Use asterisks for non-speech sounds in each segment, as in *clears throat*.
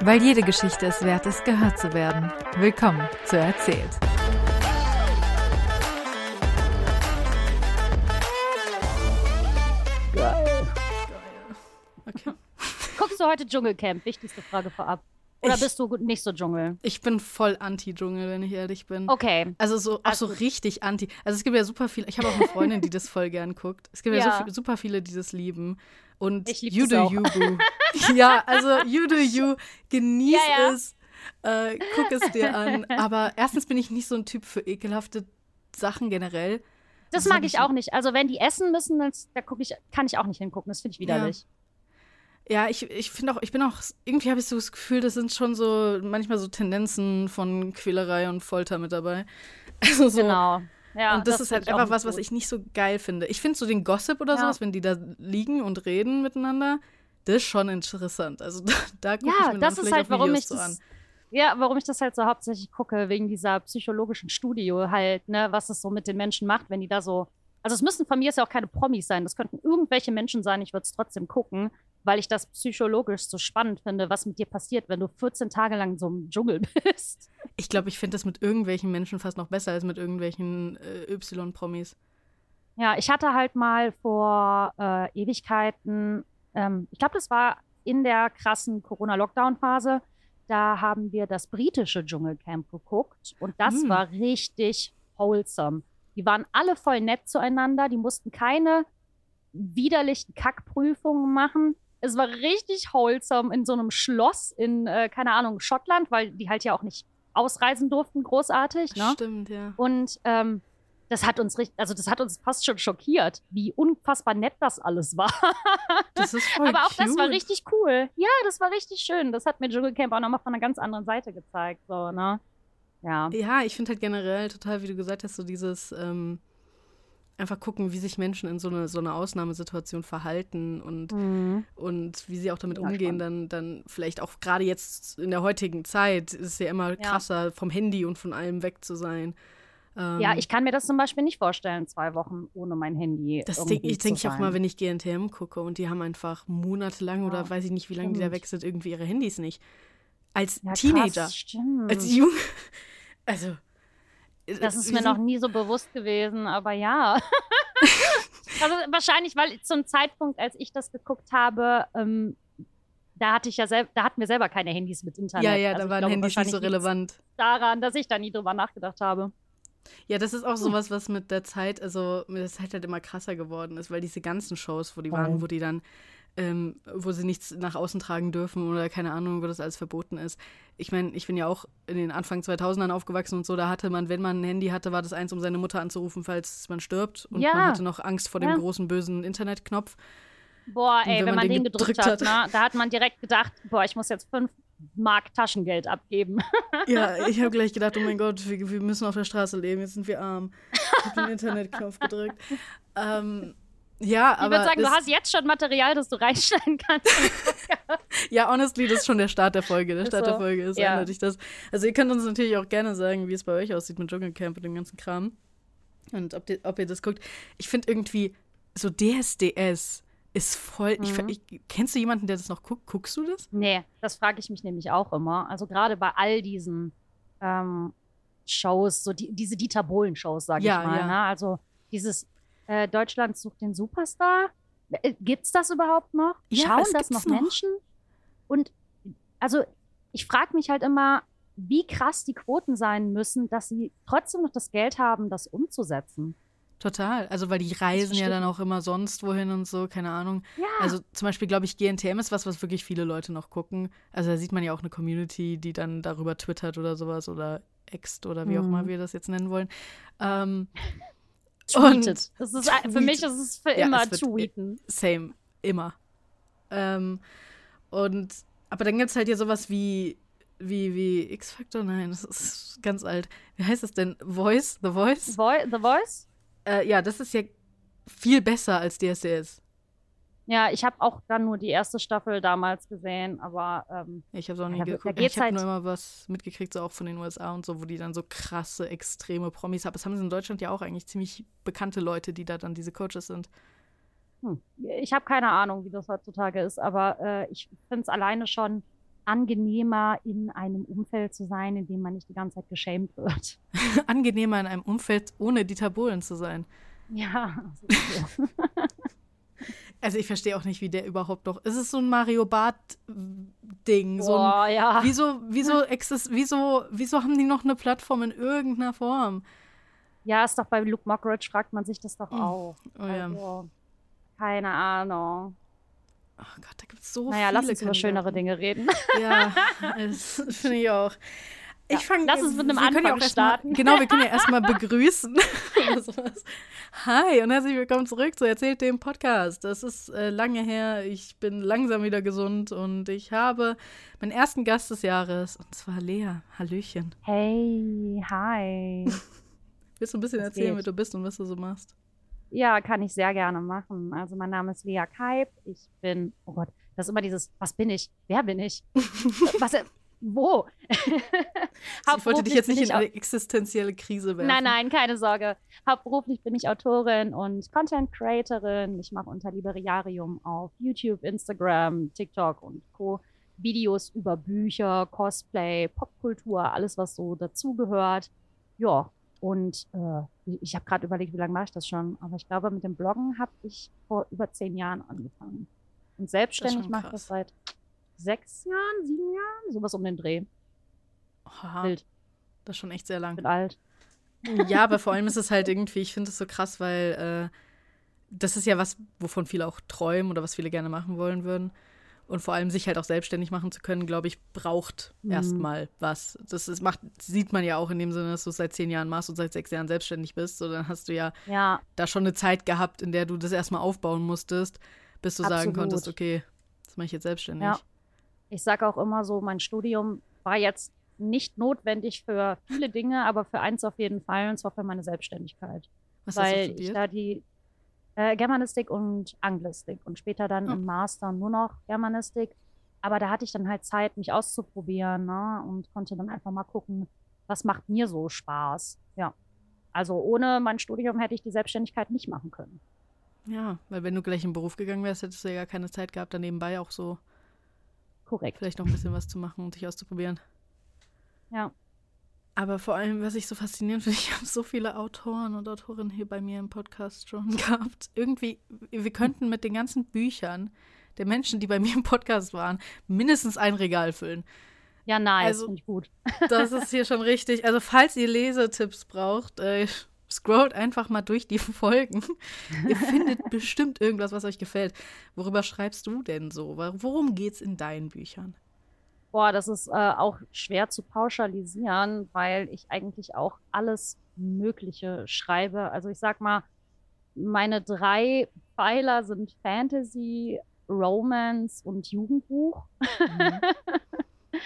Weil jede Geschichte es wert ist, gehört zu werden. Willkommen zu Erzählt. Geil. Okay. Guckst du heute Dschungelcamp? Wichtigste Frage vorab. Oder Ich- bist du nicht so Dschungel? Ich bin voll anti-Dschungel, wenn ich ehrlich bin. Okay. Also so, auch so Also- richtig anti. Also es gibt ja super viele, ich habe auch eine Freundin, die *laughs* das voll gern guckt. Es gibt ja, Ja. so super viele, die das lieben. Und Ich lieb you do auch. you, boo. *laughs* *laughs* ja, also you do you, genieß Ja, ja. es, äh, guck es dir an. Aber erstens bin ich nicht so ein Typ für ekelhafte Sachen generell. Das Das mag ich auch nicht. Also wenn die essen müssen, das, da guck ich, kann ich auch nicht hingucken. Das finde ich widerlich. Ja, ich, ich finde auch, ich bin auch, irgendwie habe ich so das Gefühl, das sind schon so manchmal so Tendenzen von Quälerei und Folter mit dabei. *laughs* Also so. Genau. Ja, und das, ist find halt ich einfach was, was ich nicht so geil finde. Ich finde so den Gossip oder Ja. sowas, wenn die da liegen und reden miteinander, das ist schon interessant. Also *laughs* da, da gucke ich Ja, mir das dann ist halt, auch warum Videos ich so an. das. Ja, warum ich das halt so hauptsächlich gucke, wegen dieser psychologischen Studie halt, ne, was es so mit den Menschen macht, wenn die da so. Also es müssen von mir ist ja auch keine Promis sein, das könnten irgendwelche Menschen sein, ich würde es trotzdem gucken, weil ich das psychologisch so spannend finde, was mit dir passiert, wenn du 14 Tage lang so einem Dschungel *laughs* bist. Ich glaube, ich finde das mit irgendwelchen Menschen fast noch besser als mit irgendwelchen äh, Y-Promis. Ja, ich hatte halt mal vor äh, Ewigkeiten, ähm, ich glaube, das war in der krassen Corona-Lockdown-Phase, da haben wir das britische Dschungelcamp geguckt und das Hm. war richtig wholesome. Die waren alle voll nett zueinander, die mussten keine widerlichen Kackprüfungen machen. Es war richtig wholesome in so einem Schloss in, äh, keine Ahnung, Schottland, weil die halt ja auch nicht ausreisen durften, großartig. Ne? Stimmt, ja. Und ähm, das hat uns richtig, also das hat uns fast schon schockiert, wie unfassbar nett das alles war. *laughs* Das ist voll Aber auch das war cute. richtig cool. Ja, das war richtig schön. Das hat mir Dschungelcamp auch nochmal von einer ganz anderen Seite gezeigt. So, ne? Ja. Ja, ich finde halt generell total, wie du gesagt hast, so dieses ähm, einfach gucken, wie sich Menschen in so eine, so eine Ausnahmesituation verhalten und, Mhm. und wie sie auch damit Ja, umgehen, spannend. dann, dann vielleicht auch gerade jetzt in der heutigen Zeit ist es ja immer Ja. krasser, vom Handy und von allem weg zu sein. Ähm, Ja, ich kann mir das zum Beispiel nicht vorstellen, zwei Wochen ohne mein Handy. das irgendwie denk, ich zu denke ich auch mal, wenn ich GNTM gucke und die haben einfach monatelang Ja, oder weiß ich nicht, wie lange die da weg sind, irgendwie ihre Handys nicht. Als krass, Teenager, stimmt. als Junge, *laughs* also Das ist mir noch nie so bewusst gewesen, aber ja. *laughs* also wahrscheinlich, weil zum Zeitpunkt, als ich das geguckt habe, ähm, da hatte ich ja selber, da hatten wir selber keine Handys mit Internet. Ja, ja, Also da waren glaube, Handys nicht so relevant. Daran, dass ich da nie drüber nachgedacht habe. Ja, das ist auch sowas, was mit der Zeit, also mit der Zeit halt immer krasser geworden ist, weil diese ganzen Shows, wo die waren, wo die dann, ähm, wo sie nichts nach außen tragen dürfen oder keine Ahnung, wo das alles verboten ist. Ich meine, ich bin ja auch in den Anfang 2000ern aufgewachsen und so, da hatte man, wenn man ein Handy hatte, war das eins, um seine Mutter anzurufen, falls man stirbt. Und Ja. man hatte noch Angst vor dem Ja. großen, bösen Internetknopf. Boah, ey, wenn wenn, man den den gedrückt, gedrückt hat, ne, da hat man direkt gedacht, boah, ich muss jetzt fünf Mark Taschengeld abgeben. *laughs* Ja, *laughs* ich habe gleich gedacht, oh mein Gott, wir, wir müssen auf der Straße leben, jetzt sind wir arm. Ich habe den Internetknopf gedrückt. *laughs* Ähm, ja, Ich aber. würde sagen, du hast jetzt schon Material, das du reinschneiden *laughs* kannst. Ja, honestly, das ist schon der Start der Folge. Der Start so. der Folge ist Ja. eindeutig das. Also ihr könnt uns natürlich auch gerne sagen, wie es bei euch aussieht mit Dschungelcamp und dem ganzen Kram. Und ob, die, ob ihr das guckt. Ich finde irgendwie, so DSDS ist voll. Ich, Mhm. ich, kennst du jemanden, der das noch guckt? Guckst du das? Nee, das frage ich mich nämlich auch immer. Also gerade bei all diesen ähm, Shows, so die, diese Dieter Bohlen-Shows, sage Ja, ich mal. ja. Ne? Also dieses äh, Deutschland sucht den Superstar. Äh, Gibt's das überhaupt noch? Ja, Schauen es das noch, noch. Menschen? Und also ich frage mich halt immer, wie krass die Quoten sein müssen, dass sie trotzdem noch das Geld haben, das umzusetzen. Total. Also, weil die reisen ja dann auch immer sonst wohin und so, keine Ahnung. Ja, Also zum Beispiel, glaube ich, GNTM ist was, was wirklich viele Leute noch gucken. Also da sieht man ja auch eine Community, die dann darüber twittert oder sowas oder ext oder wie auch Mhm. immer wir das jetzt nennen wollen. Ähm, tweetet. Das ist, für tweet. mich ist es für Ja, immer es wird- tweeten. Same, immer. Ähm, und, aber dann gibt es halt hier sowas wie, wie, wie X-Factor? Nein, das ist ganz alt. Wie heißt das denn? Voice? The Voice? Voi The Voice? Äh, ja, das ist ja viel besser als DSDS. Ja, ich habe auch dann nur die erste Staffel damals gesehen, aber ähm, Ich habe es auch nie da- da geguckt. geht's ich habe halt- nur immer was mitgekriegt, so auch von den USA und so, wo die dann so krasse, extreme Promis haben. Das haben sie in Deutschland ja auch eigentlich ziemlich bekannte Leute, die da dann diese Coaches sind. hm, ich habe keine Ahnung, wie das heutzutage ist, aber äh, ich finde es alleine schon angenehmer in einem Umfeld zu sein, in dem man nicht die ganze Zeit geschämt wird. *laughs* angenehmer in einem Umfeld ohne Dieter Bohlen zu sein. Ja. So. *laughs* also ich verstehe auch nicht, wie der überhaupt noch. Es ist so ein Mario Bart Ding. So ein, ja. Wieso, wieso, exist, wieso, wieso haben die noch eine Plattform in irgendeiner Form? Ja, ist doch bei Luke Mockridge fragt man sich das doch hm. auch. Oh, ja. Also, keine Ahnung. Oh Gott, da gibt es so naja, viele. lass uns über schönere Dinge reden. Ja, *laughs* das finde ich auch. Ich ja, lass uns mit einem Anfang ja starten. Mal, genau, wir können ja *laughs* erstmal begrüßen. *laughs* Hi und herzlich willkommen zurück zu Erzählt dem Podcast. Das ist äh, lange her. Ich bin langsam wieder gesund und ich habe meinen ersten Gast des Jahres und zwar Lea. Hallöchen. Hey, hi. *laughs* Willst du ein bisschen was erzählen, geht? wer du bist und was du so machst? Ja, kann ich sehr gerne machen. Also mein Name ist Lea Kaib. Ich bin, oh Gott, das ist immer dieses, was bin ich? Wer bin ich? was, wo? *laughs* ich wollte dich jetzt nicht in eine existenzielle Krise werfen. Nein, nein, keine Sorge. Hauptberuflich bin ich Autorin und Content Creatorin. Ich mache unter Liberiarium auf YouTube, Instagram, TikTok und Co. Videos über Bücher, Cosplay, Popkultur, alles, was so dazugehört. Ja, und äh, ich habe gerade überlegt, wie lange mache ich das schon. Aber ich glaube, mit dem Bloggen habe ich vor über zehn Jahren angefangen. Und selbstständig mache ich das seit sechs Jahren, sieben Jahren, sowas um den Dreh. Oha, Wild. Das ist schon echt sehr lang. Ich bin alt. Ja, aber vor allem ist es halt irgendwie, ich finde es so krass, weil äh, das ist ja was, wovon viele auch träumen oder was viele gerne machen wollen würden. Und vor allem sich halt auch selbstständig machen zu können, glaube ich, braucht mhm. erstmal was. Das ist, macht, sieht man ja auch in dem Sinne, dass du es seit zehn Jahren machst und seit sechs Jahren selbstständig bist. So, dann hast du ja, ja. da schon eine Zeit gehabt, in der du das erstmal aufbauen musstest, bis du Absolut. sagen konntest, okay, das mache ich jetzt selbstständig. Ja. Ich sage auch immer so, mein Studium war jetzt nicht notwendig für viele Dinge, aber für eins auf jeden Fall, und zwar für meine Selbstständigkeit. Was weil ich da die äh, Germanistik und Anglistik und später dann oh. im Master nur noch Germanistik. Aber da hatte ich dann halt Zeit, mich auszuprobieren ne? und konnte dann einfach mal gucken, was macht mir so Spaß. Ja. Also ohne mein Studium hätte ich die Selbstständigkeit nicht machen können. Ja, weil wenn du gleich im Beruf gegangen wärst, hättest du ja gar keine Zeit gehabt, da nebenbei auch so Korrekt. vielleicht noch ein bisschen was zu machen und dich auszuprobieren. Ja. Aber vor allem, was ich so faszinierend finde, *laughs* ich habe so viele Autoren und Autorinnen hier bei mir im Podcast schon *laughs* gehabt. Irgendwie, wir könnten mit den ganzen Büchern der Menschen, die bei mir im Podcast waren, mindestens ein Regal füllen. Ja, nice, also, finde ich gut. Das ist hier schon richtig. Also, falls ihr Lesetipps braucht, äh, scrollt einfach mal durch die *laughs* Folgen. ihr findet bestimmt irgendwas, was euch gefällt. Worüber schreibst du denn so? Worum geht's in deinen Büchern? Boah, das ist äh, auch schwer zu pauschalisieren, weil ich eigentlich auch alles Mögliche schreibe. Also ich sag mal, meine drei Pfeiler sind Fantasy, Romance und Jugendbuch. Mhm. *laughs*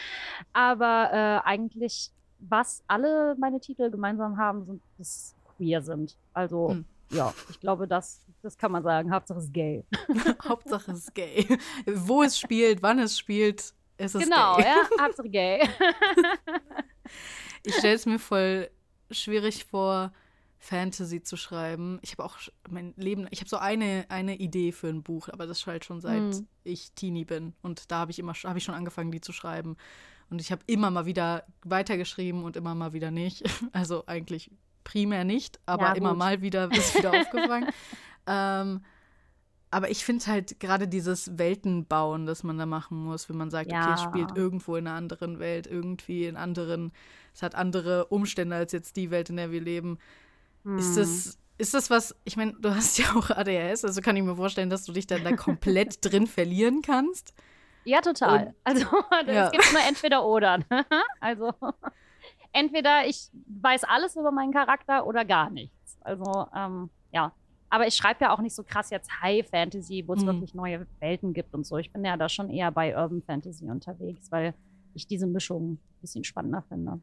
Aber äh, eigentlich, was alle meine Titel gemeinsam haben, sind, dass queer sind. Also mhm. ja, ich glaube, das, das kann man sagen. Hauptsache es ist gay. *laughs* Hauptsache es ist gay. Wo es spielt, wann es spielt, es ist genau, gay. ja, *laughs* Hauptsache gay. ich stelle es mir voll schwierig vor, Fantasy zu schreiben. Ich habe auch mein Leben, ich habe so eine, eine Idee für ein Buch, aber das ist halt schon seit mm. ich Teenie bin. Und da habe ich immer, habe ich schon angefangen, die zu schreiben. Und ich habe immer mal wieder weitergeschrieben und immer mal wieder nicht. *laughs* Also eigentlich primär nicht, aber ja, immer mal wieder ist wieder *laughs* aufgefangen. ähm, aber ich finde halt gerade dieses Weltenbauen, das man da machen muss, wenn man sagt, ja. okay, es spielt irgendwo in einer anderen Welt, irgendwie in anderen, es hat andere Umstände als jetzt die Welt, in der wir leben. Hm. Ist das, ist das was, ich meine, du hast ja auch ADHS, also kann ich mir vorstellen, dass du dich dann da komplett *laughs* drin verlieren kannst. Ja, total. Und, also *laughs* es ja. gibt nur entweder oder. Ne? also entweder ich weiß alles über meinen Charakter oder gar nichts. Also ähm, ja, aber ich schreibe ja auch nicht so krass jetzt High Fantasy, wo es mhm. wirklich neue Welten gibt und so. Ich bin ja da schon eher bei Urban Fantasy unterwegs, weil ich diese Mischung ein bisschen spannender finde.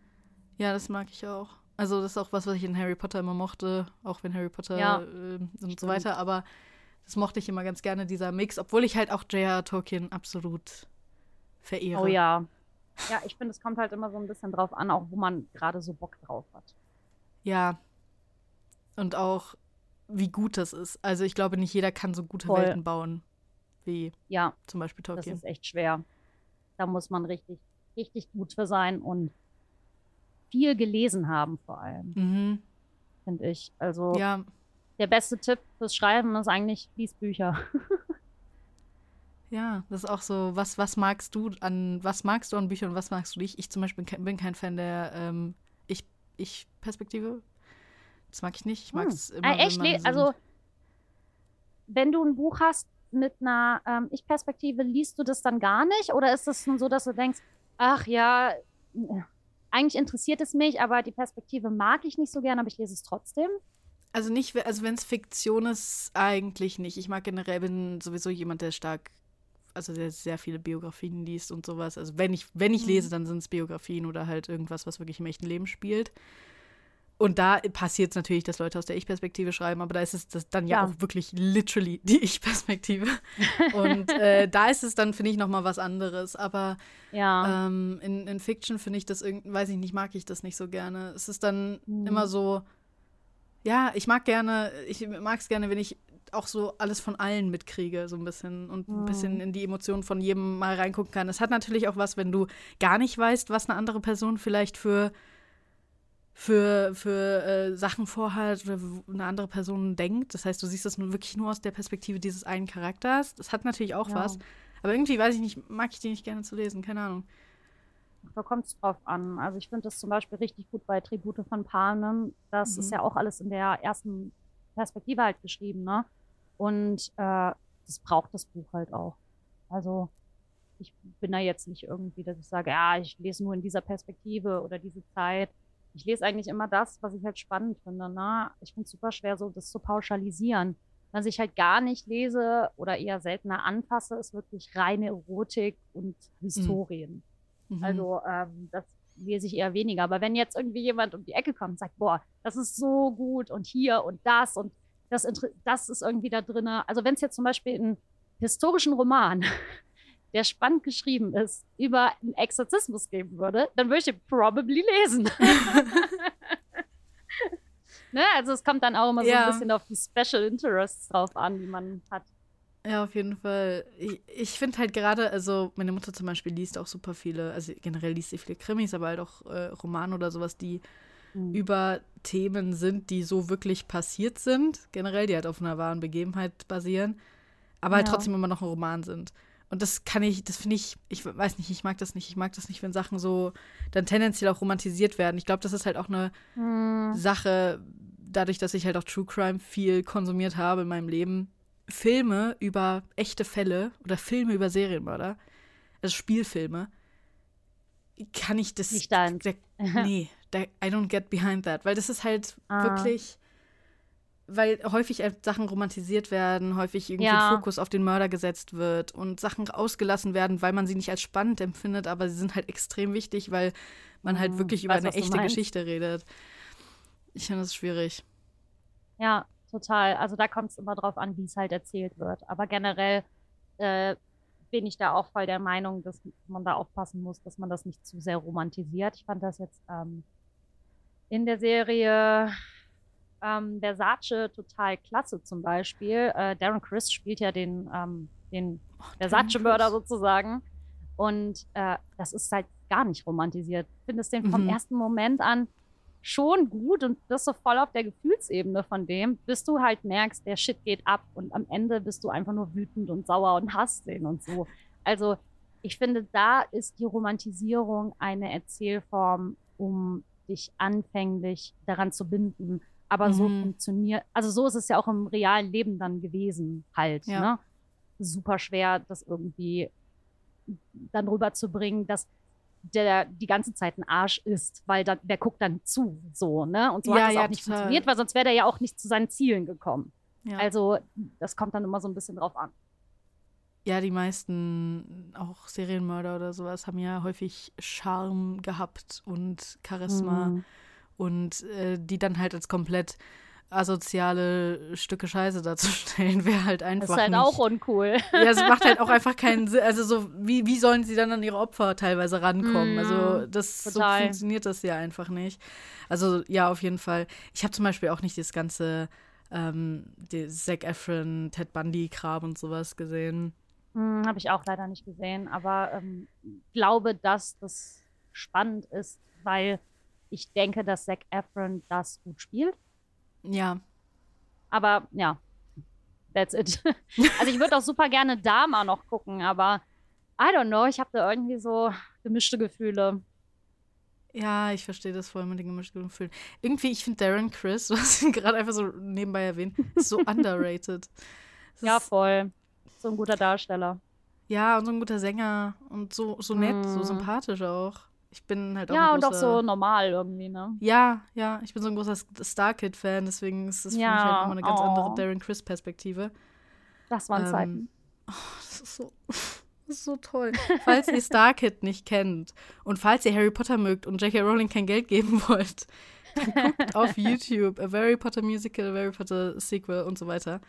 Ja, das mag ich auch. Also das ist auch was, was ich in Harry Potter immer mochte, auch wenn Harry Potter ja, äh, und stimmt. so weiter. Aber das mochte ich immer ganz gerne, dieser Mix, obwohl ich halt auch J.R. Tolkien absolut verehre. Oh ja. Ja, ich finde, es kommt halt immer so ein bisschen drauf an, auch wo man gerade so Bock drauf hat. Ja. Und auch, wie gut das ist. Also ich glaube, nicht jeder kann so gute Voll. Welten bauen wie ja, zum Beispiel Tolkien. Das ist echt schwer. da muss man richtig, richtig gut für sein und viel gelesen haben vor allem, Mhm. finde ich. Also Ja, der beste Tipp fürs Schreiben ist eigentlich lies Bücher. *laughs* ja, das ist auch so, was, was magst du an, was magst du an Büchern und was magst du nicht? Ich zum Beispiel bin kein Fan der ähm, Ich- Ich-Perspektive. das mag ich nicht. Ich mag Hm. es immer, Äh, wenn echt? man Le- so Also, wenn du ein Buch hast mit einer ähm, Ich-Perspektive, liest du das dann gar nicht? Oder ist es dann so, dass du denkst, ach ja, eigentlich interessiert es mich, aber die Perspektive mag ich nicht so gern, aber ich lese es trotzdem? Also nicht, also wenn es Fiktion ist, eigentlich nicht. Ich mag generell, bin sowieso jemand, der stark, also der sehr viele Biografien liest und sowas. Also wenn ich, wenn ich Mhm. lese, dann sind es Biografien oder halt irgendwas, was wirklich im echten Leben spielt. Und da passiert es natürlich, dass Leute aus der Ich-Perspektive schreiben, aber da ist es das dann ja, Ja. auch wirklich literally die *laughs* Ich-Perspektive. und äh, *laughs* da ist es dann, finde ich, nochmal was anderes. Aber Ja. ähm, in, in Fiction finde ich das irgendwie, weiß ich nicht, mag ich das nicht so gerne. Es ist dann Mhm. immer so, ja, ich mag gerne, ich mag es gerne, wenn ich auch so alles von allen mitkriege, so ein bisschen und ein Mhm. bisschen in die Emotionen von jedem mal reingucken kann. Es hat natürlich auch was, wenn du gar nicht weißt, was eine andere Person vielleicht für für, für äh, Sachen vorhat oder eine andere Person denkt. Das heißt, du siehst das nur wirklich nur aus der Perspektive dieses einen Charakters. Das hat natürlich auch Ja. was. Aber irgendwie, weiß ich nicht, mag ich die nicht gerne zu lesen, keine Ahnung. Da kommt es drauf an. Also ich finde das zum Beispiel richtig gut bei Tribute von Panem. Das Mhm. ist ja auch alles in der ersten Perspektive halt geschrieben, ne? Und äh, das braucht das Buch halt auch. Also ich bin da jetzt nicht irgendwie, dass ich sage, ja, ich lese nur in dieser Perspektive oder diese Zeit. Ich lese eigentlich immer das, was ich halt spannend finde. Ne? Ich finde es super schwer, so das zu pauschalisieren. Was ich halt gar nicht lese oder eher seltener anfasse, ist wirklich reine Erotik und Historien. Mhm. Also ähm, das lese ich eher weniger. Aber wenn jetzt irgendwie jemand um die Ecke kommt und sagt, boah, das ist so gut und hier und das und das, das ist irgendwie da drin. Also wenn es jetzt zum Beispiel einen historischen Roman, *laughs* der spannend geschrieben ist, über einen Exorzismus geben würde, dann würde ich ihn probably lesen. *laughs* *laughs* ne? Also es kommt dann auch immer so Ja. ein bisschen auf die Special Interests drauf an, die man hat. Ja, auf jeden Fall. Ich, ich finde halt gerade, also meine Mutter zum Beispiel liest auch super viele, also generell liest sie viele Krimis, aber halt auch äh, Romane oder sowas, die Mhm. über Themen sind, die so wirklich passiert sind, generell, die halt auf einer wahren Begebenheit basieren, aber halt Ja. trotzdem immer noch ein Roman sind. Und das kann ich, das finde ich, ich weiß nicht, ich mag das nicht. Ich mag das nicht, wenn Sachen so dann tendenziell auch romantisiert werden. Ich glaube, das ist halt auch eine Hm. Sache, dadurch, dass ich halt auch True Crime viel konsumiert habe in meinem Leben. Filme über echte Fälle oder Filme über Serienmörder, also Spielfilme, kann ich das. Nicht. Da, *laughs* nee, da, I don't get behind that. Weil das ist halt Ah. wirklich. Weil häufig halt Sachen romantisiert werden, häufig irgendwie Ja. Fokus auf den Mörder gesetzt wird und Sachen ausgelassen werden, weil man sie nicht als spannend empfindet, aber sie sind halt extrem wichtig, weil man halt Mhm, wirklich ich über weiß, eine echte. Geschichte redet. Ich finde das schwierig. Ja, total. Also da kommt es immer drauf an, wie es halt erzählt wird. Aber generell äh, bin ich da auch voll der Meinung, dass man da aufpassen muss, dass man das nicht zu sehr romantisiert. Ich fand das jetzt ähm, in der Serie ähm, Versace total klasse zum Beispiel. Äh, Darren Criss spielt ja den, ähm, den Versace-Mörder sozusagen. Und äh, das ist halt gar nicht romantisiert. Findest den vom Mhm. ersten Moment an schon gut und bist so voll auf der Gefühlsebene von dem, bis du halt merkst, der Shit geht ab und am Ende bist du einfach nur wütend und sauer und hasst den und so. Also ich finde, da ist die Romantisierung eine Erzählform, um dich anfänglich daran zu binden. Aber so Mhm. funktioniert, also so ist es ja auch im realen Leben dann gewesen halt. Ja. Ne? Super schwer, das irgendwie dann rüberzubringen, dass der die ganze Zeit ein Arsch ist, weil da, der guckt dann zu, so, ne? Und so Ja, hat es ja, auch nicht total. funktioniert, weil sonst wäre der ja auch nicht zu seinen Zielen gekommen. Ja. Also, das kommt dann immer so ein bisschen drauf an. ja, die meisten, auch Serienmörder oder sowas, haben ja häufig Charme gehabt und Charisma. Mhm. Und äh, die dann halt als komplett asoziale Stücke Scheiße darzustellen, *laughs* wäre halt einfach. Das ist halt nicht, auch uncool. Ja, es macht halt auch *laughs* einfach keinen Sinn. Also so, wie, wie sollen sie dann an ihre Opfer teilweise rankommen? Mhm, also das total. so funktioniert das ja einfach nicht. Also ja, auf jeden Fall. Ich habe zum Beispiel auch nicht das ganze ähm, Zac Efron, Ted Bundy Kram und sowas gesehen. Hm, Habe ich auch leider nicht gesehen, aber ähm, glaube, dass das spannend ist, weil ich denke, dass Zac Efron das gut spielt. Ja. Aber ja, that's it. *laughs* also ich würde auch super gerne Dama noch gucken, aber I don't know, ich habe da irgendwie so gemischte Gefühle. Ja, ich verstehe das voll mit den gemischten Gefühlen. Irgendwie, ich finde Darren Chris, du hast ihn gerade einfach so nebenbei erwähnt, ist so *laughs* underrated. Das Ja, voll. So ein guter Darsteller. Ja, und so ein guter Sänger und so, so nett, so Mm. sympathisch auch. Ich bin halt auch Ja, ein und auch großer, so normal irgendwie, ne? Ja, ja, ich bin so ein großer Starkid-Fan, deswegen ist das für mich halt nochmal eine ganz oh. andere Darren Chris-Perspektive. Das waren Ähm, Zeiten. Das ist so, *laughs* das ist so toll. Falls ihr Starkid nicht kennt und falls ihr Harry Potter mögt und J.K. Rowling kein Geld geben *laughs* wollt, dann guckt auf *laughs* YouTube A Harry Potter Musical, A Harry Potter Sequel und so weiter.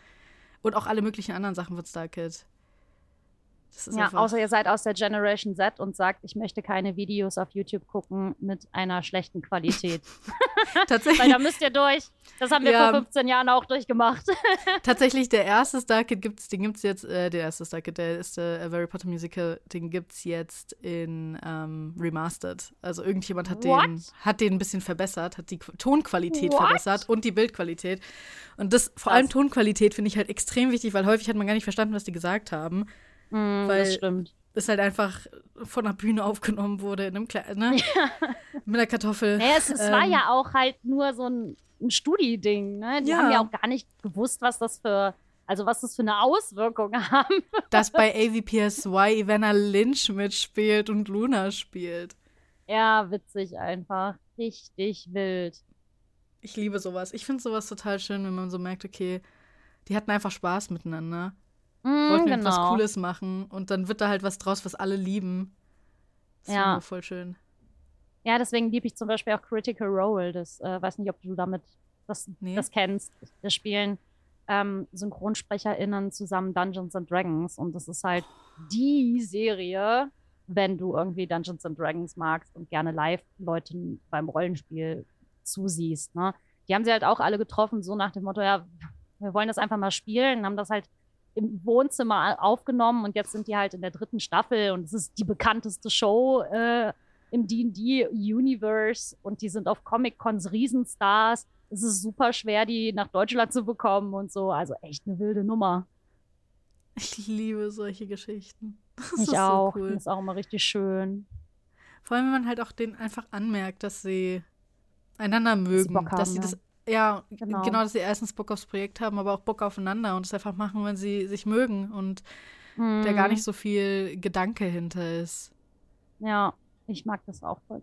Und auch alle möglichen anderen Sachen von Starkid. Ja, einfach, außer ihr seid aus der Generation Z und sagt, ich möchte keine Videos auf YouTube gucken mit einer schlechten Qualität. *laughs* Weil tatsächlich, da müsst ihr durch. Das haben wir Ja. vor 15 Jahren auch durchgemacht. *laughs* tatsächlich der erste Starkid gibt's, den gibt's jetzt, äh, der erste Starkid, der erste A Harry Potter Musical, den gibt's jetzt in ähm, Remastered. Also irgendjemand hat den, hat den ein bisschen verbessert, hat die Qu- Tonqualität What? verbessert und die Bildqualität. Und das, vor allem Tonqualität finde ich halt extrem wichtig, weil häufig hat man gar nicht verstanden, was die gesagt haben. Mm, Weil- das stimmt. Das halt einfach von der Bühne aufgenommen wurde in einem kleinen, ne? *laughs* Mit einer Kartoffel. Naja, es, es war Ähm, ja auch halt nur so ein, ein Studi-Ding. Ne? Die Ja. haben ja auch gar nicht gewusst, was das für, also was das für eine Auswirkung *laughs* haben. dass bei AVPSY Ivana Lynch mitspielt und Luna spielt. Ja, witzig einfach. Richtig wild. Ich liebe sowas. Ich finde sowas total schön, wenn man so merkt, okay, die hatten einfach Spaß miteinander. Mm, Wollten genau. irgendwas Cooles machen und dann wird da halt was draus, was alle lieben. Das Ja. ja. voll schön. Ja, deswegen liebe ich zum Beispiel auch Critical Role. Das äh, weiß nicht, ob du damit das, Nee. das kennst. Das spielen ähm, SynchronsprecherInnen zusammen Dungeons and Dragons. Und das ist halt die Serie, wenn du irgendwie Dungeons and Dragons magst und gerne live Leuten beim Rollenspiel zusiehst. Ne? Die haben sie halt auch alle getroffen, so nach dem Motto, ja, wir wollen das einfach mal spielen, haben das halt im Wohnzimmer aufgenommen und jetzt sind die halt in der dritten Staffel und es ist die bekannteste Show äh, im D&D-Universe und die sind auf Comic-Cons Riesenstars. Es ist super schwer, die nach Deutschland zu bekommen und so. Also echt eine wilde Nummer. Ich liebe solche Geschichten. *laughs* Das Ich ist auch. so cool. Das ist auch immer richtig schön. Vor allem, wenn man halt auch denen einfach anmerkt, dass sie einander mögen. Dass sie ja. das, ja, Genau. genau. dass sie erstens Bock aufs Projekt haben, aber auch Bock aufeinander und es einfach machen, wenn sie sich mögen und da gar nicht so viel Gedanke hinter ist. Ja, ich mag das auch voll.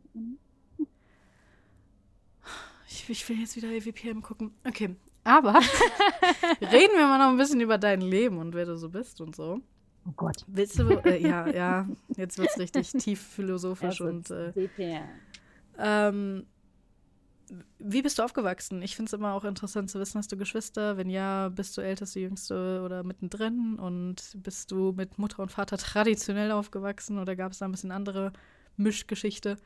Ich, ich will jetzt wieder EVPM gucken. Okay, aber *laughs* reden wir mal noch ein bisschen über dein Leben und wer du so bist und so. Oh Gott. Willst du, äh, ja, ja, jetzt wird es richtig *laughs* tief philosophisch und äh, DPR. ähm, wie bist du aufgewachsen? Ich finde es immer auch interessant zu wissen, hast du Geschwister? Wenn ja, bist du älteste, jüngste oder mittendrin? Und bist du mit Mutter und Vater traditionell aufgewachsen oder gab es da ein bisschen andere Mischgeschichte?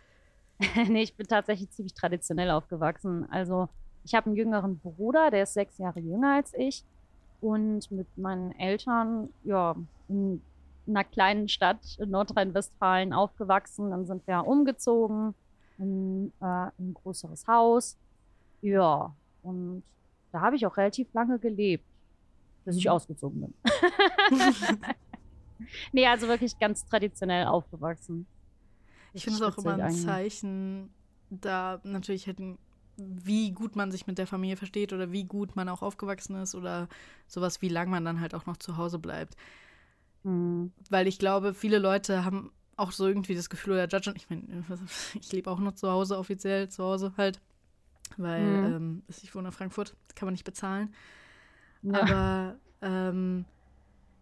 *laughs* nee, ich bin tatsächlich ziemlich traditionell aufgewachsen. Also, ich habe einen jüngeren Bruder, der ist sechs Jahre jünger als ich. Und mit meinen Eltern, ja, in einer kleinen Stadt in Nordrhein-Westfalen aufgewachsen. Dann sind wir umgezogen in äh, ein größeres Haus. Ja, und da habe ich auch relativ lange gelebt, bis ich Mhm. ausgezogen bin. *laughs* nee, also wirklich ganz traditionell aufgewachsen. Ich finde es auch immer ein. Zeichen, da natürlich hätten, wie gut man sich mit der Familie versteht oder wie gut man auch aufgewachsen ist oder sowas, wie lange man dann halt auch noch zu Hause bleibt. Mhm. Weil ich glaube, viele Leute haben auch so irgendwie das Gefühl oder judgen. Ich meine, *laughs* ich lebe auch noch zu Hause, offiziell zu Hause halt. Weil Mhm. ähm, ich wohne in Frankfurt, das kann man nicht bezahlen. Ja. Aber ähm,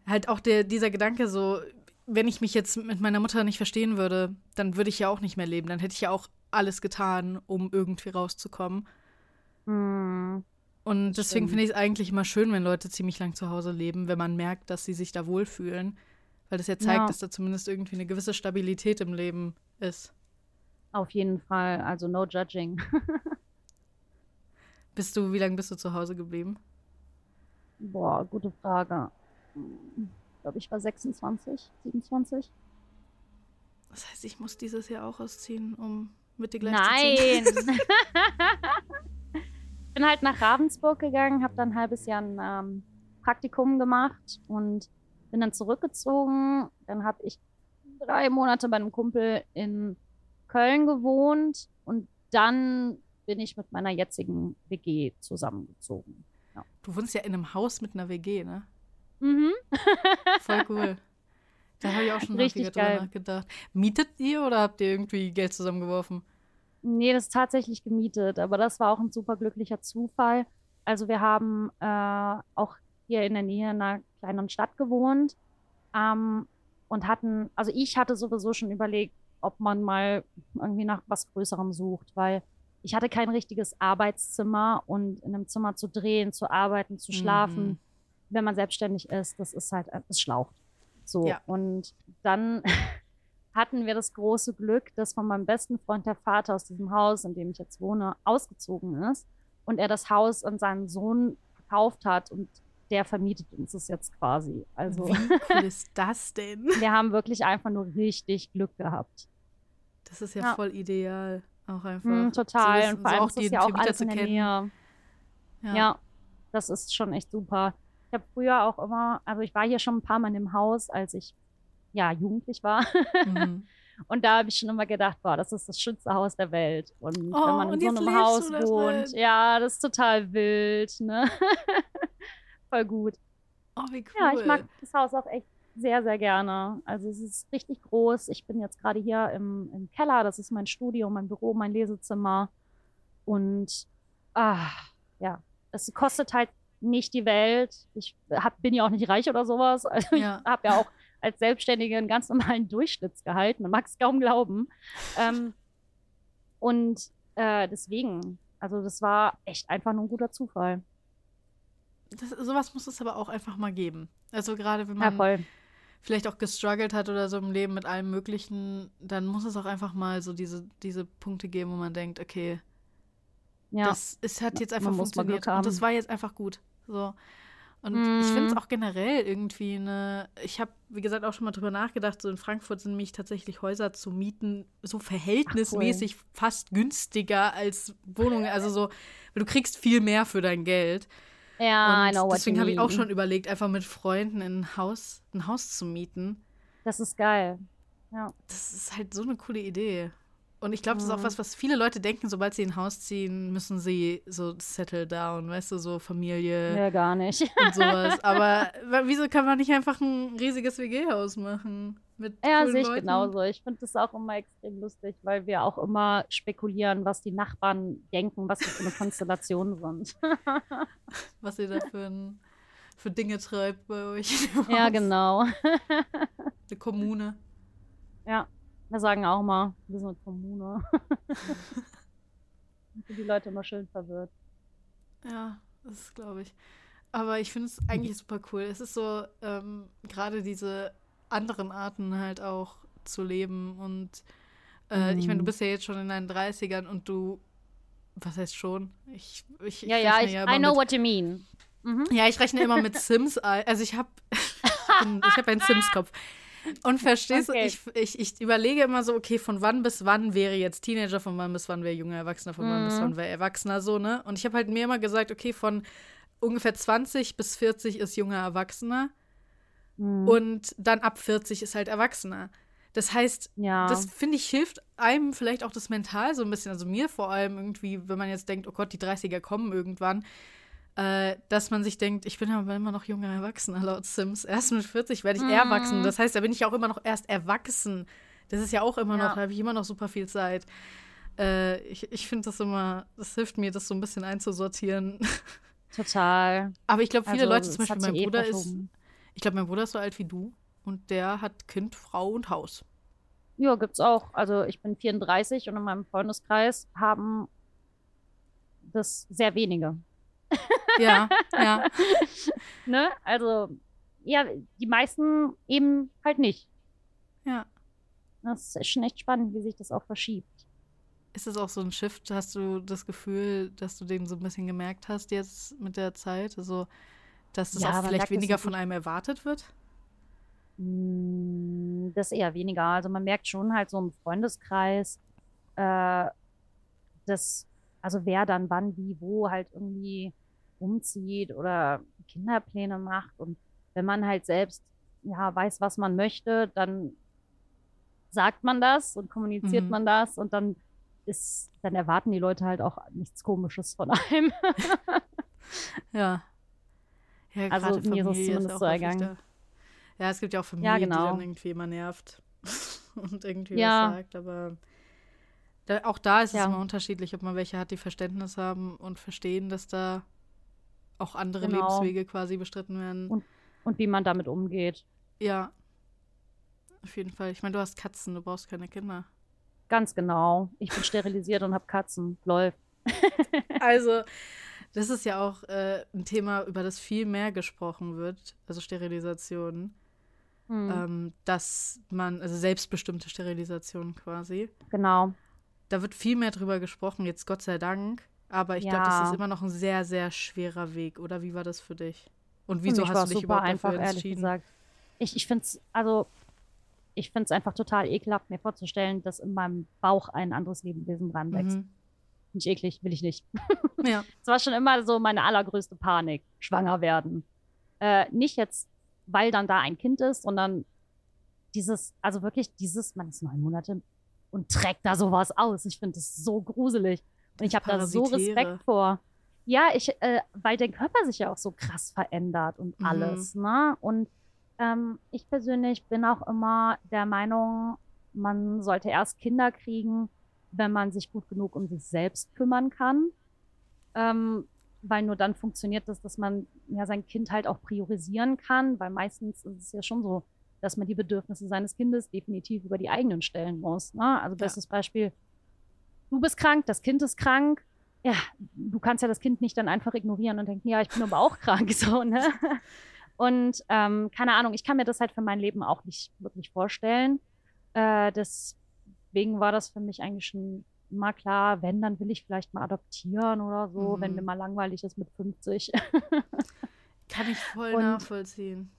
halt auch der, dieser Gedanke so, wenn ich mich jetzt mit meiner Mutter nicht verstehen würde, dann würde ich ja auch nicht mehr leben. Dann hätte ich ja auch alles getan, um irgendwie rauszukommen. Mhm. Und deswegen finde ich es eigentlich immer schön, wenn Leute ziemlich lang zu Hause leben, wenn man merkt, dass sie sich da wohlfühlen. Weil das ja zeigt, Ja. dass da zumindest irgendwie eine gewisse Stabilität im Leben ist. Auf jeden Fall, also no judging. *laughs* Bist du, wie lange bist du zu Hause geblieben? Boah, gute Frage. glaube, ich war 26, 27. Das heißt, ich muss dieses Jahr auch ausziehen, um mit dir gleich Nein! zu ziehen. *laughs* ich bin halt nach Ravensburg gegangen, habe dann ein halbes Jahr ein ähm, Praktikum gemacht und bin dann zurückgezogen. Dann habe ich drei Monate bei einem Kumpel in Köln gewohnt und dann bin ich mit meiner jetzigen WG zusammengezogen. Ja. Du wohnst ja in einem Haus mit einer WG, ne? Mhm. *laughs* Voll cool. Da habe ich auch schon Richtig drüber nachgedacht. Mietet ihr oder habt ihr irgendwie Geld zusammengeworfen? Nee, das ist tatsächlich gemietet, aber das war auch ein super glücklicher Zufall. Also wir haben äh, auch hier in der Nähe einer kleineren Stadt gewohnt ähm, und hatten, also ich hatte sowieso schon überlegt, ob man mal irgendwie nach was Größerem sucht, weil ich hatte kein richtiges Arbeitszimmer und in einem Zimmer zu drehen, zu arbeiten, zu schlafen, Mhm. wenn man selbstständig ist, das ist halt, es schlaucht. So. Ja. Und dann *laughs* hatten wir das große Glück, dass von meinem besten Freund der Vater aus diesem Haus, in dem ich jetzt wohne, ausgezogen ist und er das Haus an seinen Sohn verkauft hat und der vermietet uns das jetzt quasi. Also Wie cool *laughs* ist das denn? wir haben wirklich einfach nur richtig Glück gehabt. Das ist ja, Ja. voll ideal. Auch einfach. Mm, total. So, und vor allem ist das ja auch alles in der Nähe. Ja. Ja. das ist schon echt super. Ich habe früher auch immer, also ich war hier schon ein paar Mal dem Haus, als ich ja jugendlich war. Mhm. *laughs* Und da habe ich schon immer gedacht, boah, das ist das schönste Haus der Welt. Und Oh, wenn man in so einem Haus wohnt, ja, das ist total wild, ne? *laughs* Voll gut. Oh, wie cool. Ja, ich mag das Haus auch echt sehr, sehr gerne. Also es ist richtig groß. Ich bin jetzt gerade hier im, im Keller. Das ist mein Studio, mein Büro, mein Lesezimmer. Und ah, ja, es kostet halt nicht die Welt. Ich hab, bin ja auch nicht reich oder sowas. *laughs* Also Ja. ich habe ja auch als Selbstständige einen ganz normalen Durchschnittsgehalt. Man mag es kaum glauben. Ähm, und äh, deswegen, also das war echt einfach nur ein guter Zufall. Das, sowas muss es aber auch einfach mal geben. Also gerade wenn Ja, man voll. vielleicht auch gestruggelt hat oder so im Leben mit allem Möglichen, dann muss es auch einfach mal so diese, diese Punkte geben, wo man denkt, okay, Ja. das ist, hat jetzt einfach Man funktioniert. Und das war jetzt einfach gut. So. Und ich Mhm. finde es auch generell irgendwie eine. Ich habe, wie gesagt, auch schon mal drüber nachgedacht, so in Frankfurt sind nämlich tatsächlich Häuser zu mieten so verhältnismäßig fast günstiger als Wohnungen. Also so, weil du kriegst viel mehr für dein Geld. Ja, I Und know what deswegen habe ich auch schon überlegt, einfach mit Freunden in ein Haus, ein Haus zu mieten. Das ist geil. Ja. Das ist halt so eine coole Idee. Und ich glaube, das ist auch Mhm. was, was viele Leute denken, sobald sie in ein Haus ziehen, müssen sie so settle down, weißt du, so Familie Nee, gar nicht. und sowas. *laughs* Aber wieso kann man nicht einfach ein riesiges WG-Haus machen? Mit Ja, sehe ich Leuten? genauso. Ich finde das auch immer extrem lustig, weil wir auch immer spekulieren, was die Nachbarn denken, was wir für eine Konstellation sind. *laughs* Was ihr da für, ein, für Dinge treibt bei euch. *laughs* ja, genau. Eine Kommune. Ja, wir sagen auch mal, wir sind eine Kommune. *laughs* Die Leute immer schön verwirrt. Ja, das glaube ich. Aber ich finde es eigentlich super cool. Es ist so, ähm, gerade diese anderen Arten halt auch zu leben. Und äh, ich meine, du Mhm. bist ja jetzt schon in deinen 30ern und du, was heißt schon? Ich, ich, Ja, ja, ich, immer I know mit, what you mean. Mhm. Ja, ich rechne immer mit *laughs* Sims. Also ich habe ich hab einen Sims-Kopf. Und verstehst Okay. du, ich, ich, ich überlege immer so, okay, von wann bis wann wäre jetzt Teenager, von wann bis wann wäre junger Erwachsener, von wann bis Mhm. wann wäre Erwachsener, so, ne? Und ich habe halt mir immer gesagt, okay, von ungefähr 20 bis 40 ist junger Erwachsener Mhm. und dann ab 40 ist halt Erwachsener. Das heißt, ja. das finde ich hilft einem vielleicht auch das Mental so ein bisschen, also mir vor allem irgendwie, wenn man jetzt denkt, oh Gott, die 30er kommen irgendwann, äh, dass man sich denkt, ich bin aber immer noch junger Erwachsener laut Sims. Erst mit 40 werde ich Mhm. erwachsen. Das heißt, da bin ich ja auch immer noch erst erwachsen. Das ist ja auch immer Ja. noch, da habe ich immer noch super viel Zeit. Äh, ich ich finde das immer, das hilft mir, das so ein bisschen einzusortieren. *laughs* Total. Aber ich glaube, viele Also, Leute, zum Beispiel mein eh Bruder ist. Ich glaube, mein Bruder ist so alt wie du und der hat Kind, Frau und Haus. Ja, gibt's auch. Also ich bin 34 und in meinem Freundeskreis haben das sehr wenige. *laughs* Ja, ja. *laughs* Ne? Also, ja, die meisten eben halt nicht. Ja. Das ist schon echt spannend, wie sich das auch verschiebt. Ist es auch so ein Shift? Hast du das Gefühl, dass du den so ein bisschen gemerkt hast jetzt mit der Zeit? Also, dass es Ja, auch vielleicht weniger von einem erwartet wird? Mm, Das eher weniger. Also man merkt schon halt so im Freundeskreis, äh, dass, also wer dann wann, wie, wo halt irgendwie umzieht oder Kinderpläne macht. Und wenn man halt selbst ja weiß, was man möchte, dann sagt man das und kommuniziert Mhm. man das und dann ist, dann erwarten die Leute halt auch nichts Komisches von einem. *laughs* Ja. Ja, Also mir ist es zumindest so ergangen. Ja, es gibt ja auch Familien, genau. die dann irgendwie immer nervt *laughs* und irgendwie Ja. was sagt, aber da, auch da ist Ja. es immer unterschiedlich, ob man welche hat, die Verständnis haben und verstehen, dass da auch andere Genau. Lebenswege quasi bestritten werden. Und- Und wie man damit umgeht. ja. Auf jeden Fall. Ich meine, du hast Katzen, du brauchst keine Kinder. Ganz genau. Ich bin sterilisiert und habe Katzen. Läuft. Also, das ist ja auch äh, ein Thema, über das viel mehr gesprochen wird, also Sterilisation. Hm, Ähm, dass man, also selbstbestimmte Sterilisation quasi. genau. Da wird viel mehr drüber gesprochen, jetzt Gott sei Dank. Aber ich glaube, das Ja. ist immer noch ein sehr, sehr schwerer Weg. Oder wie war das für dich? Und wieso hast du dich überhaupt einfach, dafür entschieden? gesagt. Ich, ich finde es, also, ich finde es einfach total ekelhaft, mir vorzustellen, dass in meinem Bauch ein anderes Lebewesen dran wächst. Mhm. Finde ich eklig, will ich nicht. *laughs* Ja. Das war schon immer so meine allergrößte Panik, schwanger werden. Äh, nicht jetzt, weil dann da ein Kind ist, sondern dieses, also wirklich dieses, man ist neun Monate und trägt da sowas aus. Ich finde das so gruselig. Und ich habe da so. Respekt vor. Ja, ich, äh, weil der Körper sich ja auch so krass verändert und Mhm. alles, ne? Und ähm, ich persönlich bin auch immer der Meinung, man sollte erst Kinder kriegen, wenn man sich gut genug um sich selbst kümmern kann. Ähm, weil nur dann funktioniert das, dass man ja sein Kind halt auch priorisieren kann, weil meistens ist es ja schon so, dass man die Bedürfnisse seines Kindes definitiv über die eigenen stellen muss. Ne? Also bestes Beispiel, du bist krank, das Kind ist krank. Ja, du kannst ja das Kind nicht dann einfach ignorieren und denken, ja, ich bin aber auch *laughs* krank, so, ne? Und ähm, keine Ahnung, ich kann mir das halt für mein Leben auch nicht wirklich vorstellen. Äh, deswegen war das für mich eigentlich schon immer klar, wenn, dann will ich vielleicht mal adoptieren oder so, wenn Mhm. mir mal langweilig ist mit 50. *laughs* Kann ich voll Und- nachvollziehen.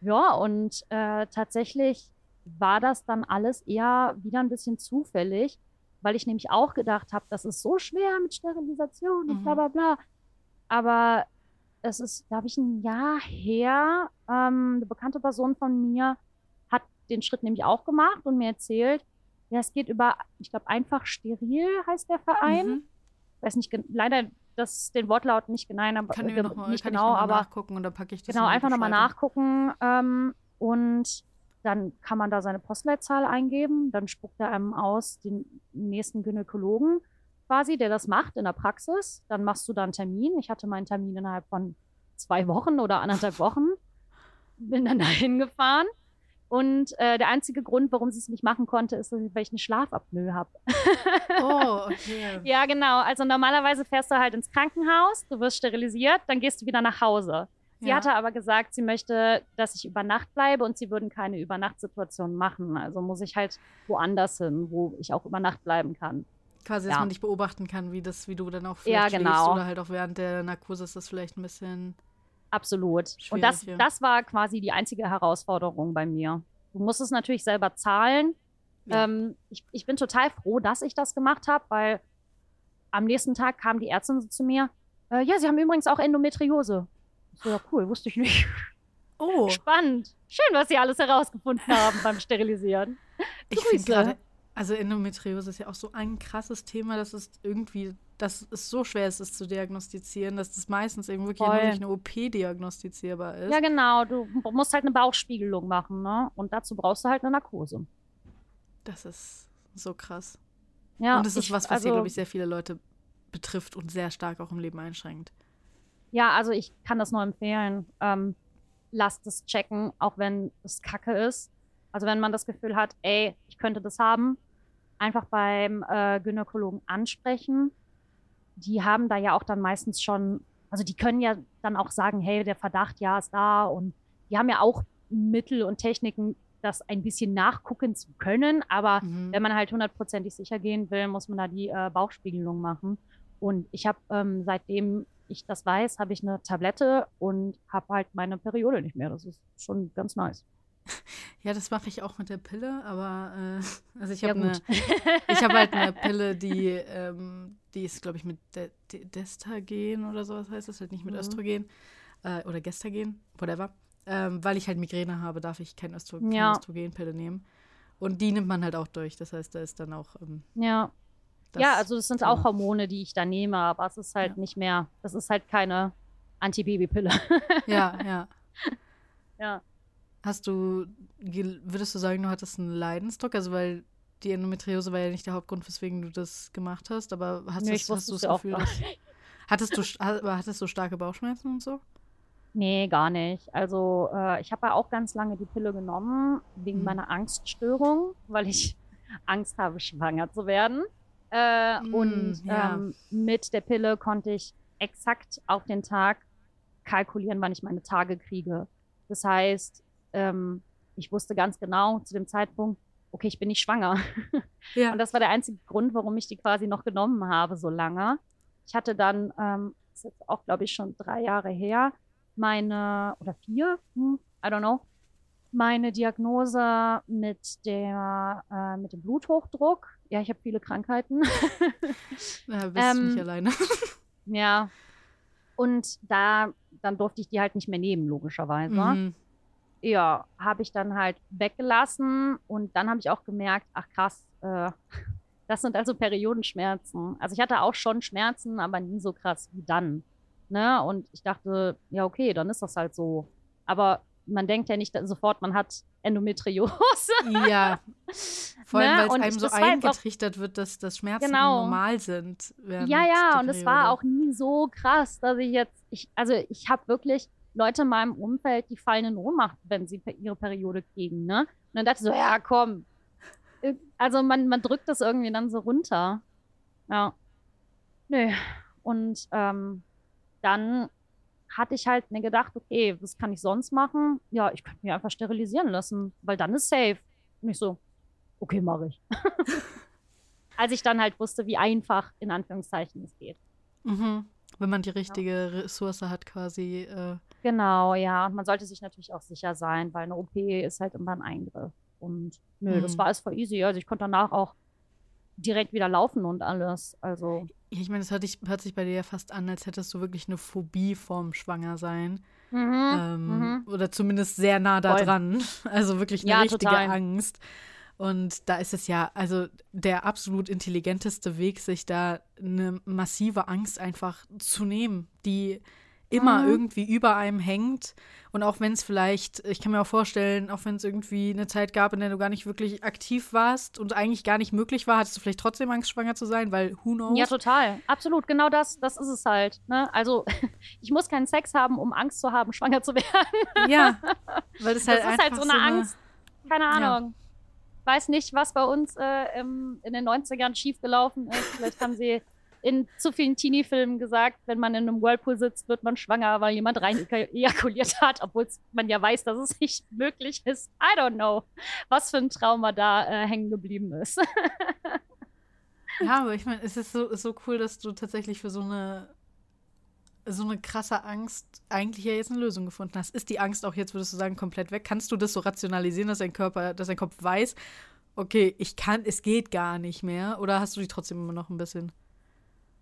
Ja, und äh, tatsächlich war das dann alles eher wieder ein bisschen zufällig, weil ich nämlich auch gedacht habe, das ist so schwer mit Sterilisation und bla Mhm. bla bla. Aber es ist, glaube ich, ein Jahr her. Ähm, eine bekannte Person von mir hat den Schritt nämlich auch gemacht und mir erzählt, ja, es geht über, ich glaube, einfach steril heißt der Verein. Mhm. Weiß nicht, leider das den Wortlaut nicht genau, aber Kann, ich mir noch mal, nicht kann genau, ich noch mal aber nachgucken und dann packe ich das Genau, einfach nochmal nachgucken. Ähm, und dann kann man da seine Postleitzahl eingeben. Dann spuckt er einem aus den nächsten Gynäkologen quasi, der das macht in der Praxis. Dann machst du da einen Termin. Ich hatte meinen Termin innerhalb von zwei Wochen oder anderthalb Wochen. Bin dann *laughs* dahin gefahren. Und äh, der einzige Grund, warum sie es nicht machen konnte, ist, dass ich- weil ich eine Schlafapnoe habe. Oh, *laughs* okay. Ja, genau. Also normalerweise fährst du halt ins Krankenhaus, du wirst sterilisiert, dann gehst du wieder nach Hause. Sie Ja. hatte aber gesagt, sie möchte, dass ich über Nacht bleibe und sie würden keine Übernachtsituation machen. Also muss ich halt woanders hin, wo ich auch über Nacht bleiben kann. Quasi, dass Ja. man dich beobachten kann, wie das, wie du dann auch Ja, vielleicht schläfst genau. oder halt auch während der Narkose ist das vielleicht ein bisschen. Absolut. Schwierig, und das, ja. das war quasi die einzige Herausforderung bei mir. Du musst es natürlich selber zahlen. Ja. Ähm, ich, ich bin total froh, dass ich das gemacht habe, weil am nächsten Tag kam die Ärztin so zu mir, äh, ja, sie haben übrigens auch Endometriose. Ich so, ja, cool, wusste ich nicht. Oh, *laughs* Spannend. Schön, was Sie alles herausgefunden haben beim Sterilisieren. ich finde gerade, also Endometriose ist ja auch so ein krasses Thema, dass es irgendwie, dass es so schwer ist, es zu diagnostizieren, dass das meistens eben wirklich nur durch eine OP diagnostizierbar ist. Ja, genau. Du musst halt eine Bauchspiegelung machen, ne? Und dazu brauchst du halt eine Narkose. Das ist so krass. Ja, und es ist ich- was, was also, hier, glaube ich, sehr viele Leute betrifft und sehr stark auch im Leben einschränkt. Ja, also ich kann das nur empfehlen. Ähm, lasst es checken, auch wenn es kacke ist. Also wenn man das Gefühl hat, ey, ich könnte das haben, einfach beim äh, Gynäkologen ansprechen. Die haben da ja auch dann meistens schon, also die können ja dann auch sagen, hey, der Verdacht, ja, ist da. Und die haben ja auch Mittel und Techniken, das ein bisschen nachgucken zu können. Aber Mhm. wenn man halt hundertprozentig sicher gehen will, muss man da die äh, Bauchspiegelung machen. Und ich habe, ähm, seitdem ich das weiß, habe ich eine Tablette und habe halt meine Periode nicht mehr. Das ist schon ganz nice. Ja, das mache ich auch mit der Pille, aber äh, also ich Ja, habe eine, ich habe halt eine *laughs* Pille, die, ähm, die ist, glaube ich, mit De De Destagen oder sowas heißt das, halt nicht mit Mhm. Östrogen äh, oder Gestagen, whatever. Ähm, weil ich halt Migräne habe, darf ich kein Östro keine Ja. Östrogenpille nehmen. Und die nimmt man halt auch durch. Das heißt, da ist dann auch ähm, Ja. ja, also das sind auch Hormone, die ich da nehme, aber es ist halt Ja. nicht mehr, das ist halt keine Antibabypille. Ja, *laughs* ja. ja. Hast du, würdest du sagen, du hattest einen Leidensdruck? Also, weil die Endometriose war ja nicht der Hauptgrund, weswegen du das gemacht hast, aber hast, du ich hast du es das Gefühl, dass, *laughs* hattest du, hattest du starke Bauchschmerzen und so? Nee, gar nicht. Also äh, ich habe ja auch ganz lange die Pille genommen wegen Mhm. meiner Angststörung, weil ich *laughs* Angst habe, schwanger zu werden. Äh, Mm, und ja. ähm, mit der Pille konnte ich exakt auf den Tag kalkulieren, wann ich meine Tage kriege. Das heißt, ähm, ich wusste ganz genau zu dem Zeitpunkt, okay, ich bin nicht schwanger. *laughs* Ja. Und das war der einzige Grund, warum ich die quasi noch genommen habe, so lange. Ich hatte dann, ähm, das ist jetzt auch, glaube ich, schon drei Jahre her, meine, oder vier, hm, I don't know, meine Diagnose mit der, äh, mit dem Bluthochdruck. Ja, ich habe viele Krankheiten. *laughs* Ja, bist du Ähm, nicht alleine. ja. Und da, dann durfte ich die halt nicht mehr nehmen, logischerweise. Mhm. Ja, habe ich dann halt weggelassen und dann habe ich auch gemerkt, ach krass, äh, *laughs* das sind also Periodenschmerzen. Also ich hatte auch schon Schmerzen, aber nie so krass wie dann. Ne? Und ich dachte, ja, okay, dann ist das halt so. Aber man denkt ja nicht sofort, man hat Endometriose. Ja, *laughs* vor allem, Ne? weil es einem so jetzt auch- eingetrichtert wird, dass, dass Schmerzen Genau. normal sind. Ja, ja, und es war auch nie so krass, dass ich jetzt, ich, also ich habe wirklich Leute in meinem Umfeld, die fallen in Ohnmacht, wenn sie ihre Periode kriegen, ne? Und dann dachte ich so, ja, komm. Also man, man drückt das irgendwie dann so runter. Ja. Nö. Und ähm, dann hatte ich halt mir gedacht, okay, was kann ich sonst machen? Ja, ich könnte mich einfach sterilisieren lassen, weil dann ist safe. Und ich so, okay, mache ich. *laughs* Als ich dann halt wusste, wie einfach in Anführungszeichen es geht. Mhm. Wenn man die richtige Ressource hat, quasi. Äh, Genau, ja. Und man sollte sich natürlich auch sicher sein, weil eine OP ist halt immer ein Eingriff. Und nö, das Mhm. war alles voll easy. Also ich konnte danach auch direkt wieder laufen und alles. Also, ich meine, es hört, dich- hört sich bei dir ja fast an, als hättest du wirklich eine Phobie vorm Schwangersein. mhm, Ähm, mhm. Oder zumindest sehr nah da Voll. dran. *laughs* Also wirklich eine Ja, richtige total. Angst. Und da ist es ja, also der absolut intelligenteste Weg, sich da eine massive Angst einfach zu nehmen, die immer Mhm. irgendwie über einem hängt. Und auch wenn es vielleicht, ich kann mir auch vorstellen, auch wenn es irgendwie eine Zeit gab, in der du gar nicht wirklich aktiv warst und eigentlich gar nicht möglich war, hattest du vielleicht trotzdem Angst, schwanger zu sein, weil who knows? Ja, total. Absolut. Genau das, das ist es halt. Ne? Also, *laughs* ich muss keinen Sex haben, um Angst zu haben, *laughs* schwanger zu werden. Ja, *laughs* weil das, Das halt ist halt einfach so eine Angst. Keine Ja. Ahnung. Weiß nicht, was bei uns äh, im, in den 90ern schiefgelaufen ist. Vielleicht haben sie in zu vielen Teenie-Filmen gesagt, wenn man in einem Whirlpool sitzt, wird man schwanger, weil jemand rein ejakuliert hat, obwohl man ja weiß, dass es nicht möglich ist. I don't know, was für ein Trauma da äh, hängen geblieben ist. *laughs* Ja, aber ich meine, es ist so, so cool, dass du tatsächlich für so eine so eine krasse Angst eigentlich ja jetzt eine Lösung gefunden hast. Ist die Angst auch jetzt, würdest du sagen, komplett weg? Kannst du das so rationalisieren, dass dein Körper, dass dein Kopf weiß, okay, ich kann, es geht gar nicht mehr? Oder hast du die trotzdem immer noch ein bisschen?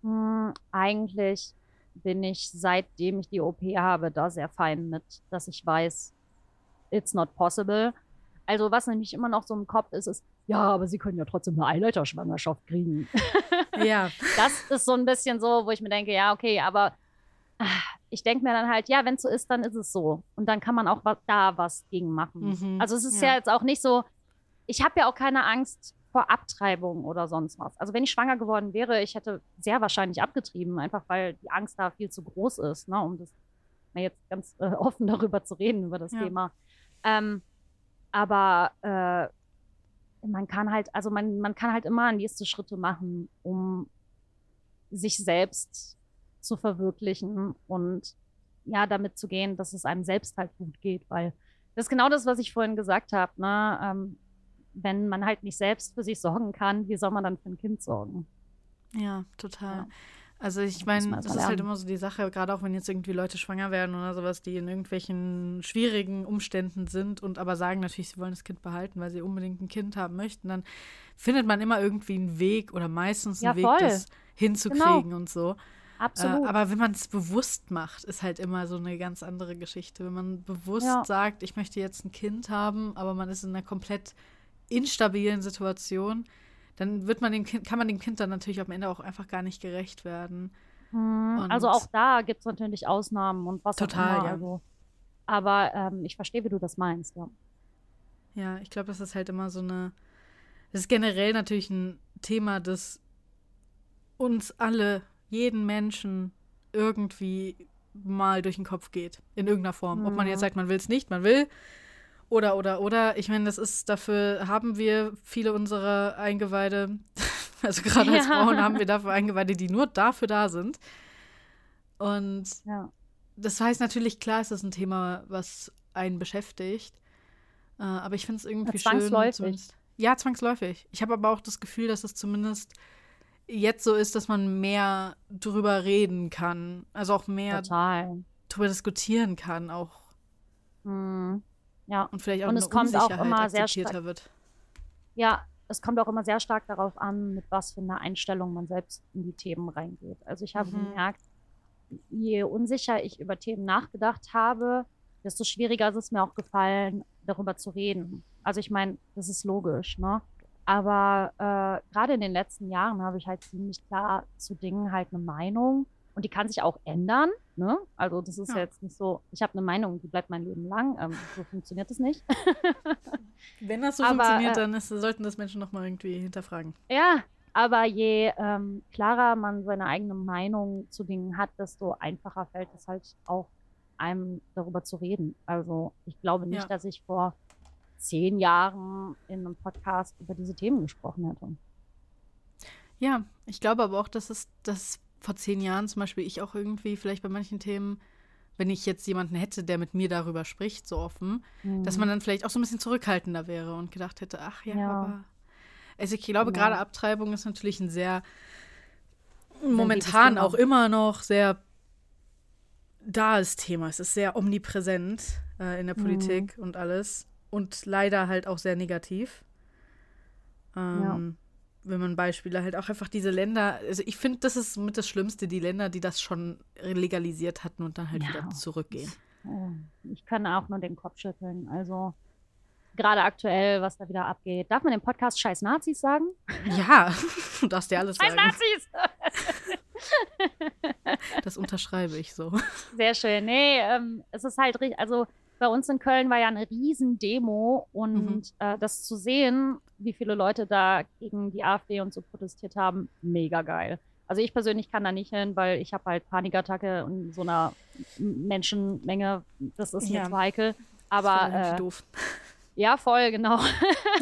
Hm, eigentlich bin ich, seitdem ich die OP habe, da sehr fein mit, dass ich weiß, it's not possible. Also was nämlich immer noch so im Kopf ist, ist, ja, aber sie können ja trotzdem eine Eileiterschwangerschaft kriegen. *laughs* Ja, Das ist so ein bisschen so, wo ich mir denke, ja, okay, aber ah, ich denke mir dann halt, ja, wenn es so ist, dann ist es so. Und dann kann man auch da was gegen machen. Mhm, Also es ist ja. ja. jetzt auch nicht so, ich habe ja auch keine Angst vor Abtreibung oder sonst was. Also wenn ich schwanger geworden wäre, ich hätte sehr wahrscheinlich abgetrieben, einfach weil die Angst da viel zu groß ist, ne, um das mal jetzt ganz äh, *laughs* offen darüber zu reden, über das Ja. Thema. Ähm, aber äh, man kann halt, also man, man kann halt immer nächste Schritte machen, um sich selbst zu verwirklichen und ja, damit zu gehen, dass es einem selbst halt gut geht, weil das ist genau das, was ich vorhin gesagt habe, ne? Ähm, wenn man halt nicht selbst für sich sorgen kann, wie soll man dann für ein Kind sorgen? ja, total. Also ich meine, das mal ist halt immer so die Sache, gerade auch wenn jetzt irgendwie Leute schwanger werden oder sowas, die in irgendwelchen schwierigen Umständen sind und aber sagen natürlich, sie wollen das Kind behalten, weil sie unbedingt ein Kind haben möchten, dann findet man immer irgendwie einen Weg oder meistens einen Ja, Weg, das hinzukriegen und so. Absolut. Äh, aber wenn man es bewusst macht, ist halt immer so eine ganz andere Geschichte. Wenn man bewusst Ja. sagt, ich möchte jetzt ein Kind haben, aber man ist in einer komplett instabilen Situation, dann wird man dem Kind, kann man dem Kind dann natürlich am Ende auch einfach gar nicht gerecht werden. Mhm. Und- Also auch da gibt es natürlich Ausnahmen und was Total, auch immer. ja. Also, aber ähm, ich verstehe, wie du das meinst, ja. Ja, ich glaube, das ist halt immer so eine. Das ist generell natürlich ein Thema, das uns alle, jeden Menschen irgendwie mal durch den Kopf geht. In irgendeiner Form. Ob man Mhm. jetzt sagt, man will es nicht, man will. Oder, oder, oder. Ich meine, das ist, dafür haben wir viele unserer Eingeweide, *laughs* also gerade als Ja. Frauen haben wir dafür Eingeweide, die nur dafür da sind. Und ja. das heißt natürlich, klar ist das ein Thema, was einen beschäftigt. Äh, aber ich finde es irgendwie schön. zwangsläufig. zumindest- Ja, zwangsläufig. Ich habe aber auch das Gefühl, dass es zumindest jetzt so ist, dass man mehr drüber reden kann. Also auch mehr Total. drüber diskutieren kann auch. Mhm. Ja. Und vielleicht auch Und es kommt auch immer sehr stark- wird. Ja, es kommt auch immer sehr stark darauf an, mit was für einer Einstellung man selbst in die Themen reingeht. Also ich habe Mhm. gemerkt, je unsicher ich über Themen nachgedacht habe, desto schwieriger ist es mir auch gefallen, darüber zu reden. Also ich meine, das ist logisch, ne? Aber äh, gerade in den letzten Jahren habe ich halt ziemlich klar zu Dingen halt eine Meinung und die kann sich auch ändern. Ne? Also das ist Ja. jetzt nicht so, ich habe eine Meinung, die bleibt mein Leben lang. Ähm, so funktioniert das nicht. *laughs* Wenn das so Aber, funktioniert, äh, dann ist, sollten das Menschen nochmal irgendwie hinterfragen. Ja, aber je ähm, klarer man seine eigene Meinung zu Dingen hat, desto einfacher fällt es halt auch einem darüber zu reden. Also ich glaube nicht, Ja. dass ich vor zehn Jahren in einem Podcast über diese Themen gesprochen hätte. Ja, ich glaube aber auch, dass es, dass vor zehn Jahren zum Beispiel ich auch irgendwie vielleicht bei manchen Themen, wenn ich jetzt jemanden hätte, der mit mir darüber spricht, so offen, dass man dann vielleicht auch so ein bisschen zurückhaltender wäre und gedacht hätte, ach ja, Ja. aber. Also ich glaube, Genau. gerade Abtreibung ist natürlich ein sehr momentan auch immer noch sehr daes Thema. Es ist sehr omnipräsent äh, in der Mhm. Politik und alles. Und leider halt auch sehr negativ. Ähm, Wenn man Beispiele halt auch einfach diese Länder, also ich finde, das ist mit das Schlimmste, die Länder, die das schon legalisiert hatten und dann halt Ja. wieder zurückgehen. Ich kann auch nur den Kopf schütteln. Also gerade aktuell, was da wieder abgeht. Darf man im Podcast Scheiß Nazis sagen? Ja, *laughs* du darfst dir alles Scheiß sagen. Nazis! Das unterschreibe ich so. Sehr schön. Nee, ähm, es ist halt richtig, also bei uns in Köln war ja eine Riesendemo und Mhm. äh, das zu sehen, wie viele Leute da gegen die AfD und so protestiert haben, mega geil. Also ich persönlich kann da nicht hin, weil ich habe halt Panikattacke und so einer Menschenmenge, das ist Ja. mir zu heikel. Das Aber irgendwie äh, doof. *laughs* ja, voll, genau.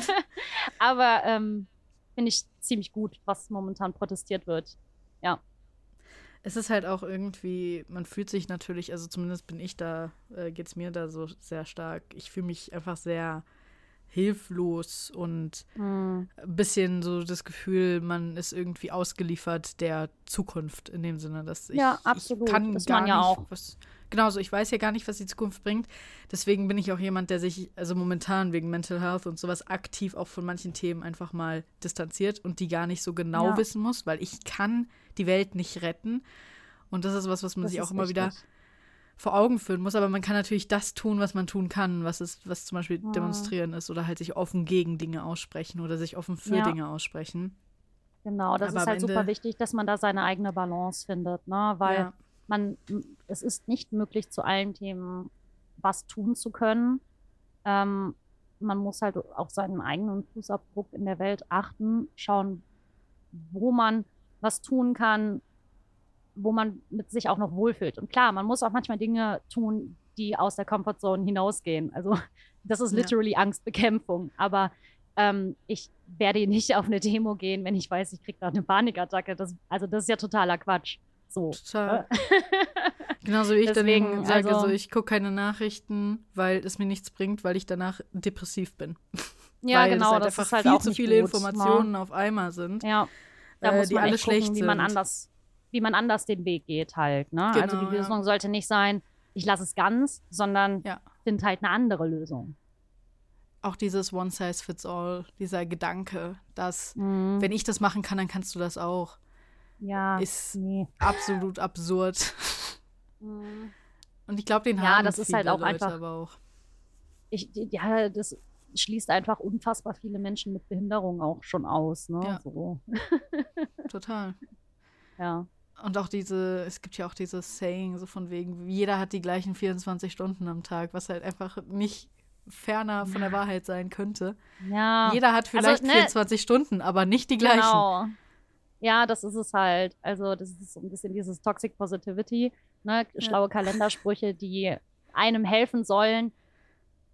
*laughs* Aber ähm, finde ich ziemlich gut, was momentan protestiert wird. Es ist halt auch irgendwie, man fühlt sich natürlich, also zumindest bin ich da, äh, geht es mir da so sehr stark. Ich fühle mich einfach sehr hilflos und Hm. ein bisschen so das Gefühl, man ist irgendwie ausgeliefert der Zukunft in dem Sinne, dass ich, Ja, absolut. ich kann Ist gar ja nicht, auch. was genauso, ich weiß ja gar nicht, was die Zukunft bringt. Deswegen bin ich auch jemand, der sich also momentan wegen Mental Health und sowas aktiv auch von manchen Themen einfach mal distanziert und die gar nicht so genau Ja. wissen muss, weil ich kann die Welt nicht retten. Und das ist was, was man Das sich auch immer wieder vor Augen führen muss, aber man kann natürlich das tun, was man tun kann, was ist, was zum Beispiel Ja. demonstrieren ist oder halt sich offen gegen Dinge aussprechen oder sich offen für Ja. Dinge aussprechen. Genau, das Aber ist halt super Ende- wichtig, dass man da seine eigene Balance findet, ne? Weil Ja. man, es ist nicht möglich, zu allen Themen was tun zu können. Ähm, man muss halt auf seinen eigenen Fußabdruck in der Welt achten, schauen, wo man was tun kann, wo man mit sich auch noch wohlfühlt. Und klar, man muss auch manchmal Dinge tun, die aus der Comfortzone hinausgehen. Also das ist Ja. literally Angstbekämpfung. Aber ähm, ich werde nicht *laughs* auf eine Demo gehen, wenn ich weiß, ich kriege da eine Panikattacke. Das, also das ist ja totaler Quatsch. So. Total. *laughs* Genauso wie ich Deswegen, dann eben sage, also- so ich gucke keine Nachrichten, weil es mir nichts bringt, weil ich danach depressiv bin. ja, *laughs* weil genau. es halt das einfach ist halt viel auch zu viele gut, ne? Informationen auf einmal sind. Ja, da äh, muss die man alle echt gucken, wie man anders wie man anders den Weg geht halt. Ne? Genau, also die ja. Lösung sollte nicht sein, ich lasse es ganz, sondern Ja. find halt eine andere Lösung. Auch dieses One Size Fits All, dieser Gedanke, dass Mhm. wenn ich das machen kann, dann kannst du das auch, Ja, ist nee. absolut absurd. *laughs* Mhm. Und ich glaube, den Ja, haben das ist halt auch Leute einfach- aber auch. Ich, ja, das schließt einfach unfassbar viele Menschen mit Behinderung auch schon aus. Ne? Ja. So, *laughs* Total. ja. Und auch diese, es gibt ja auch dieses Saying, so von wegen, jeder hat die gleichen 24 Stunden am Tag, was halt einfach nicht ferner von der Wahrheit sein könnte. ja. Jeder hat Also, vielleicht ne, 24 Stunden, aber nicht die gleichen. Genau. Ja, das ist es halt. Also, das ist so ein bisschen dieses Toxic Positivity, ne? Schlaue Kalendersprüche, die einem helfen sollen,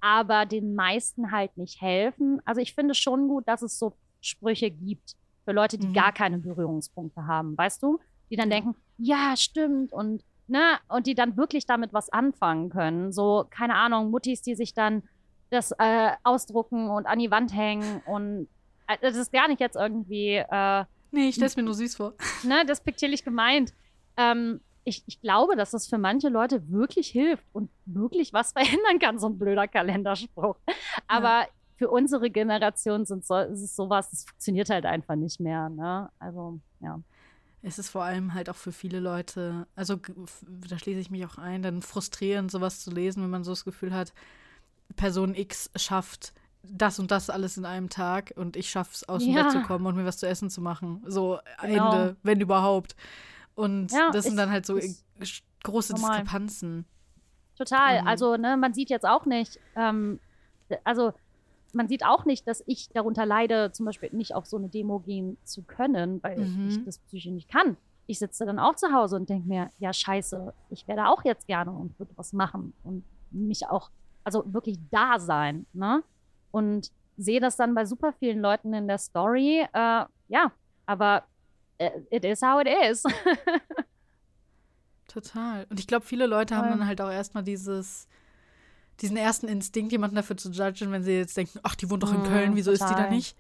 aber den meisten halt nicht helfen. Also, ich finde schon gut, dass es so Sprüche gibt für Leute, die Mhm. gar keine Berührungspunkte haben, weißt du? Die dann denken, ja, stimmt und ne, und die dann wirklich damit was anfangen können. So, keine Ahnung, Muttis, die sich dann das äh, ausdrucken und an die Wand hängen und äh, das ist gar nicht jetzt irgendwie äh, Nee, ich stell's mir nur süß vor. ne, despektierlich gemeint. Ähm, ich, ich glaube, dass es für manche Leute wirklich hilft und wirklich was *laughs* verändern kann, so ein blöder Kalenderspruch. Aber für unsere Generation sind so, ist es sowas, das funktioniert halt einfach nicht mehr. Ne? Also, ja. Es ist vor allem halt auch für viele Leute, also da schließe ich mich auch ein, dann frustrierend, sowas zu lesen, wenn man so das Gefühl hat, Person X schafft das und das alles in einem Tag und ich schaffe es, aus dem Ja. Bett zu kommen und mir was zu essen zu machen. So Genau. Ende, wenn überhaupt. Und Ja, das sind dann halt so große normal. Diskrepanzen. Total. Mhm. Also, ne, man sieht jetzt auch nicht, ähm, also man sieht auch nicht, dass ich darunter leide, zum Beispiel nicht auf so eine Demo gehen zu können, weil Mhm. ich das psychisch nicht kann. Ich sitze dann auch zu Hause und denke mir, ja, scheiße, ich werde auch jetzt gerne und würde was machen und mich auch, also wirklich da sein, ne? Und sehe das dann bei super vielen Leuten in der Story, äh, ja, aber it is how it is. *laughs* Total. Und ich glaube, viele Leute haben dann halt auch erstmal dieses, diesen ersten Instinkt, jemanden dafür zu judgen, wenn sie jetzt denken, ach, die wohnt doch in Mhm, Köln, wieso ist die da total. nicht?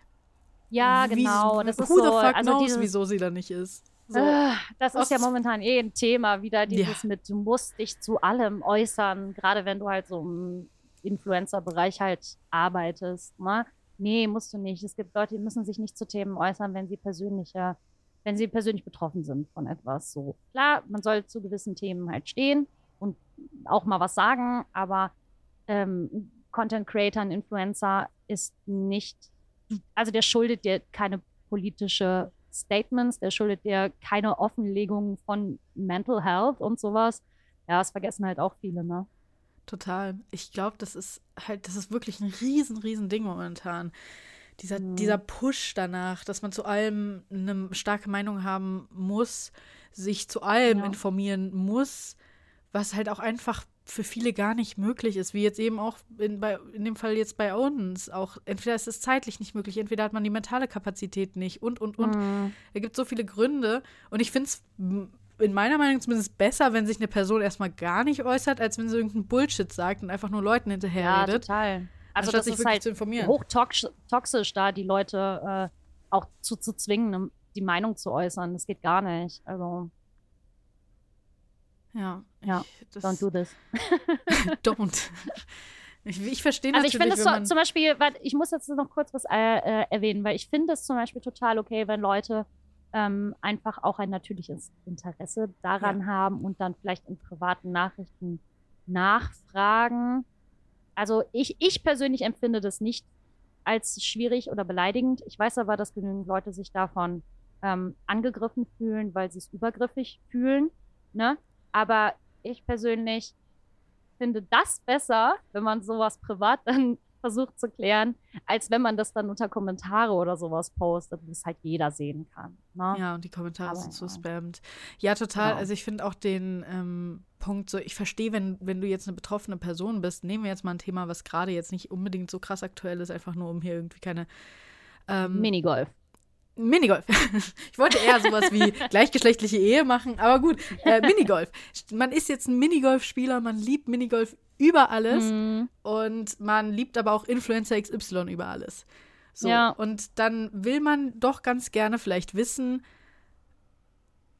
ja, Wie- genau. Das ist so, also knows, dieses, wieso sie da nicht ist? So. Äh, Das ist ja momentan eh ein Thema, wieder dieses mit, du musst dich zu allem äußern, gerade wenn du halt so im Influencer-Bereich halt arbeitest. Ne? Nee, musst du nicht. Es gibt Leute, die müssen sich nicht zu Themen äußern, wenn sie persönlicher, wenn sie persönlich betroffen sind von etwas. So klar, man soll zu gewissen Themen halt stehen und auch mal was sagen, aber ähm, Content Creator, ein Influencer ist nicht, also der schuldet dir keine politische Statements, der schuldet dir keine Offenlegung von Mental Health und sowas. Ja, das vergessen halt auch viele, ne? Total. Ich glaube, das ist halt, das ist wirklich ein riesen, riesen Ding momentan. Dieser, Mhm. dieser Push danach, dass man zu allem eine starke Meinung haben muss, sich zu allem Ja. informieren muss, was halt auch einfach für viele gar nicht möglich ist, wie jetzt eben auch in, bei, in dem Fall jetzt bei uns auch. Entweder ist es zeitlich nicht möglich, entweder hat man die mentale Kapazität nicht und, und, und. Mhm. Es gibt so viele Gründe und ich finde es in meiner Meinung zumindest besser, wenn sich eine Person erstmal gar nicht äußert, als wenn sie irgendeinen Bullshit sagt und einfach nur Leuten Ja, hinterherredet. total. Also anstatt das ist halt hochtoxisch, da die Leute äh, auch zu, zu zwingen, ne, die Meinung zu äußern. Das geht gar nicht. Also, Ja. Ja, Ich, don't do this. *laughs* don't. Ich, ich verstehe Also ich natürlich, finde es wenn so, man, zum Beispiel, weil ich muss jetzt noch kurz was äh, äh, erwähnen, weil ich finde es zum Beispiel total okay, wenn Leute ähm, einfach auch ein natürliches Interesse daran haben und dann vielleicht in privaten Nachrichten nachfragen. Also ich, ich persönlich empfinde das nicht als schwierig oder beleidigend. Ich weiß aber, dass genügend Leute sich davon ähm, angegriffen fühlen, weil sie es übergriffig fühlen. Ne? Aber ich persönlich finde das besser, wenn man sowas privat dann versucht zu klären, als wenn man das dann unter Kommentare oder sowas postet, wo es halt jeder sehen kann. Ne? ja, und die Kommentare Aber sind so ja. spammt. Ja, total. Genau. Also ich finde auch den ähm, Punkt so, ich verstehe, wenn, wenn du jetzt eine betroffene Person bist, nehmen wir jetzt mal ein Thema, was gerade jetzt nicht unbedingt so krass aktuell ist, einfach nur um hier irgendwie keine ähm, Minigolf. Minigolf. *laughs* Ich wollte eher sowas wie *laughs* gleichgeschlechtliche Ehe machen, aber gut, äh, Minigolf. Man ist jetzt ein Minigolf-Spieler, man liebt Minigolf über alles Mhm. und man liebt aber auch Influencer XY über alles. So, Ja. und dann will man doch ganz gerne vielleicht wissen,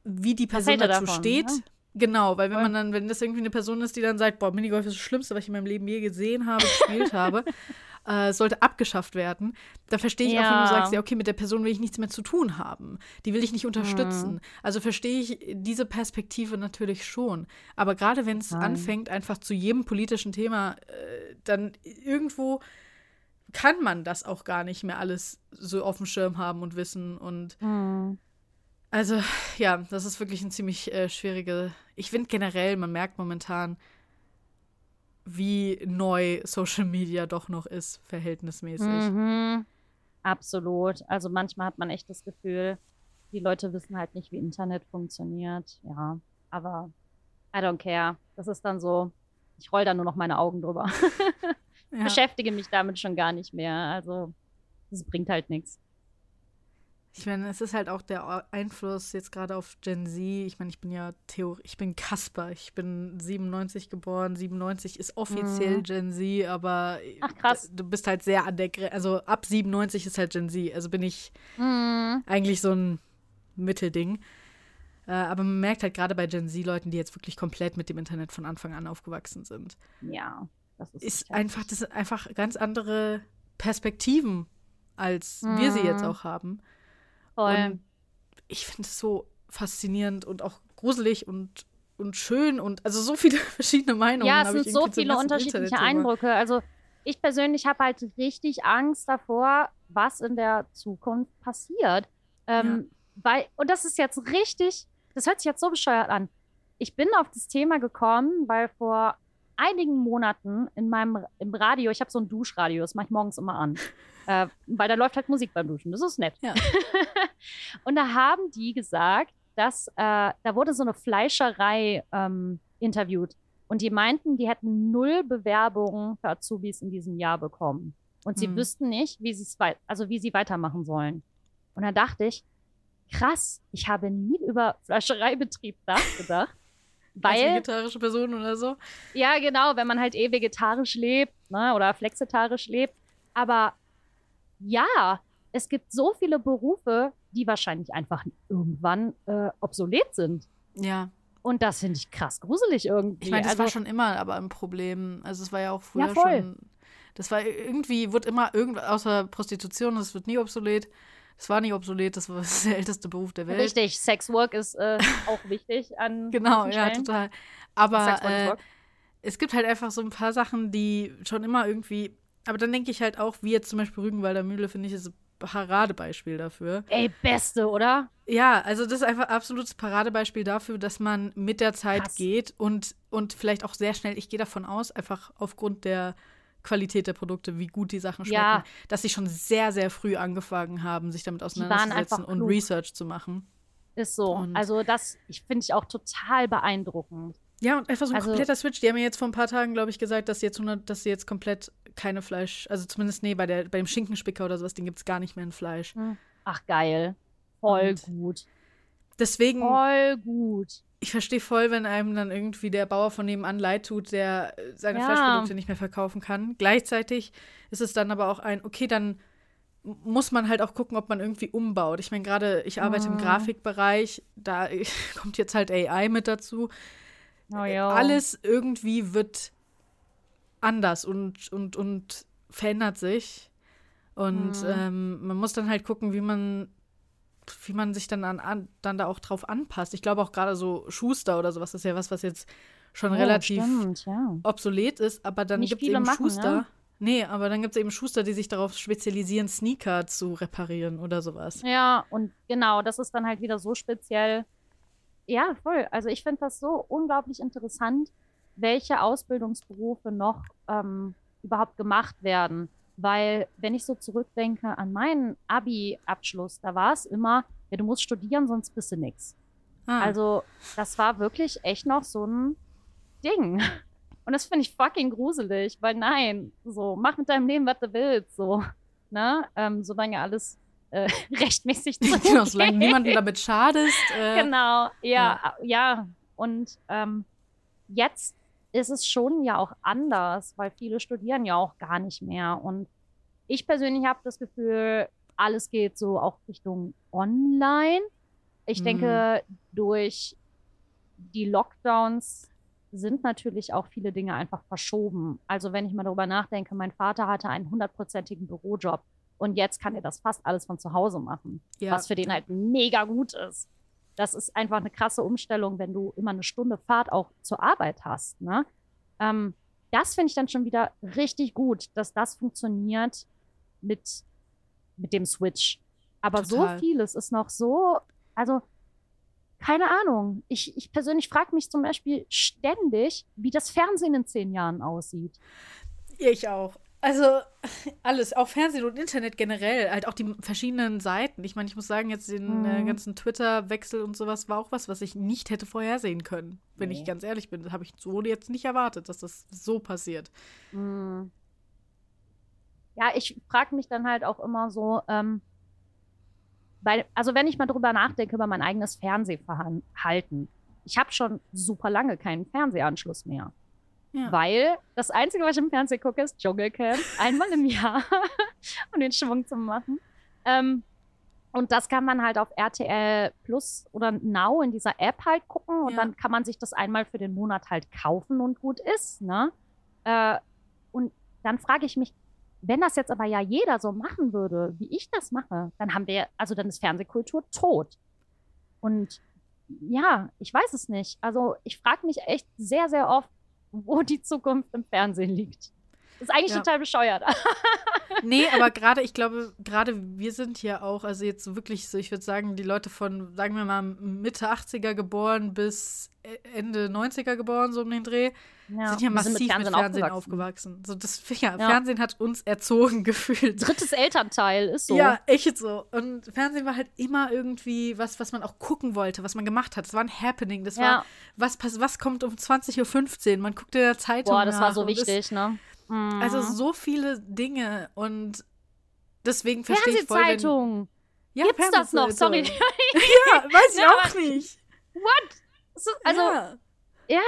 wie die Person er dazu davon, steht. ne? Genau, weil wenn man dann, wenn das irgendwie eine Person ist, die dann sagt, boah, Minigolf ist das Schlimmste, was ich in meinem Leben je gesehen habe, gespielt habe, *laughs* äh, sollte abgeschafft werden, dann verstehe ich auch, wenn du Ja. sagst, ja, okay, mit der Person will ich nichts mehr zu tun haben. Die will ich nicht unterstützen. Mhm. Also verstehe ich diese Perspektive natürlich schon. Aber gerade wenn es anfängt, einfach zu jedem politischen Thema, äh, dann irgendwo kann man das auch gar nicht mehr alles so auf dem Schirm haben und wissen und Hm. also, ja, das ist wirklich ein ziemlich äh, schwierige. Ich finde generell, man merkt momentan, wie neu Social Media doch noch ist, verhältnismäßig. Mhm. Absolut. Also manchmal hat man echt das Gefühl, die Leute wissen halt nicht, wie Internet funktioniert. Ja, aber I don't care. Das ist dann so, ich roll da nur noch meine Augen drüber. *laughs* Ja. Beschäftige mich damit schon gar nicht mehr. Also, das bringt halt nichts. Ich meine, es ist halt auch der Einfluss jetzt gerade auf Gen Z. Ich meine, ich bin ja Theorie, ich bin Kasper. Ich bin 97 geboren. 97 ist offiziell Mhm. Gen Z, aber Ach, krass. du bist halt sehr an der Grenze. Also ab 97 ist halt Gen Z. Also bin ich Mhm. eigentlich so ein Mittelding. Äh, aber man merkt halt gerade bei Gen Z-Leuten, die jetzt wirklich komplett mit dem Internet von Anfang an aufgewachsen sind, Ja, das ist, ist einfach, das sind einfach ganz andere Perspektiven, als wir sie jetzt Mhm. auch haben. Voll. Ich finde es so faszinierend und auch gruselig und, und schön und also so viele *laughs* verschiedene Meinungen. Ja, es sind so viele unterschiedliche. Eindrücke. Also ich persönlich habe halt richtig Angst davor, was in der Zukunft passiert. Ähm, weil, und das ist jetzt richtig, das hört sich jetzt so bescheuert an. Ich bin auf das Thema gekommen, weil vor einigen Monaten in meinem im Radio, ich habe so ein Duschradio, das mache ich morgens immer an. *laughs* Äh, weil da läuft halt Musik beim Duschen. Das ist nett. Ja. *laughs* und da haben die gesagt, dass äh, da wurde so eine Fleischerei ähm, interviewt. Und die meinten, die hätten null Bewerbungen für Azubis in diesem Jahr bekommen. Und sie Hm. wüssten nicht, wie, also wie sie weitermachen sollen. Und da dachte ich, krass, ich habe nie über Fleischereibetrieb nachgedacht. *laughs* Als Weil, vegetarische Person oder so. ja, genau, wenn man halt eh vegetarisch lebt ne, oder flexitarisch lebt. Aber ja, es gibt so viele Berufe, die wahrscheinlich einfach irgendwann äh, obsolet sind. Ja. Und das finde ich krass gruselig irgendwie. Ich meine, das also, war schon immer aber ein Problem. Also es war ja auch früher Ja, voll. schon. Das war irgendwie, wird immer irgendwas, außer Prostitution, das wird nie obsolet. Es war nie obsolet, das war *laughs* der älteste Beruf der Welt. richtig, Sexwork ist äh, *laughs* auch wichtig an Genau, ja, total. Aber äh, es gibt halt einfach so ein paar Sachen, die schon immer irgendwie. Aber dann denke ich halt auch, wie jetzt zum Beispiel Rügenwalder Mühle, finde ich, ist ein Paradebeispiel dafür. Ey, beste, oder? Ja, also das ist einfach absolutes Paradebeispiel dafür, dass man mit der Zeit Krass. geht und, und vielleicht auch sehr schnell, ich gehe davon aus, einfach aufgrund der Qualität der Produkte, wie gut die Sachen schmecken, Ja. dass sie schon sehr, sehr früh angefangen haben, sich damit auseinanderzusetzen und klug. Research zu machen. Ist so. Und- also das ich finde ich auch total beeindruckend. Ja, und einfach so ein Also- kompletter Switch. Die haben mir jetzt vor ein paar Tagen, glaube ich, gesagt, dass sie jetzt 100, dass sie jetzt komplett keine Fleisch, also zumindest, nee, bei, der, bei dem Schinkenspicker oder sowas, den gibt es gar nicht mehr in Fleisch. Ach geil. Voll Und- gut. Deswegen, Voll gut. ich verstehe voll, wenn einem dann irgendwie der Bauer von nebenan leid tut, der äh, seine Ja. Fleischprodukte nicht mehr verkaufen kann. Gleichzeitig ist es dann aber auch ein, okay, dann muss man halt auch gucken, ob man irgendwie umbaut. Ich meine, gerade ich arbeite im Mhm. Grafikbereich, da *laughs* kommt jetzt halt AI mit dazu. Oh. Alles irgendwie wird anders und, und, und verändert sich. Und Mhm. ähm, man muss dann halt gucken, wie man, wie man sich dann, an, an, dann da auch drauf anpasst. Ich glaube auch gerade so Schuster oder sowas ist ja was, was jetzt schon Oh, relativ Stimmt, ja. obsolet ist, aber dann gibt es eben machen, Schuster. ne? Nee, aber dann gibt es eben Schuster, die sich darauf spezialisieren, Sneaker zu reparieren oder sowas. Ja, und genau, das ist dann halt wieder so speziell. Ja, voll. Also ich finde das so unglaublich interessant, welche Ausbildungsberufe noch ähm, überhaupt gemacht werden. Weil, wenn ich so zurückdenke an meinen Abi-Abschluss, da war es immer, ja, du musst studieren, sonst bist du nix. Ah, Also, das war wirklich echt noch so ein Ding. *laughs* Und das finde ich fucking gruselig, weil nein, so, mach mit deinem Leben, was du willst, so, ne, ähm, solange alles äh, *laughs* rechtmäßig *laughs* genau, solange niemandem damit schadest. Äh, Genau, ja, ja. Und ähm, jetzt ist es schon ja auch anders, weil viele studieren ja auch gar nicht mehr. Und ich persönlich habe das Gefühl, alles geht so auch Richtung Online. Ich Mhm. denke, durch die Lockdowns sind natürlich auch viele Dinge einfach verschoben. Also wenn ich mal darüber nachdenke, mein Vater hatte einen hundertprozentigen Bürojob und jetzt kann er das fast alles von zu Hause machen, Ja. was für den halt mega gut ist. Das ist einfach eine krasse Umstellung, wenn du immer eine Stunde Fahrt auch zur Arbeit hast. Ne? Ähm, das finde ich dann schon wieder richtig gut, dass das funktioniert mit, mit dem Switch. Aber Total. so vieles ist noch so, also keine Ahnung. Ich, ich persönlich frage mich zum Beispiel ständig, wie das Fernsehen in zehn Jahren aussieht. Ich auch. Also alles, auch Fernsehen und Internet generell, halt auch die verschiedenen Seiten. Ich meine, ich muss sagen, jetzt den äh, Mhm. ganzen Twitter-Wechsel und sowas war auch was, was ich nicht hätte vorhersehen können. Wenn Nee. ich ganz ehrlich bin, das habe ich so jetzt nicht erwartet, dass das so passiert. Mm. Ja, ich frage mich dann halt auch immer so, ähm, weil, also wenn ich mal drüber nachdenke, über mein eigenes Fernsehverhalten. Ich habe schon super lange keinen Fernsehanschluss mehr. Ja. Weil das Einzige, was ich im Fernsehen gucke, ist Dschungelcamp. *laughs* Einmal im Jahr, *laughs* um den Schwung zu machen. Ähm, und das kann man halt auf RTL Plus oder Now in dieser App halt gucken. Und Ja. dann kann man sich das einmal für den Monat halt kaufen und gut ist. Ne? Äh, und dann frage ich mich, wenn das jetzt aber ja jeder so machen würde, wie ich das mache, dann haben wir, also dann ist Fernsehkultur tot. Und ja, ich weiß es nicht. Also ich frage mich echt sehr, sehr oft, wo die Zukunft im Fernsehen liegt. Das ist eigentlich Ja. total bescheuert. *laughs* Nee, aber gerade, ich glaube, gerade wir sind ja auch, also jetzt wirklich so, ich würde sagen, die Leute von, sagen wir mal, Mitte 80er geboren bis E- Ende 90er geboren, so um den Dreh, Ja, sind ja massiv mit Fernsehen, aufgewachsen. aufgewachsen. So, das, ja, Ja. Fernsehen hat uns erzogen *laughs* gefühlt. Drittes Elternteil ist so. Ja, echt so. Und Fernsehen war halt immer irgendwie was, was man auch gucken wollte, was man gemacht hat. Das war ein Happening. Das Ja. war, was, pass- was kommt um 20.15 Uhr? Man guckte der Zeitung Boah, das war so wichtig, ne? Mhm. Also so viele Dinge und deswegen verstehe ich voll, Fernsehzeitung. ja, Gibt's das noch? Sorry. *laughs* Ja, weiß ich Ja, auch nicht. So, also, ja. ja.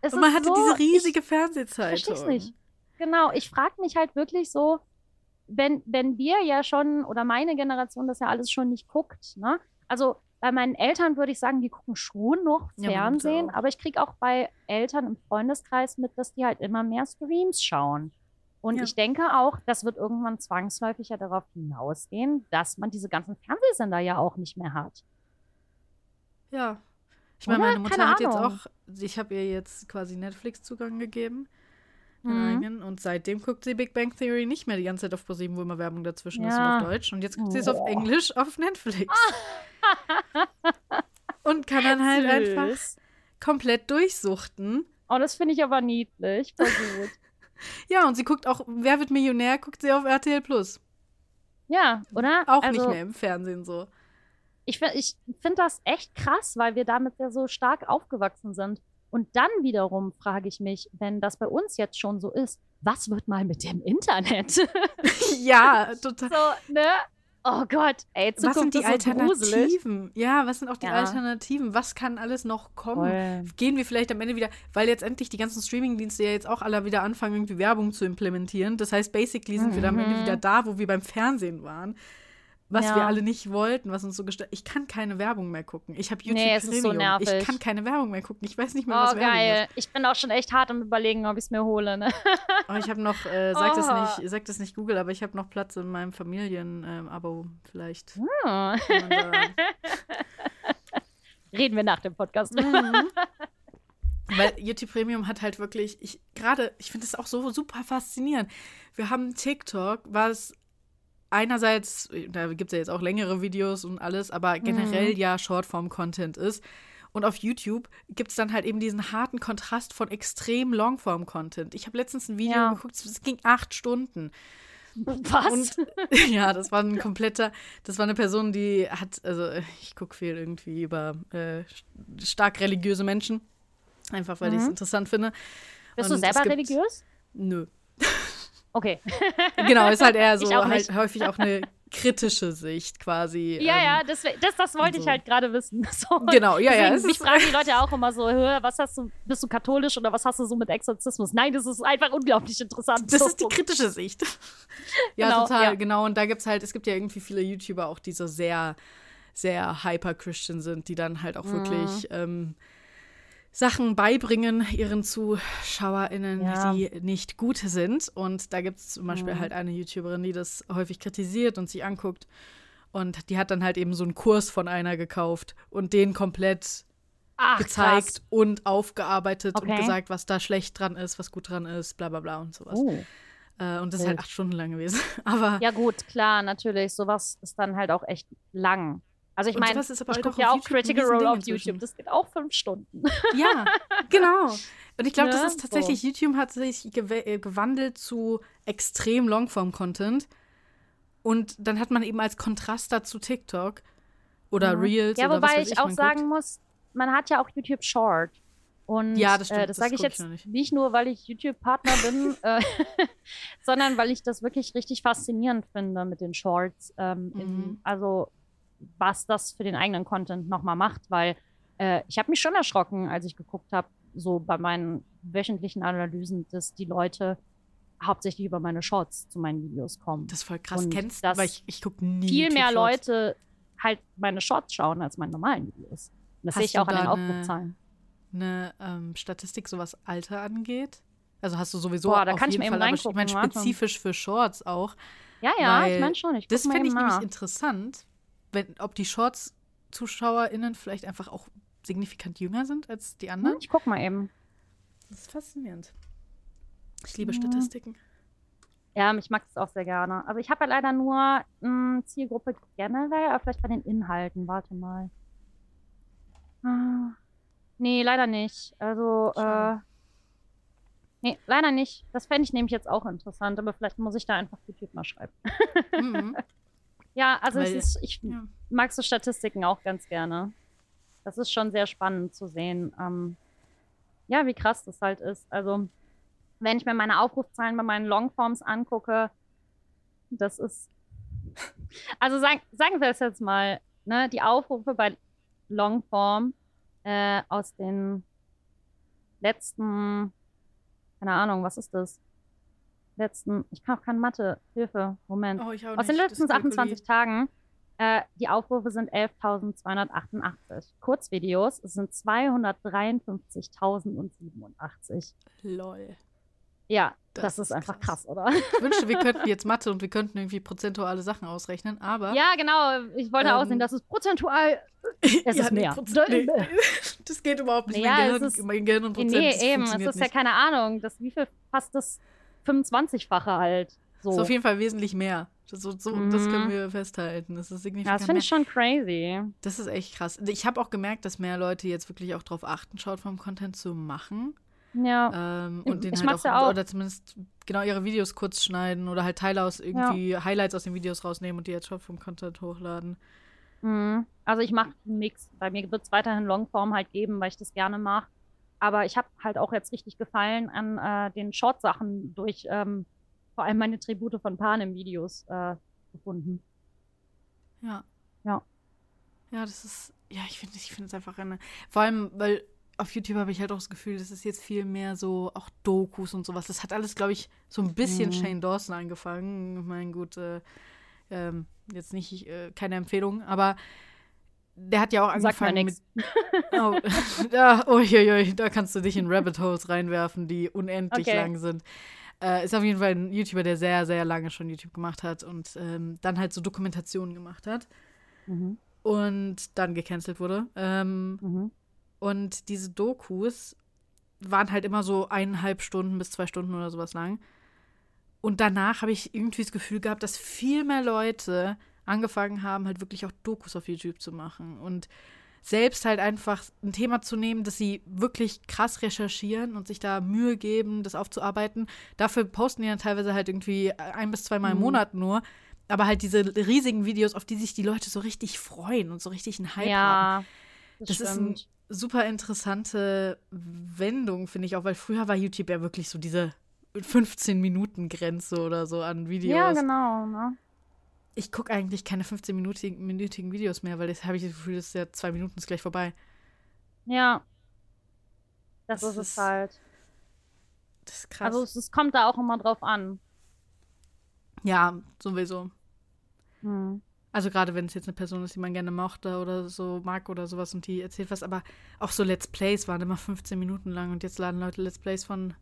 es Und man hatte so, diese riesige Ich Fernsehzeitung. versteh's nicht. Genau, ich frage mich halt wirklich so, wenn, wenn wir ja schon, oder meine Generation das ja alles schon nicht guckt, ne? Also bei meinen Eltern würde ich sagen, die gucken schon noch Ja, Fernsehen, auch. aber ich kriege auch bei Eltern im Freundeskreis mit, dass die halt immer mehr Streams schauen. Und Ja. ich denke auch, das wird irgendwann zwangsläufig ja darauf hinausgehen, dass man diese ganzen Fernsehsender ja auch nicht mehr hat. Ja. Ich meine, meine Mutter Keine hat jetzt Ahnung. auch, ich habe ihr jetzt quasi Netflix-Zugang gegeben. Mhm. Und seitdem guckt sie Big Bang Theory nicht mehr die ganze Zeit auf ProSieben, wo immer Werbung dazwischen ist und Ja. auf Deutsch. Und jetzt guckt sie es auf Oh. Englisch auf Netflix. *laughs* und kann dann halt einfach Süß. komplett durchsuchten. Oh, das finde ich aber niedlich. Voll gut. *laughs* Ja, und sie guckt auch, Wer wird Millionär, guckt sie auf RTL Plus. ja, oder? Auch also, nicht mehr im Fernsehen so. Ich, ich finde das echt krass, weil wir damit ja so stark aufgewachsen sind. Und dann wiederum frage ich mich, wenn das bei uns jetzt schon so ist, was wird mal mit dem Internet? so, *laughs* ja, total. ne? Oh Gott, ey, Was sind Zukunft die ist so gruselig. Alternativen? Ja, was sind auch die Ja. Alternativen? Was kann alles noch kommen? Voll. Gehen wir vielleicht am Ende wieder, weil jetzt endlich die ganzen Streamingdienste ja jetzt auch alle wieder anfangen, irgendwie Werbung zu implementieren. Das heißt, basically sind wir dann am Ende Mhm. wieder da, wo wir beim Fernsehen waren. Was Ja. wir alle nicht wollten, was uns so gestört. Ich kann keine Werbung mehr gucken. Ich habe YouTube Nee, es ist so Premium. nervig. Ich kann keine Werbung mehr gucken. Ich weiß nicht mehr, Oh, was Werbung geil. Ich bin auch schon echt hart am überlegen, ob ich es mir hole. Ne? Oh, ich habe noch, äh, sagt es Oh. nicht, sagt es nicht Google, aber ich habe noch Platz in meinem Familien-Abo vielleicht. Hm. Kann man da- *laughs* Reden wir nach dem Podcast. Mhm. Weil YouTube Premium hat halt wirklich, ich gerade, ich finde das auch so super faszinierend. Wir haben TikTok, was einerseits, da gibt es ja jetzt auch längere Videos und alles, aber generell Mhm. ja Shortform-Content ist. Und auf YouTube gibt es dann halt eben diesen harten Kontrast von extrem Longform-Content. Ich habe letztens ein Video Ja. geguckt, es ging acht Stunden. Was? Und *laughs* ja, das war ein kompletter, das war eine Person, die hat, also ich gucke viel irgendwie über äh, stark religiöse Menschen. Einfach weil ich es Mhm. interessant finde. Bist Und du selber religiös? Nö. Okay. Genau, ist halt eher *laughs* so Ich halt häufig auch eine kritische Sicht quasi. Ja, ähm, ja, das, das, das wollte ich so. halt gerade wissen. *laughs* So. Genau, ja, ja. Deswegen, es mich fragen die Leute *laughs* auch immer so, "Hör, was hast du, bist du katholisch oder was hast du so mit Exorzismus? Nein, das ist einfach unglaublich interessant. Das So. ist die kritische Sicht. ja, Genau, total, ja. genau. Und da gibt es halt, es gibt ja irgendwie viele YouTuber auch, die so sehr, sehr hyper-Christian sind, die dann halt auch Mhm. wirklich ähm, Sachen beibringen ihren ZuschauerInnen, Ja. die nicht gut sind. Und da gibt es zum Beispiel Mhm. halt eine YouTuberin, die das häufig kritisiert und sich anguckt. Und die hat dann halt eben so einen Kurs von einer gekauft und den komplett Ach, gezeigt krass. und aufgearbeitet und Okay. gesagt, was da schlecht dran ist, was gut dran ist, bla bla bla und sowas. Oh. Äh, und das ist halt acht Stunden lang gewesen. *laughs* Aber Ja, gut, klar, natürlich. Sowas ist dann halt auch echt lang. Also ich meine, sowas ist aber ich halt gucke auch ja auch Critical Role auf inzwischen. YouTube. Das geht auch fünf Stunden. ja, *laughs* genau. Und ich glaube, das Ne? ist tatsächlich, YouTube hat sich gew äh, gewandelt zu extrem Longform-Content. Und dann hat man eben als Kontrast dazu TikTok oder Mhm. Reels Ja, oder wobei ich ich, auch sagen guckt. muss, man hat ja auch YouTube Short. Und Ja, das stimmt, äh, das das sage ich ich jetzt noch nicht. nicht. nur, weil ich YouTube-Partner *laughs* bin, äh, *laughs* sondern weil ich das wirklich richtig faszinierend finde mit den Shorts. Ähm, Mhm. in, also was das für den eigenen Content nochmal macht, weil äh, ich habe mich schon erschrocken, als ich geguckt habe, so bei meinen wöchentlichen Analysen, dass die Leute hauptsächlich über meine Shorts zu meinen Videos kommen. Das ist voll krass. Und Kennst du, weil ich, ich gucke nie Viel mehr. Leute halt meine Shorts schauen als meine normalen Videos. Und das Hast sehe ich auch an den Aufrufzahlen. eine ähm, Statistik, so was Alter angeht? Also hast du sowieso Boah, da auf kann ich jeden mal eben Fall, aber ich meine spezifisch für Shorts auch. Ja, ja, ich meine schon. Ich Das finde ich eben nämlich interessant, wenn, ob die Shorts-ZuschauerInnen vielleicht einfach auch signifikant jünger sind als die anderen. Hm, Ich guck mal eben. Das ist faszinierend. Ich liebe Ja. Statistiken. Ja, ich mag das auch sehr gerne. Also ich habe ja leider nur mh, Zielgruppe generell, aber vielleicht bei den Inhalten. Warte mal. Ah, nee, leider nicht. Also, äh, nee, leider nicht. Das fände ich nämlich jetzt auch interessant, aber vielleicht muss ich da einfach YouTube mal schreiben. Mhm. *laughs* Ja, also es Weil- ist, ich Ja. mag so Statistiken auch ganz gerne. Das ist schon sehr spannend zu sehen. Ähm, ja, wie krass das halt ist. Also, wenn ich mir meine Aufrufzahlen bei meinen Longforms angucke, das ist. Also sagen, sagen wir es jetzt mal, ne, die Aufrufe bei Longform äh, aus den letzten, keine Ahnung, was ist das? Letzten, ich kann auch keine Mathe, Hilfe, Moment. Oh, Aus den letzten Dyskalkulie. 28 Tagen, äh, die Aufrufe sind 11.288. Kurzvideos sind 253.087. Lol. Ja, das, Das ist ist einfach krass. krass, oder? Ich wünschte, wir könnten *laughs* jetzt Mathe und wir könnten irgendwie prozentuale Sachen ausrechnen, aber. ja, genau. Ich wollte Ähm, aussehen, dass es prozentual. *laughs* Es Ja, ist mehr. Nee, *laughs* das geht überhaupt nicht. Ja, mein, Gehirn, ist- mein Gehirn und Nee, Prozent. nee, eben. Es ist ja nicht. keine Ahnung. Das, wie viel fast das 25-fache halt. So. ist auf jeden Fall wesentlich mehr. Das, so, so, das Mhm. können wir festhalten. Das ist ja, signifikant das finde ich schon crazy. Das ist echt krass. Ich habe auch gemerkt, dass mehr Leute jetzt wirklich auch darauf achten, Shortform-Content zu machen. Ja. Ähm, und den Ich halt auch, ja auch. oder zumindest genau ihre Videos kurz schneiden oder halt Teile aus irgendwie Highlights aus den Videos rausnehmen und die als Shortform-Content hochladen. Mhm. Also ich mache einen Mix. Bei mir wird es weiterhin Longform halt geben, weil ich das gerne mache. Aber ich habe halt auch jetzt richtig Gefallen an äh, den Short-Sachen durch ähm, vor allem meine Tribute von Panem-Videos äh, gefunden. Ja. Ja. Ja, das ist, ja, ich finde ich finde es einfach eine, vor allem, weil auf YouTube habe ich halt auch das Gefühl, das ist jetzt viel mehr so auch Dokus und sowas. Das hat alles, glaube ich, so ein bisschen Mhm. Shane Dawson angefangen. Ich meine, gut, äh, ähm, jetzt nicht, äh, keine Empfehlung, aber der hat ja auch Sag mal angefangen mit. Oh, *laughs* da, uiuiui, da kannst du dich in Rabbit Holes reinwerfen, die unendlich Okay. lang sind. Äh, ist auf jeden Fall ein YouTuber, der sehr, sehr lange schon YouTube gemacht hat und ähm, dann halt so Dokumentationen gemacht hat Mhm. und dann gecancelt wurde. Ähm, Mhm. und diese Dokus waren halt immer so eineinhalb Stunden bis zwei Stunden oder sowas lang. Und danach habe ich irgendwie das Gefühl gehabt, dass viel mehr Leute angefangen haben, halt wirklich auch Dokus auf YouTube zu machen. Und selbst halt einfach ein Thema zu nehmen, das sie wirklich krass recherchieren und sich da Mühe geben, das aufzuarbeiten. Dafür posten die dann teilweise halt irgendwie ein bis zweimal im Mhm. Monat nur. Aber halt diese riesigen Videos, auf die sich die Leute so richtig freuen und so richtig einen Hype haben. Ja, das, Das ist ein stimmt. super interessante Wendung, finde ich auch, weil früher war YouTube ja wirklich so diese 15-Minuten-Grenze oder so an Videos. Ja, genau. Ne? Ich gucke eigentlich keine 15-minütigen minütigen Videos mehr, weil das habe ich das Gefühl, das ist ja zwei Minuten ist gleich vorbei. Ja. Das, Das ist es halt. Das ist krass. Also es, es kommt da auch immer drauf an. ja, sowieso. Hm. Also gerade wenn es jetzt eine Person ist, die man gerne mochte oder so mag oder sowas und die erzählt was, aber auch so Let's Plays waren immer 15 Minuten lang und jetzt laden Leute Let's Plays von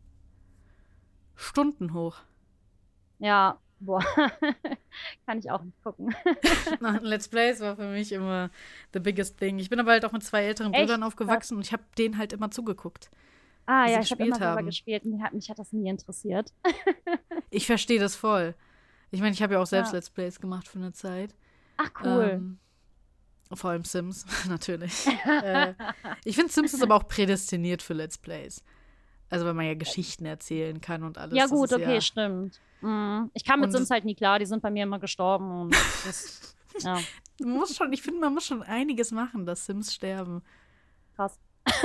Stunden hoch. Ja, boah, *laughs* kann ich auch nicht gucken. *laughs* Let's Plays war für mich immer the biggest thing. Ich bin aber halt auch mit zwei älteren Echt? Brüdern aufgewachsen und ich habe denen halt immer zugeguckt. Ah ja, ich habe immer gespielt selber haben. gespielt und mich hat, mich hat das nie interessiert. *laughs* Ich verstehe das voll. Ich meine, ich habe ja auch selbst Ja. Let's Plays gemacht für eine Zeit. Ach cool. Ähm, vor allem Sims, natürlich. äh, ich finde, Sims ist aber auch prädestiniert für Let's Plays. Also, weil man ja Geschichten erzählen kann und alles. ja gut, okay, Ja, stimmt. Mhm. Ich kam mit Sims halt nie klar, die sind bei mir immer gestorben und das, ja, *laughs* muss schon, ich finde, man muss schon einiges machen, dass Sims sterben. krass. *laughs*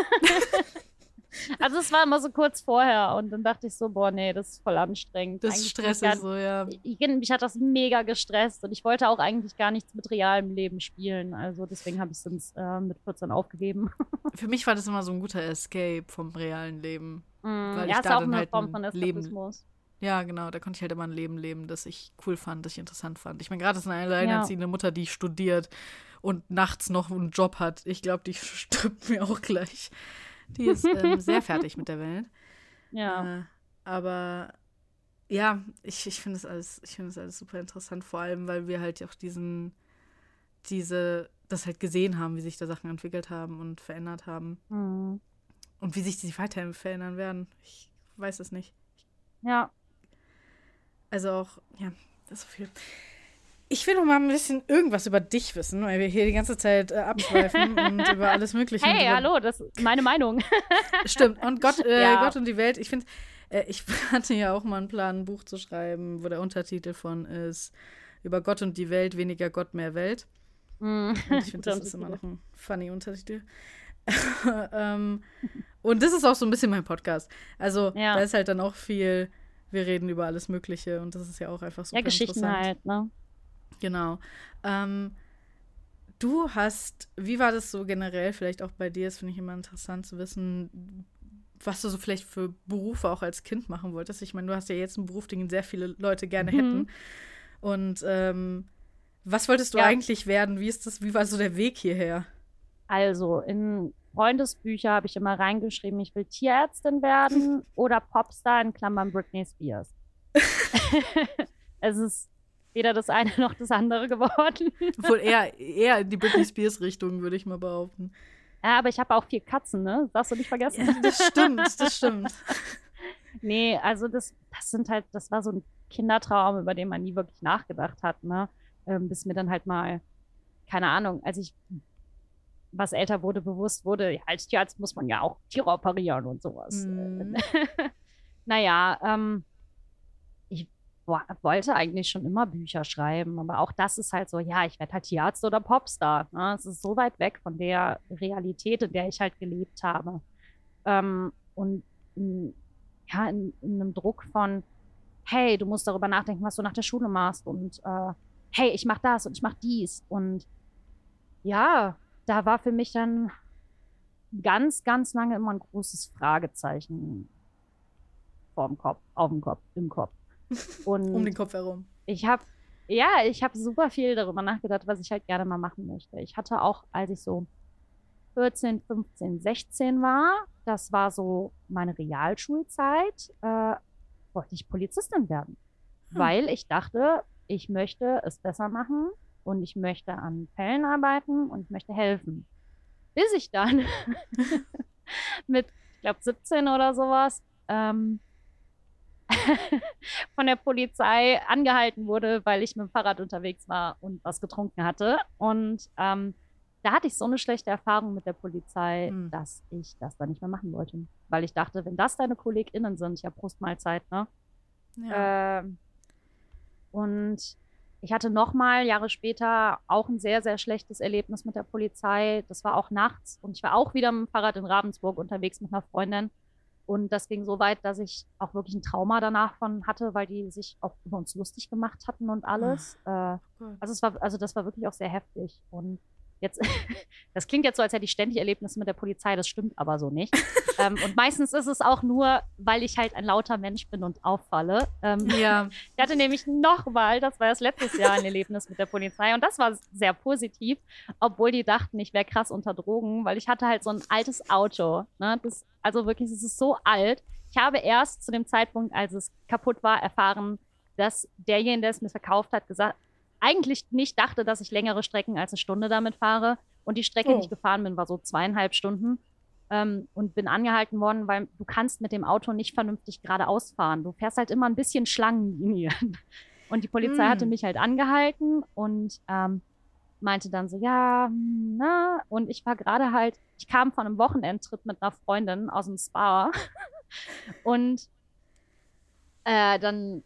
also es war immer so kurz vorher und dann dachte ich so, boah, nee, das ist voll anstrengend. Das Eigentlich Stress bin ich ist so, ja. ich, mich hat das mega gestresst und ich wollte auch eigentlich gar nichts mit realem Leben spielen. Also deswegen habe ich Sims äh, mit 14 aufgegeben. *laughs* Für mich war das immer so ein guter Escape vom realen Leben. Mm, Weil ja, ich ist da auch dann eine halt Form von Eskapismus. Ja, genau, da konnte ich halt immer ein Leben leben, das ich cool fand, das ich interessant fand. Ich meine, gerade ist eine alleinerziehende Mutter, die studiert und nachts noch einen Job hat. Ich glaube, die *laughs* stirbt mir auch gleich. Die ist *laughs* ähm, sehr fertig mit der Welt. Ja. Äh, aber ja, ich, ich finde es alles, ich finde es alles super interessant, vor allem, weil wir halt auch diesen, diese, das halt gesehen haben, wie sich da Sachen entwickelt haben und verändert haben. Mm. Und wie sich die weiterhin verändern werden. Ich weiß es nicht. Ja. Also auch, ja, das ist so viel. Ich will noch mal ein bisschen irgendwas über dich wissen, weil wir hier die ganze Zeit äh, abschweifen *laughs* und über alles Mögliche. Hey, hallo, das ist meine Meinung. *laughs* Stimmt. Und Gott, *laughs* äh, Ja. Gott und die Welt. Ich finde, äh, ich hatte ja auch mal einen Plan, ein Buch zu schreiben, wo der Untertitel von ist über Gott und die Welt, weniger Gott, mehr Welt. Mm. Ich finde, das ist immer noch ein funny Untertitel. ähm, und das ist auch so ein bisschen mein Podcast. Also Ja. da ist halt dann auch viel, wir reden über alles Mögliche und das ist ja auch einfach super Ja, Geschichten interessant. halt, ne? Genau. Ähm, du hast, wie war das so generell, vielleicht auch bei dir, das finde ich immer interessant zu wissen, was du so vielleicht für Berufe auch als Kind machen wolltest. Ich meine, du hast ja jetzt einen Beruf, den sehr viele Leute gerne Mhm. hätten. Und ähm, was wolltest du Ja. eigentlich werden? Wie ist das, wie war so der Weg hierher? Also, in Freundesbücher habe ich immer reingeschrieben, ich will Tierärztin werden *laughs* oder Popstar in Klammern Britney Spears. *laughs* *laughs* es ist weder das eine *laughs* noch das andere geworden. Obwohl eher, eher in die Britney Spears Richtung, würde ich mal behaupten. Ja, aber ich habe auch vier Katzen, ne? Das darfst du nicht vergessen. Ja, das stimmt, das stimmt. *laughs* Nee, also das, das sind halt, das war so ein Kindertraum, über den man nie wirklich nachgedacht hat, ne? Ähm, bis mir dann halt mal, keine Ahnung, als ich was älter wurde, bewusst wurde, ja, als Tierarzt muss man ja auch Tiere operieren und sowas. Mhm. *laughs* naja, ähm, wollte eigentlich schon immer Bücher schreiben, aber auch das ist halt so, ja, ich werde halt Tierarzt oder Popstar. Ne? Es ist so weit weg von der Realität, in der ich halt gelebt habe. Ähm, und in, ja, in, in einem Druck von, hey, du musst darüber nachdenken, was du nach der Schule machst und äh, hey, ich mach das und ich mach dies und ja, da war für mich dann ganz, ganz lange immer ein großes Fragezeichen vorm Kopf, auf dem Kopf, im Kopf. Und Um den Kopf herum. ich habe, ja, ich habe super viel darüber nachgedacht, was ich halt gerne mal machen möchte. Ich hatte auch, als ich so 14, 15, 16 war, das war so meine Realschulzeit, äh, wollte ich Polizistin werden. Hm. Weil ich dachte, ich möchte es besser machen und ich möchte an Fällen arbeiten und ich möchte helfen. Bis ich dann *laughs* mit, ich glaube, 17 oder sowas, ähm, von der Polizei angehalten wurde, weil ich mit dem Fahrrad unterwegs war und was getrunken hatte. Und ähm, da hatte ich so eine schlechte Erfahrung mit der Polizei, Hm. dass ich das dann nicht mehr machen wollte. Weil ich dachte, wenn das deine KollegInnen sind, ja, Brustmahlzeit, ne? Ja. Ähm, und ich hatte nochmal Jahre später auch ein sehr, sehr schlechtes Erlebnis mit der Polizei. Das war auch nachts und ich war auch wieder mit dem Fahrrad in Ravensburg unterwegs mit einer Freundin. Und das ging so weit, dass ich auch wirklich ein Trauma danach von hatte, weil die sich auch über uns lustig gemacht hatten und alles. Äh, Gott. also es war, also das war wirklich auch sehr heftig. Und Jetzt, *laughs* das klingt jetzt so, als hätte ich ständig Erlebnisse mit der Polizei, das stimmt aber so nicht. *laughs* ähm, und meistens ist es auch nur, weil ich halt ein lauter Mensch bin und auffalle. Ähm, Ja. *laughs* ich hatte nämlich nochmal, das war das letztes Jahr, ein Erlebnis mit der Polizei und das war sehr positiv, obwohl die dachten, ich wäre krass unter Drogen, weil ich hatte halt so ein altes Auto. Ne? Das, also wirklich, es ist so alt. Ich habe erst zu dem Zeitpunkt, als es kaputt war, erfahren, dass derjenige, der es mir verkauft hat, gesagt, eigentlich nicht dachte, dass ich längere Strecken als eine Stunde damit fahre. Und die Strecke, Oh. die ich gefahren bin, war so zweieinhalb Stunden. Ähm, und bin angehalten worden, weil du kannst mit dem Auto nicht vernünftig geradeaus fahren. Du fährst halt immer ein bisschen Schlangenlinien. *laughs* Und die Polizei Mm. hatte mich halt angehalten und ähm, meinte dann so, ja, na, und ich war gerade halt, ich kam von einem Wochenendtrip mit einer Freundin aus dem Spa *laughs* und äh, dann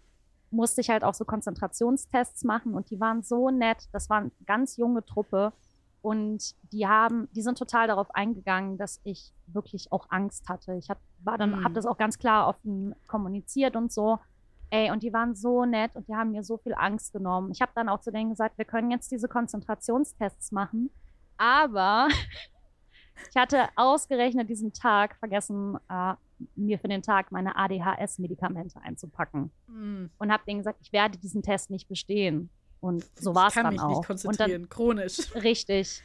musste ich halt auch so Konzentrationstests machen und die waren so nett. Das war eine ganz junge Truppe und die haben, die sind total darauf eingegangen, dass ich wirklich auch Angst hatte. Ich hab, war dann, Mhm. habe das auch ganz klar offen kommuniziert und so. Ey, und die waren so nett und die haben mir so viel Angst genommen. Ich habe dann auch zu denen gesagt, wir können jetzt diese Konzentrationstests machen, aber *laughs* ich hatte ausgerechnet diesen Tag vergessen, äh, mir für den Tag meine ADHS-Medikamente einzupacken Mm. und habe denen gesagt, ich werde diesen Test nicht bestehen. Und so war es Ich kann dann mich auch. nicht konzentrieren, chronisch. dann *laughs* richtig.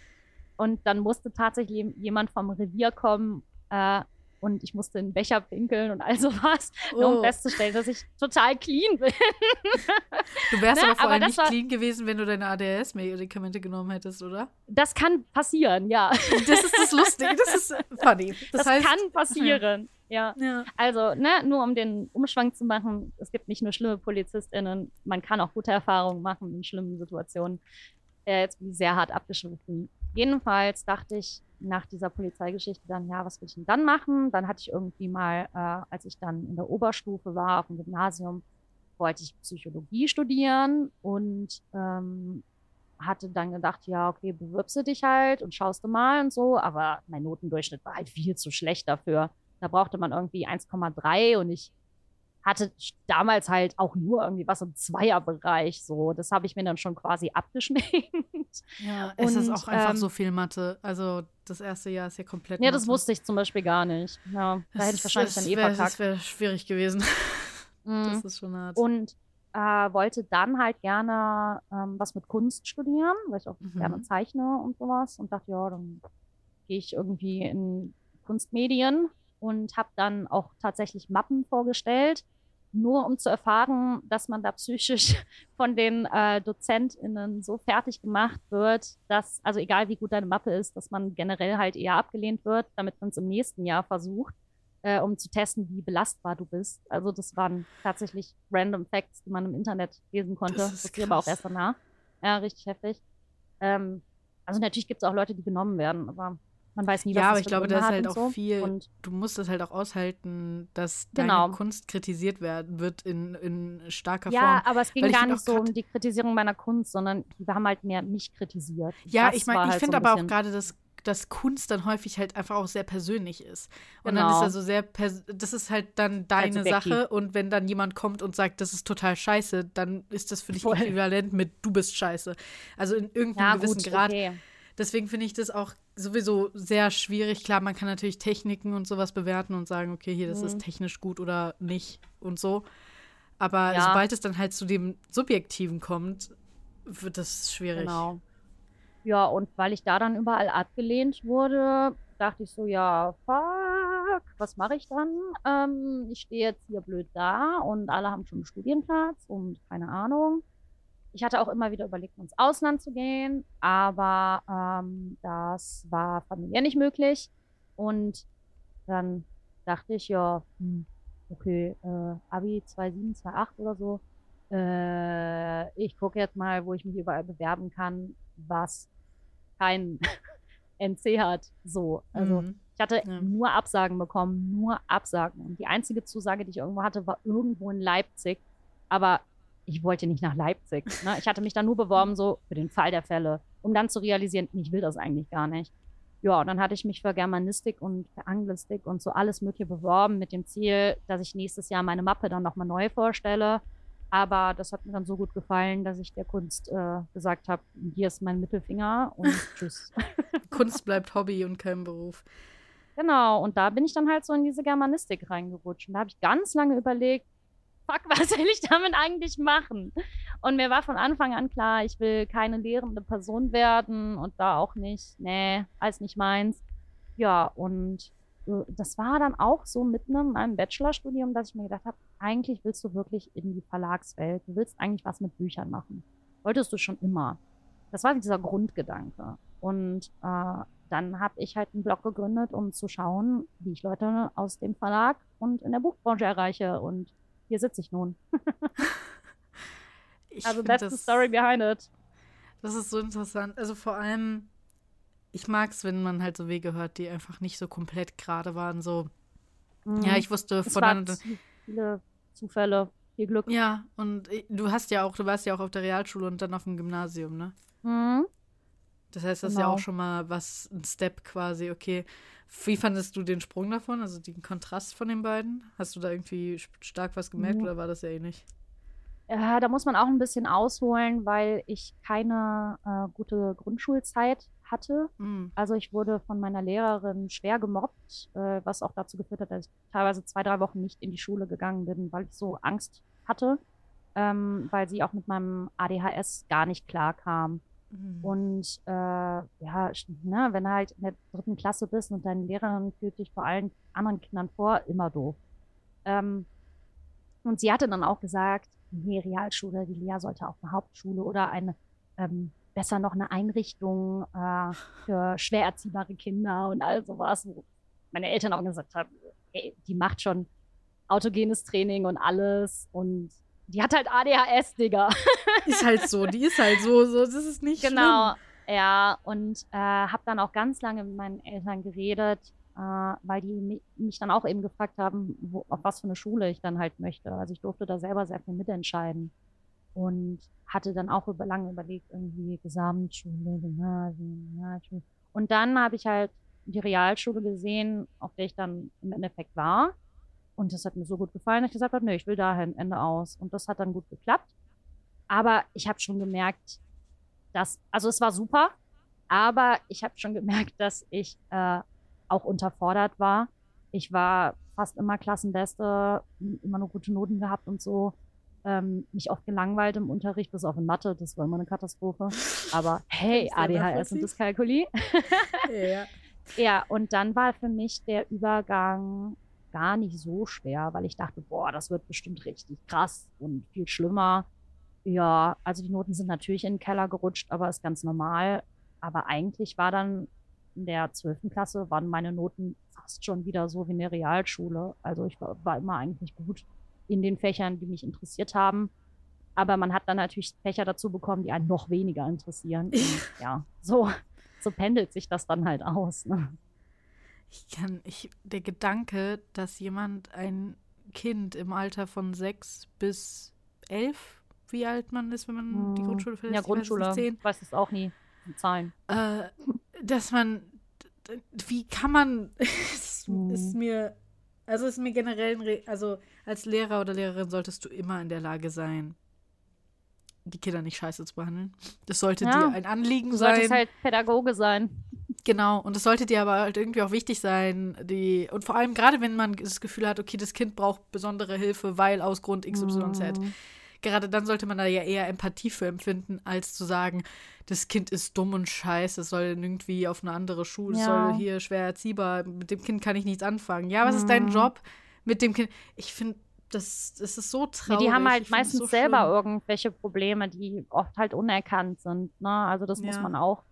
Und dann musste tatsächlich jemand vom Revier kommen äh, und ich musste in den Becher pinkeln und all *laughs* sowas, nur um Oh. festzustellen, dass ich total clean bin. Du wärst Ne, aber aber das nicht war- clean gewesen, wenn du deine ADHS-Medikamente genommen hättest, oder? Das kann passieren, ja. Das ist das Lustige, das ist funny. *laughs* Das, Das, heißt, kann passieren. Ja. ja. Also, ne, nur um den Umschwang zu machen, es gibt nicht nur schlimme PolizistInnen, man kann auch gute Erfahrungen machen in schlimmen Situationen. Äh, jetzt bin ich sehr hart abgeschwiffen. Jedenfalls dachte ich nach dieser Polizeigeschichte dann, ja, was will ich denn dann machen? Dann hatte ich irgendwie mal, äh, als ich dann in der Oberstufe war, auf dem Gymnasium, wollte ich Psychologie studieren und ähm, hatte dann gedacht, ja, okay, bewirbst du dich halt und schaust du mal und so, aber mein Notendurchschnitt war halt viel zu schlecht dafür. Da brauchte man irgendwie 1,3 und ich hatte damals halt auch nur irgendwie was im Zweierbereich. So, das habe ich mir dann schon quasi abgeschminkt. ja, es ist Und, auch einfach ähm, so viel Mathe. Also das erste Jahr ist ja komplett Ja, das Mathe. wusste ich zum Beispiel gar nicht. Ja, da hätte ich wahrscheinlich dann eh verkackt. Das wäre schwierig gewesen. *laughs* Mhm. Das ist schon hart. Und äh, wollte dann halt gerne ähm, was mit Kunst studieren, weil ich auch Mhm. gerne zeichne und sowas. Und dachte, ja, dann gehe ich irgendwie in Kunstmedien und habe dann auch tatsächlich Mappen vorgestellt, nur um zu erfahren, dass man da psychisch *laughs* von den äh, DozentInnen so fertig gemacht wird, dass, also egal wie gut deine Mappe ist, dass man generell halt eher abgelehnt wird, damit man es im nächsten Jahr versucht äh, um zu testen, wie belastbar du bist. Also das waren tatsächlich random Facts, die man im Internet lesen konnte. Das ist aber auch erst danach. Ja, richtig heftig. Ähm, also natürlich gibt es auch Leute, die genommen werden, aber man weiß nie, was ja, das aber ich glaube, Gründe da ist halt auch so. viel. Und du musst das halt auch aushalten, dass Genau. deine Kunst kritisiert werden wird in, in starker ja, Form. aber es ging gar nicht so um die Kritisierung meiner Kunst, sondern die haben halt mehr mich kritisiert. Ja, Das ich meine, ich halt finde so aber auch gerade, dass, dass Kunst dann häufig halt einfach auch sehr persönlich ist. Und dann Genau. ist also sehr, das ist halt dann Halt deine subjektiv. Sache. Und wenn dann jemand kommt und sagt, das ist total scheiße, dann ist das für dich Voll. äquivalent mit du bist scheiße. Also in irgendeinem ja, gewissen gut, Grad. okay. Deswegen finde ich das auch sowieso sehr schwierig. Klar, man kann natürlich Techniken und sowas bewerten und sagen, okay, hier, das Mhm. ist technisch gut oder nicht und so. Aber Ja. sobald es dann halt zu dem Subjektiven kommt, wird das schwierig. Genau. Ja, und weil ich da dann überall abgelehnt wurde, dachte ich so, ja, fuck, was mache ich dann? Ähm, ich stehe jetzt hier blöd da und alle haben schon einen Studienplatz und keine Ahnung. Ich hatte auch immer wieder überlegt, ins Ausland zu gehen, aber ähm, das war familiär nicht möglich. Und dann dachte ich, ja, hm, okay, äh, Abi 27, 28 oder so. Äh, ich gucke jetzt mal, wo ich mich überall bewerben kann, was kein *laughs* NC hat. So. Also Mhm. ich hatte Ja. nur Absagen bekommen, nur Absagen. Und die einzige Zusage, die ich irgendwo hatte, war irgendwo in Leipzig. Aber ich wollte nicht nach Leipzig. Ne? Ich hatte mich da nur beworben, so für den Fall der Fälle, um dann zu realisieren, ich will das eigentlich gar nicht. Ja, und dann hatte ich mich für Germanistik und für Anglistik und so alles Mögliche beworben mit dem Ziel, dass ich nächstes Jahr meine Mappe dann nochmal neu vorstelle. Aber das hat mir dann so gut gefallen, dass ich der Kunst äh, gesagt habe, hier ist mein Mittelfinger und *laughs* tschüss. Kunst bleibt Hobby und kein Beruf. Genau, und da bin ich dann halt so in diese Germanistik reingerutscht. Und da habe ich ganz lange überlegt, fuck, was will ich damit eigentlich machen? Und mir war von Anfang an klar, ich will keine lehrende Person werden und da auch nicht, nee, alles nicht meins. Ja, und äh, das war dann auch so mitten in meinem Bachelorstudium, dass ich mir gedacht habe, eigentlich willst du wirklich in die Verlagswelt. Du willst eigentlich was mit Büchern machen. Wolltest du schon immer. Das war dieser Grundgedanke. Und äh, dann habe ich halt einen Blog gegründet, um zu schauen, wie ich Leute aus dem Verlag und in der Buchbranche erreiche. Und hier sitze ich nun. *laughs* Ich also that's das, the story behind it. Das ist so interessant. Also vor allem, ich mag es, wenn man halt so Wege hört, die einfach nicht so komplett gerade waren. So, ja, ich wusste es von zu viele Zufälle, viel Glück. Ja, und du hast ja auch, du warst ja auch auf der Realschule und dann auf dem Gymnasium, ne? Mhm. Das heißt, das ist ja Genau. auch schon mal was, ein Step quasi, okay. Wie fandest du den Sprung davon, also den Kontrast von den beiden? Hast du da irgendwie st- stark was gemerkt Mhm. oder war das ja eh nicht? Ja, da muss man auch ein bisschen ausholen, weil ich keine äh, gute Grundschulzeit hatte. Mhm. Also ich wurde von meiner Lehrerin schwer gemobbt, äh, was auch dazu geführt hat, dass ich teilweise zwei, drei Wochen nicht in die Schule gegangen bin, weil ich so Angst hatte, ähm, weil sie auch mit meinem ADHS gar nicht klar kam. Mhm. Und äh, ja, ne, wenn du halt in der dritten Klasse bist und deine Lehrerin führt dich vor allen anderen Kindern vor, immer doof. Ähm, und sie hatte dann auch gesagt, nee, Realschule, die Lea sollte auf eine Hauptschule oder eine, ähm, besser noch eine Einrichtung äh, für schwer erziehbare Kinder und all sowas. Wo meine Eltern auch gesagt haben, ey, die macht schon autogenes Training und alles und die hat halt ADHS, Digga. *laughs* Ist halt so, die ist halt so, so das ist nicht Genau, ja, und äh, habe dann auch ganz lange mit meinen Eltern geredet, äh, weil die mi- mich dann auch eben gefragt haben, wo, auf was für eine Schule ich dann halt möchte. Also ich durfte da selber sehr viel mitentscheiden und hatte dann auch über lange überlegt, irgendwie Gesamtschule, Gymnasium, Realschule. Und dann habe ich halt die Realschule gesehen, auf der ich dann im Endeffekt war. Und das hat mir so gut gefallen, dass ich gesagt habe, nee, ich will dahin, Ende aus. Und das hat dann gut geklappt. Aber ich habe schon gemerkt, dass, also es war super, aber ich habe schon gemerkt, dass ich äh, auch unterfordert war. Ich war fast immer Klassenbeste, immer nur gute Noten gehabt und so. Ähm, mich oft gelangweilt im Unterricht, bis auf in Mathe, das war immer eine Katastrophe. Aber *laughs* hey, ADHS und. Dyskalkulie. Ja. *laughs* Ja, und dann war für mich der Übergang gar nicht so schwer, weil ich dachte, boah, das wird bestimmt richtig krass und viel schlimmer. Ja, also die Noten sind natürlich in den Keller gerutscht, aber ist ganz normal. Aber eigentlich war dann in der 12. Klasse waren meine Noten fast schon wieder so wie in der Realschule. Also ich war, war immer eigentlich gut in den Fächern, die mich interessiert haben. Aber man hat dann natürlich Fächer dazu bekommen, die einen noch weniger interessieren. *laughs* Und ja, so, so pendelt sich das dann halt aus. Ne? Ich kann, ich, der Gedanke, dass jemand ein Kind im Alter von sechs bis elf, wie alt man ist, wenn man die Hm. Grundschule verlässt, Ja, weiß Grundschule. nicht, zehn, Ich weiß es auch nie. Die Zahlen. äh, dass man, wie kann man, *laughs* es Mhm. ist mir, also ist mir generell, ein Re- also als Lehrer oder Lehrerin solltest du immer in der Lage sein, die Kinder nicht scheiße zu behandeln. Das sollte Ja. dir ein Anliegen Du sein. solltest halt Pädagoge sein. Genau, und es sollte dir aber halt irgendwie auch wichtig sein, die, und vor allem gerade wenn man das Gefühl hat, okay, das Kind braucht besondere Hilfe, weil aus Grund XYZ. Mhm. Gerade dann sollte man da ja eher Empathie für empfinden, als zu sagen, das Kind ist dumm und scheiße, es soll irgendwie auf eine andere Schule, es Ja. soll hier schwer erziehbar, mit dem Kind kann ich nichts anfangen. Ja, was ist dein Mhm. Job mit dem Kind? Ich finde, das, das ist so traurig. die haben halt meistens so selber schlimm. irgendwelche Probleme, die oft halt unerkannt sind. Ne? Also das muss Ja. man auch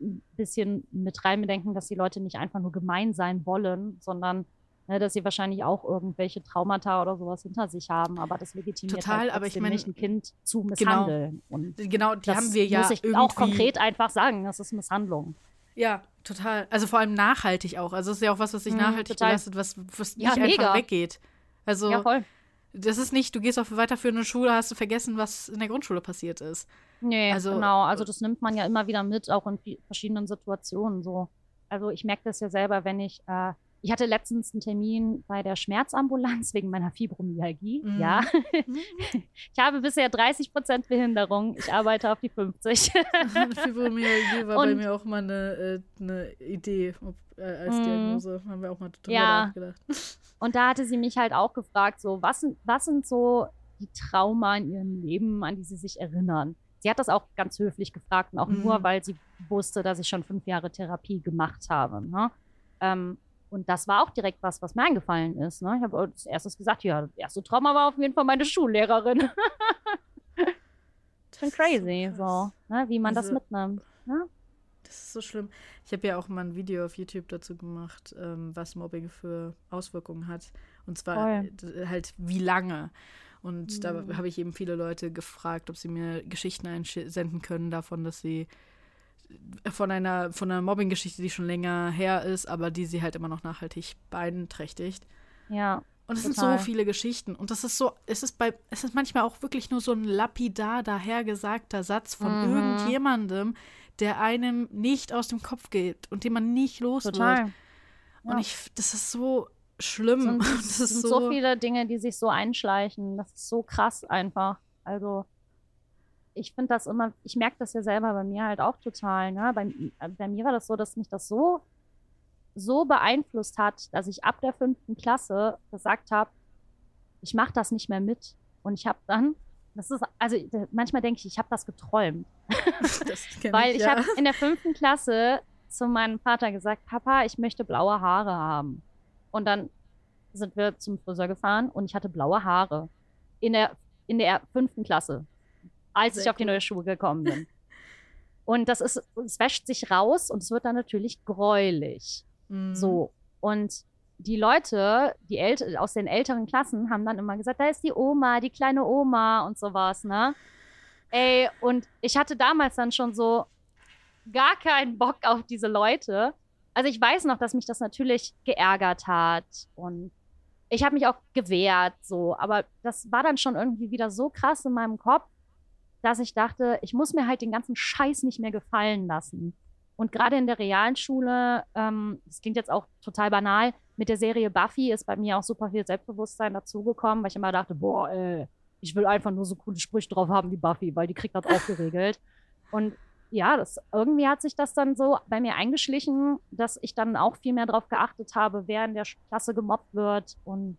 ein bisschen mit reinbedenken, dass die Leute nicht einfach nur gemein sein wollen, sondern ne, dass sie wahrscheinlich auch irgendwelche Traumata oder sowas hinter sich haben. Aber das legitimiert Total, halt aber ich mein- nicht, ein Kind zu misshandeln. Und Genau, die das haben wir ja muss ich irgendwie auch konkret einfach sagen, das ist Misshandlung. Ja, total. Also vor allem nachhaltig auch. Also es ist ja auch was, was sich Mhm, nachhaltig total. belastet, was, was nicht Ja, einfach mega. weggeht. Also Ja, voll. Das ist nicht, du gehst auf weiterführende Schule, hast du vergessen, was in der Grundschule passiert ist. Nee, Also, genau. Also äh, das nimmt man ja immer wieder mit, auch in verschiedenen Situationen so. Also ich merke das ja selber, wenn ich äh, ich hatte letztens einen Termin bei der Schmerzambulanz wegen meiner Fibromyalgie. Mhm. Ja. Mhm. *laughs* Ich habe bisher 30 Prozent Behinderung. Ich arbeite auf die 50. *laughs* Fibromyalgie war bei Und- mir auch mal eine, äh, eine Idee ob, äh, als Mhm. Diagnose. Haben wir auch mal drüber Ja. nachgedacht. *laughs* Und da hatte sie mich halt auch gefragt, so, was sind, was sind so die Trauma in ihrem Leben, an die sie sich erinnern? Sie hat das auch ganz höflich gefragt und auch Mhm. nur, weil sie wusste, dass ich schon fünf Jahre Therapie gemacht habe. Ne? Ähm, und das war auch direkt was, was mir eingefallen ist. Ne? Ich habe als erstes gesagt, ja, das erste Trauma war auf jeden Fall meine *laughs* Schullehrerin. Schon crazy, so, ne? wie man Also- das mitnimmt. Ne? Das ist so schlimm. Ich habe ja auch mal ein Video auf YouTube dazu gemacht, ähm, was Mobbing für Auswirkungen hat. Und zwar Voll. äh, halt wie lange. Und da Mhm. habe ich eben viele Leute gefragt, ob sie mir Geschichten einsenden können davon, dass sie von einer, von einer Mobbing-Geschichte, die schon länger her ist, aber die sie halt immer noch nachhaltig beeinträchtigt. Ja, Und es sind so viele Geschichten. Und das ist so, es ist bei, es ist manchmal auch wirklich nur so ein lapidar dahergesagter Satz von Mhm. irgendjemandem, der einem nicht aus dem Kopf geht und den man nicht los wird. total. Und Ja. ich, das ist so schlimm. sind, *laughs* das es ist sind so, so, viele Dinge, die sich so einschleichen. Das ist so krass einfach. Also ich finde das immer, ich merke das ja selber bei mir halt auch total. Ne? Bei, bei mir war das so, dass mich das so, so beeinflusst hat, dass ich ab der fünften Klasse gesagt habe, ich mache das nicht mehr mit. Und ich habe dann, das ist, also manchmal denke ich, ich habe das geträumt. *laughs* das Weil ich ja. habe in der fünften Klasse zu meinem Vater gesagt, Papa, ich möchte blaue Haare haben. Und dann sind wir zum Friseur gefahren und ich hatte blaue Haare. In der, in der fünften Klasse, als Sehr ich auf die neue Schule gekommen bin. *laughs* Und das ist, es wäscht sich raus und es wird dann natürlich gräulich. Mhm. So. Und die Leute, die ält aus den älteren Klassen, haben dann immer gesagt, da ist die Oma, die kleine Oma und sowas, ne? Ey, und ich hatte damals dann schon so gar keinen Bock auf diese Leute. Also ich weiß noch, dass mich das natürlich geärgert hat und ich habe mich auch gewehrt, so. Aber das war dann schon irgendwie wieder so krass in meinem Kopf, dass ich dachte, ich muss mir halt den ganzen Scheiß nicht mehr gefallen lassen. Und gerade in der realen Schule, ähm, das klingt jetzt auch total banal, mit der Serie Buffy ist bei mir auch super viel Selbstbewusstsein dazugekommen, weil ich immer dachte, boah, ey, ich will einfach nur so coole Sprüche drauf haben wie Buffy, weil die kriegt das auch geregelt. Und ja, das, irgendwie hat sich das dann so bei mir eingeschlichen, dass ich dann auch viel mehr darauf geachtet habe, wer in der Klasse gemobbt wird und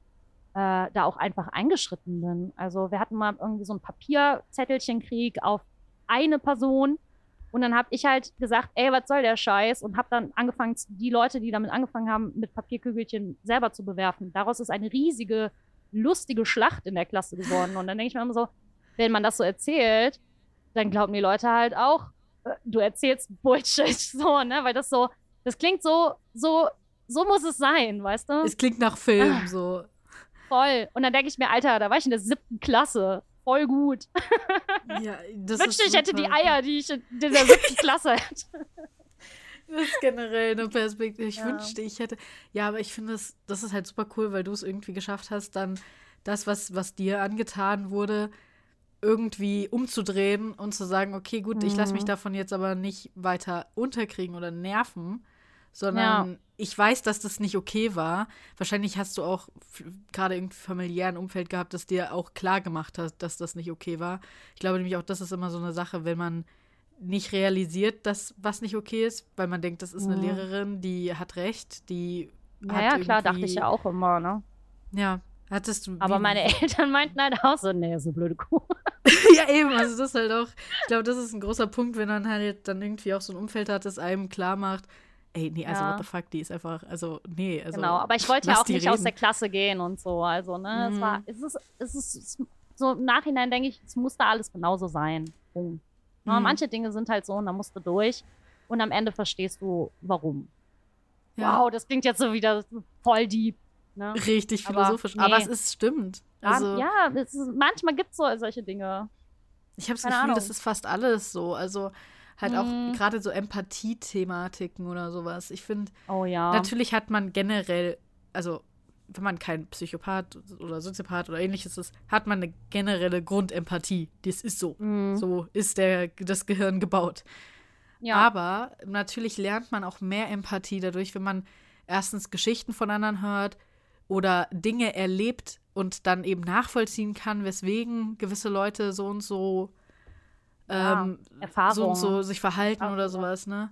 äh, da auch einfach eingeschritten bin. Also wir hatten mal irgendwie so einen Papierzettelchenkrieg auf eine Person und dann habe ich halt gesagt, ey, was soll der Scheiß? Und habe dann angefangen, die Leute, die damit angefangen haben, mit Papierkügelchen selber zu bewerfen. Daraus ist eine riesige, lustige Schlacht in der Klasse geworden. Und dann denke ich mir immer so, wenn man das so erzählt, dann glauben die Leute halt auch, äh, du erzählst Bullshit, *laughs* so, ne? Weil das so, das klingt so, so, so muss es sein, weißt du? Es klingt nach Film, Ah. so. Voll. Und dann denke ich mir, Alter, da war ich in der siebten Klasse. Voll gut. *laughs* Ja, das Wünschte, ich hätte die. Eier, die ich in der siebten *laughs* Klasse hätte. Das ist generell eine Perspektive. Ich Ja. wünschte, ich hätte. Ja, aber ich finde, das, das ist halt super cool, weil du es irgendwie geschafft hast, dann das, was, was dir angetan wurde, irgendwie umzudrehen und zu sagen, okay, gut, ich lasse mich Mhm. davon jetzt aber nicht weiter unterkriegen oder nerven, sondern ich weiß, dass das nicht okay war. Wahrscheinlich hast du auch gerade im familiären Umfeld gehabt, das dir auch klar gemacht hat, dass das nicht okay war. Ich glaube nämlich auch, das ist immer so eine Sache, wenn man nicht realisiert, dass was nicht okay ist, weil man denkt, das ist eine Mhm. Lehrerin, die hat recht, die Ja, hat ja, klar, dachte ich ja auch immer, ne? Ja, hattest du. Aber meine *laughs* Eltern meinten halt auch so, nee, so blöde Kuh. *laughs* ja, eben, also das ist halt auch, ich glaube, das ist ein großer Punkt, wenn man halt dann irgendwie auch so ein Umfeld hat, das einem klar macht, ey, nee, also Ja. what the fuck, die ist einfach, also, nee, also. genau, aber ich wollte ja auch nicht aus reden. der Klasse gehen und so. Also, ne, es Mhm. war, es ist, es ist, es, so im Nachhinein denke ich, es musste alles genauso sein. Ne, Mhm. Manche Dinge sind halt so und da musst du durch und am Ende verstehst du, warum. Ja. Wow, das klingt jetzt so wieder voll deep. Ne? Richtig Aber philosophisch. Aber, nee. es ist stimmt. Ja, Also, ja, es ist, manchmal gibt es so solche Dinge. ich habe das Gefühl, das Ahnung. ist fast alles so. Also, halt Mhm. auch gerade so Empathie-Thematiken oder sowas. Ich finde, Oh ja. natürlich hat man generell, also, wenn man kein Psychopath oder Soziopath oder ähnliches ist, hat man eine generelle Grundempathie. Das ist so. Mhm. So ist der, das Gehirn gebaut. ja. Aber natürlich lernt man auch mehr Empathie dadurch, wenn man erstens Geschichten von anderen hört oder Dinge erlebt und dann eben nachvollziehen kann, weswegen gewisse Leute so und so ähm, Erfahrung. so und so sich verhalten Erfahrung, oder ja. sowas, ne?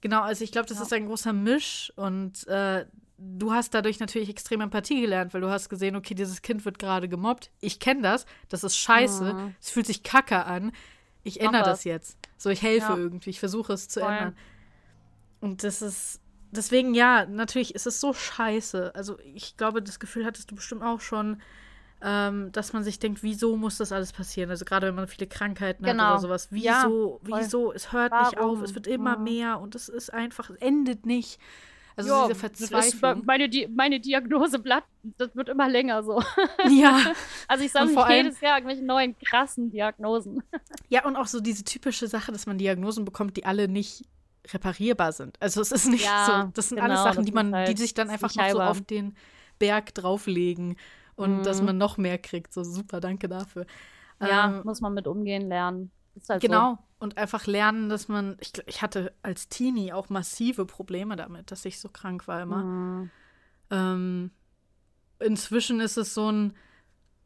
Genau, also ich glaube, das Ja. ist ein großer Misch und äh, du hast dadurch natürlich extrem Empathie gelernt, weil du hast gesehen, okay, dieses Kind wird gerade gemobbt. Ich kenne das, das ist scheiße, Mhm. es fühlt sich kacke an. Ich ändere das jetzt. So, ich helfe Ja. irgendwie, ich versuche es zu Voll. ändern. Und das ist, deswegen ja, natürlich ist es so scheiße. Also ich glaube, das Gefühl hattest du bestimmt auch schon, ähm, dass man sich denkt, wieso muss das alles passieren? Also gerade wenn man viele Krankheiten hat Genau. oder sowas. Ja, Wieso, voll. wieso? Es hört nicht auf, Warum? es wird immer Mhm. mehr und es ist einfach, es endet nicht. Also Ja, diese Verzweiflung. meine, Di meine Diagnoseblatt, das wird immer länger so. *laughs* ja. *laughs* Also ich allem- jedes Jahr irgendwelche neuen krassen Diagnosen. *laughs* ja, und auch so diese typische Sache, dass man Diagnosen bekommt, die alle nicht reparierbar sind. Also es ist nicht Ja, so, das sind genau, alles Sachen, die man, halt die sich dann einfach noch so auf den Berg drauflegen und Mhm. dass man noch mehr kriegt. So super, danke dafür. Ja, Ähm, muss man mit umgehen lernen. Halt Genau. Und einfach lernen, dass man. Ich, ich hatte als Teenie auch massive Probleme damit, dass ich so krank war So. immer. Mhm. Ähm, inzwischen ist es so ein.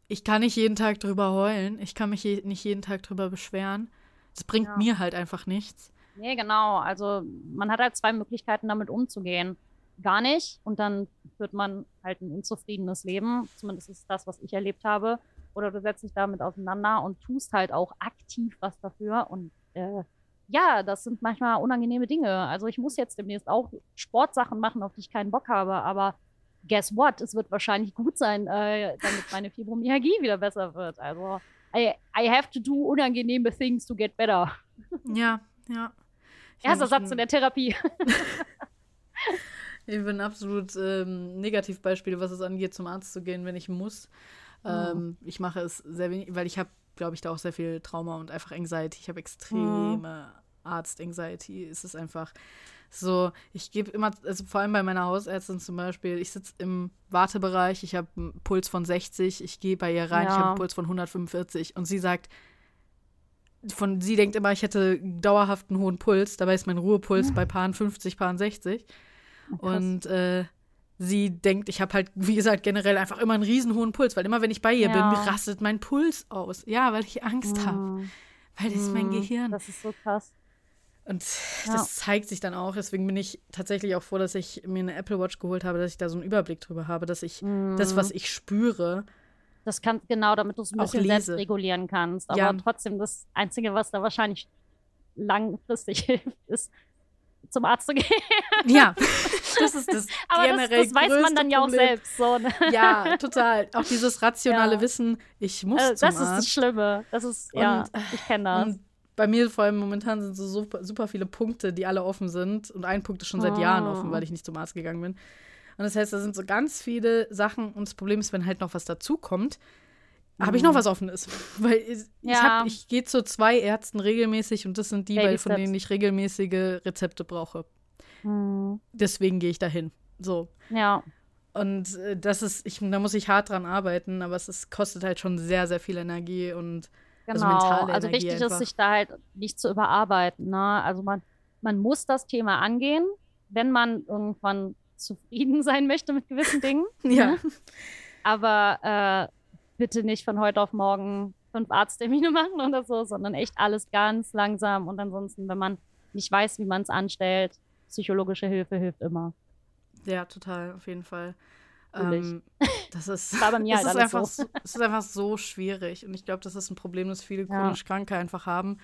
Ich kann nicht jeden Tag drüber heulen. Ich kann mich je, nicht jeden Tag drüber beschweren. Es bringt Ja. mir halt einfach nichts. Nee, genau. Also man hat halt zwei Möglichkeiten, damit umzugehen. Gar nicht und dann führt man halt ein unzufriedenes Leben. Zumindest ist das, was ich erlebt habe. Oder du setzt dich damit auseinander und tust halt auch aktiv was dafür. Und äh, ja, das sind manchmal unangenehme Dinge. Also ich muss jetzt demnächst auch Sportsachen machen, auf die ich keinen Bock habe. Aber guess what? Es wird wahrscheinlich gut sein, äh, damit meine Fibromyalgie wieder besser wird. Also I, I have to do unangenehme things to get better. Ja, ja. Erster Satz in der Therapie. *laughs* Ich bin absolut ähm, Negativbeispiel, was es angeht, zum Arzt zu gehen, wenn ich muss. Ähm, ich mache es sehr wenig, weil ich habe, glaube ich, da auch sehr viel Trauma und einfach Anxiety. Ich habe extreme Arzt-Anxiety. Es ist einfach so, ich gebe immer, also vor allem bei meiner Hausärztin zum Beispiel, ich sitze im Wartebereich, ich habe einen Puls von 60, ich gehe bei ihr rein, ich Ja. habe einen Puls von 145 und sie sagt, von sie denkt immer, ich hätte dauerhaft einen hohen Puls, dabei ist mein Ruhepuls bei Paaren 50, Paaren 60. Und äh, sie denkt, ich habe halt, wie gesagt, generell einfach immer einen riesen hohen Puls, weil immer, wenn ich bei ihr Ja. bin, rastet mein Puls aus. Ja, weil ich Angst habe. Mm, Weil das ist mein mm, Gehirn. Das ist so krass. Und Ja. das zeigt sich dann auch. Deswegen bin ich tatsächlich auch froh, dass ich mir eine Apple Watch geholt habe, dass ich da so einen Überblick drüber habe, dass ich das, was ich spüre, Das kann genau, damit du es ein bisschen selbst regulieren kannst. Aber Ja. trotzdem, das Einzige, was da wahrscheinlich langfristig *laughs* hilft, ist zum Arzt zu gehen. Ja, das ist das *laughs* Aber das, generell das weiß man dann ja auch Problem. selbst. So, ne? Ja, *laughs* total. Auch dieses rationale Ja. Wissen, ich muss zum das ist das Schlimme. Das ist, ja, Und, äh, ich kenne das. Und bei mir vor allem momentan sind so super, super viele Punkte, die alle offen sind. Und ein Punkt ist schon seit Jahren Ah. offen, weil ich nicht zum Arzt gegangen bin. Und das heißt, da sind so ganz viele Sachen. Und das Problem ist, wenn halt noch was dazukommt, habe ich noch was Offenes. *laughs* Weil ich, ich, Mhm. Ja. hab- ich gehe zu zwei Ärzten regelmäßig und das sind die, Baby weil, von Steps. denen ich regelmäßige Rezepte brauche. Hm, Deswegen gehe ich dahin. So. ja, Und äh, das ist, ich, da muss ich hart dran arbeiten, aber es ist, kostet halt schon sehr, sehr viel Energie und Also genau. mentale Also, Energie wichtig einfach. ist, sich da halt nicht zu überarbeiten. Ne? Also man, man muss das Thema angehen, wenn man irgendwann zufrieden *laughs* sein möchte mit gewissen Dingen. *laughs* ja. Ne? Aber äh, bitte nicht von heute auf morgen fünf Arzttermine *laughs* machen oder so, sondern echt alles ganz langsam. Und ansonsten, wenn man nicht weiß, wie man es anstellt, psychologische Hilfe hilft immer. Ja, total, auf jeden Fall. Ähm, das ist, *laughs* War bei mir es halt ist einfach so. so. Es ist einfach so schwierig. Und ich glaube, das ist ein Problem, das viele chronisch Kranke einfach haben.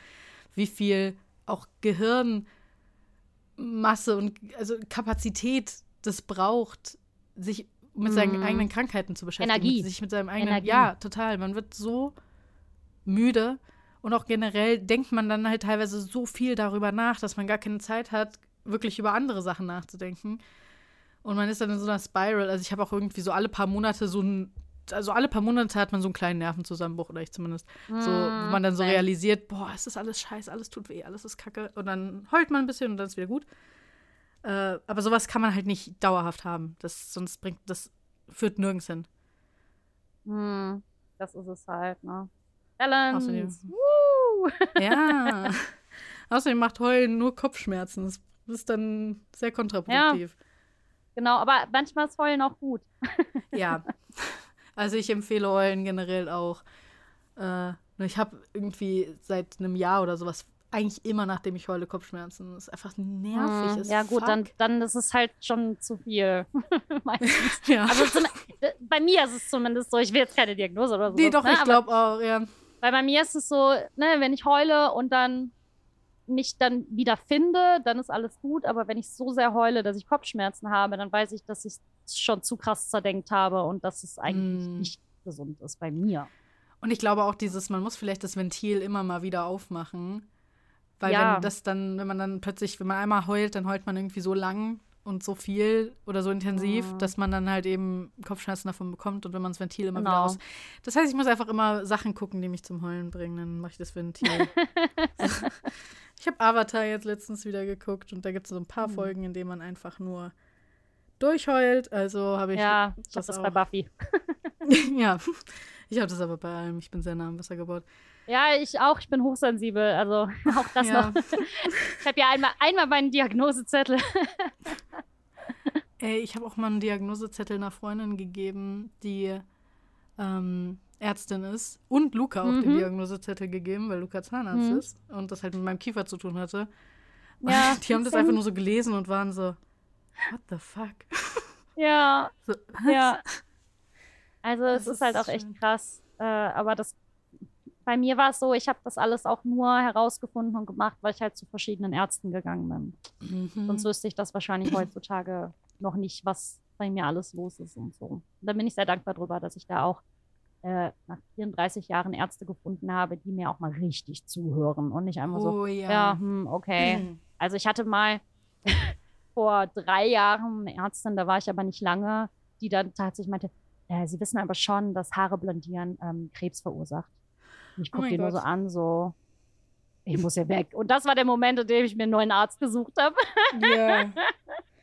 Wie viel auch Gehirnmasse und also Kapazität das braucht, sich mit seinen Mhm. eigenen Krankheiten zu beschäftigen. Energie. Mit sich mit seinem eigenen. Energie. Ja, total. Man wird so müde. Und auch generell denkt man dann halt teilweise so viel darüber nach, dass man gar keine Zeit hat, wirklich über andere Sachen nachzudenken. Und man ist dann in so einer Spiral. Also ich habe auch irgendwie so alle paar Monate so ein, also alle paar Monate hat man so einen kleinen Nervenzusammenbruch, oder ich zumindest. So, wo Mm, man dann so realisiert, boah, es ist alles scheiße, alles tut weh, alles ist kacke. Und dann heult man ein bisschen und dann ist wieder gut. Äh, aber sowas kann man halt nicht dauerhaft haben. Das, sonst bringt, das führt nirgends hin. Hm, das ist es halt, ne? Balance. Außerdem-! *laughs* Ja. Außerdem macht Heulen nur Kopfschmerzen. Das ist dann sehr kontraproduktiv. genau. Aber manchmal ist Heulen auch gut. *laughs* Ja. Also ich empfehle Heulen generell auch. Äh, ich habe irgendwie seit einem Jahr oder sowas eigentlich immer, nachdem ich heule, Kopfschmerzen. Das ist einfach nervig. Hm, as ja, gut, fuck. dann, dann ist es halt schon zu viel. *laughs* *laughs* Ja. Also zum, bei mir ist es zumindest so, ich will jetzt keine Diagnose oder so. nee, doch, ne? ich glaube auch, ja. Weil bei mir ist es so, ne, wenn ich heule und dann mich dann wieder finde, dann ist alles gut. Aber wenn ich so sehr heule, dass ich Kopfschmerzen habe, dann weiß ich, dass ich es schon zu krass zerdenkt habe und dass es eigentlich Mm. nicht gesund ist bei mir. Und ich glaube auch dieses, man muss vielleicht das Ventil immer mal wieder aufmachen. Weil Ja. wenn das dann, wenn man dann plötzlich, wenn man einmal heult, dann heult man irgendwie so lang und so viel oder so intensiv, Mhm. dass man dann halt eben Kopfschmerzen davon bekommt und wenn man das Ventil immer wieder Genau. aus. Das heißt, ich muss einfach immer Sachen gucken, die mich zum Heulen bringen, dann mache ich das Ventil. *laughs* *laughs* ich habe Avatar jetzt letztens wieder geguckt und da gibt es so ein paar Mhm. Folgen, in denen man einfach nur durchheult. Also habe ich ja, ich das das auch. bei Buffy. *laughs* ja, ich habe das aber bei allem. Ich bin sehr nah am Wasser gebaut. Ja, ich auch. Ich bin hochsensibel. Also *laughs* auch das Ja. noch. Ich habe ja einmal, einmal meinen Diagnosezettel. Ey, ich habe auch mal einen Diagnosezettel einer Freundin gegeben, die ähm, Ärztin ist. Und Luca auch den Mhm. Diagnosezettel gegeben, weil Luca Zahnarzt Mhm. ist und das halt mit meinem Kiefer zu tun hatte. Und Ja, *laughs* die haben das einfach nur so gelesen und waren so, what the fuck? *laughs* Ja, *laughs* So, ja. Also es Das ist halt ist auch echt krass. Äh, aber das bei mir war es so, ich habe das alles auch nur herausgefunden und gemacht, weil ich halt zu verschiedenen Ärzten gegangen bin. Mhm. Sonst wüsste ich das wahrscheinlich heutzutage noch nicht, was bei mir alles los ist und so. Und da bin ich sehr dankbar drüber, dass ich da auch äh, nach 34 Jahren Ärzte gefunden habe, die mir auch mal richtig zuhören und nicht einmal so, oh ja. ja, hm, okay. Mhm. *clears throat* Also ich hatte mal *laughs* vor drei Jahren eine Ärztin, da war ich aber nicht lange, die dann tatsächlich meinte, äh, Sie wissen aber schon, dass Haare blondieren ähm, Krebs verursacht. Und ich Oh gucke mein die nur so an, so, ich muss hier weg. Und das war der Moment, in dem ich mir einen neuen Arzt gesucht habe. Ja.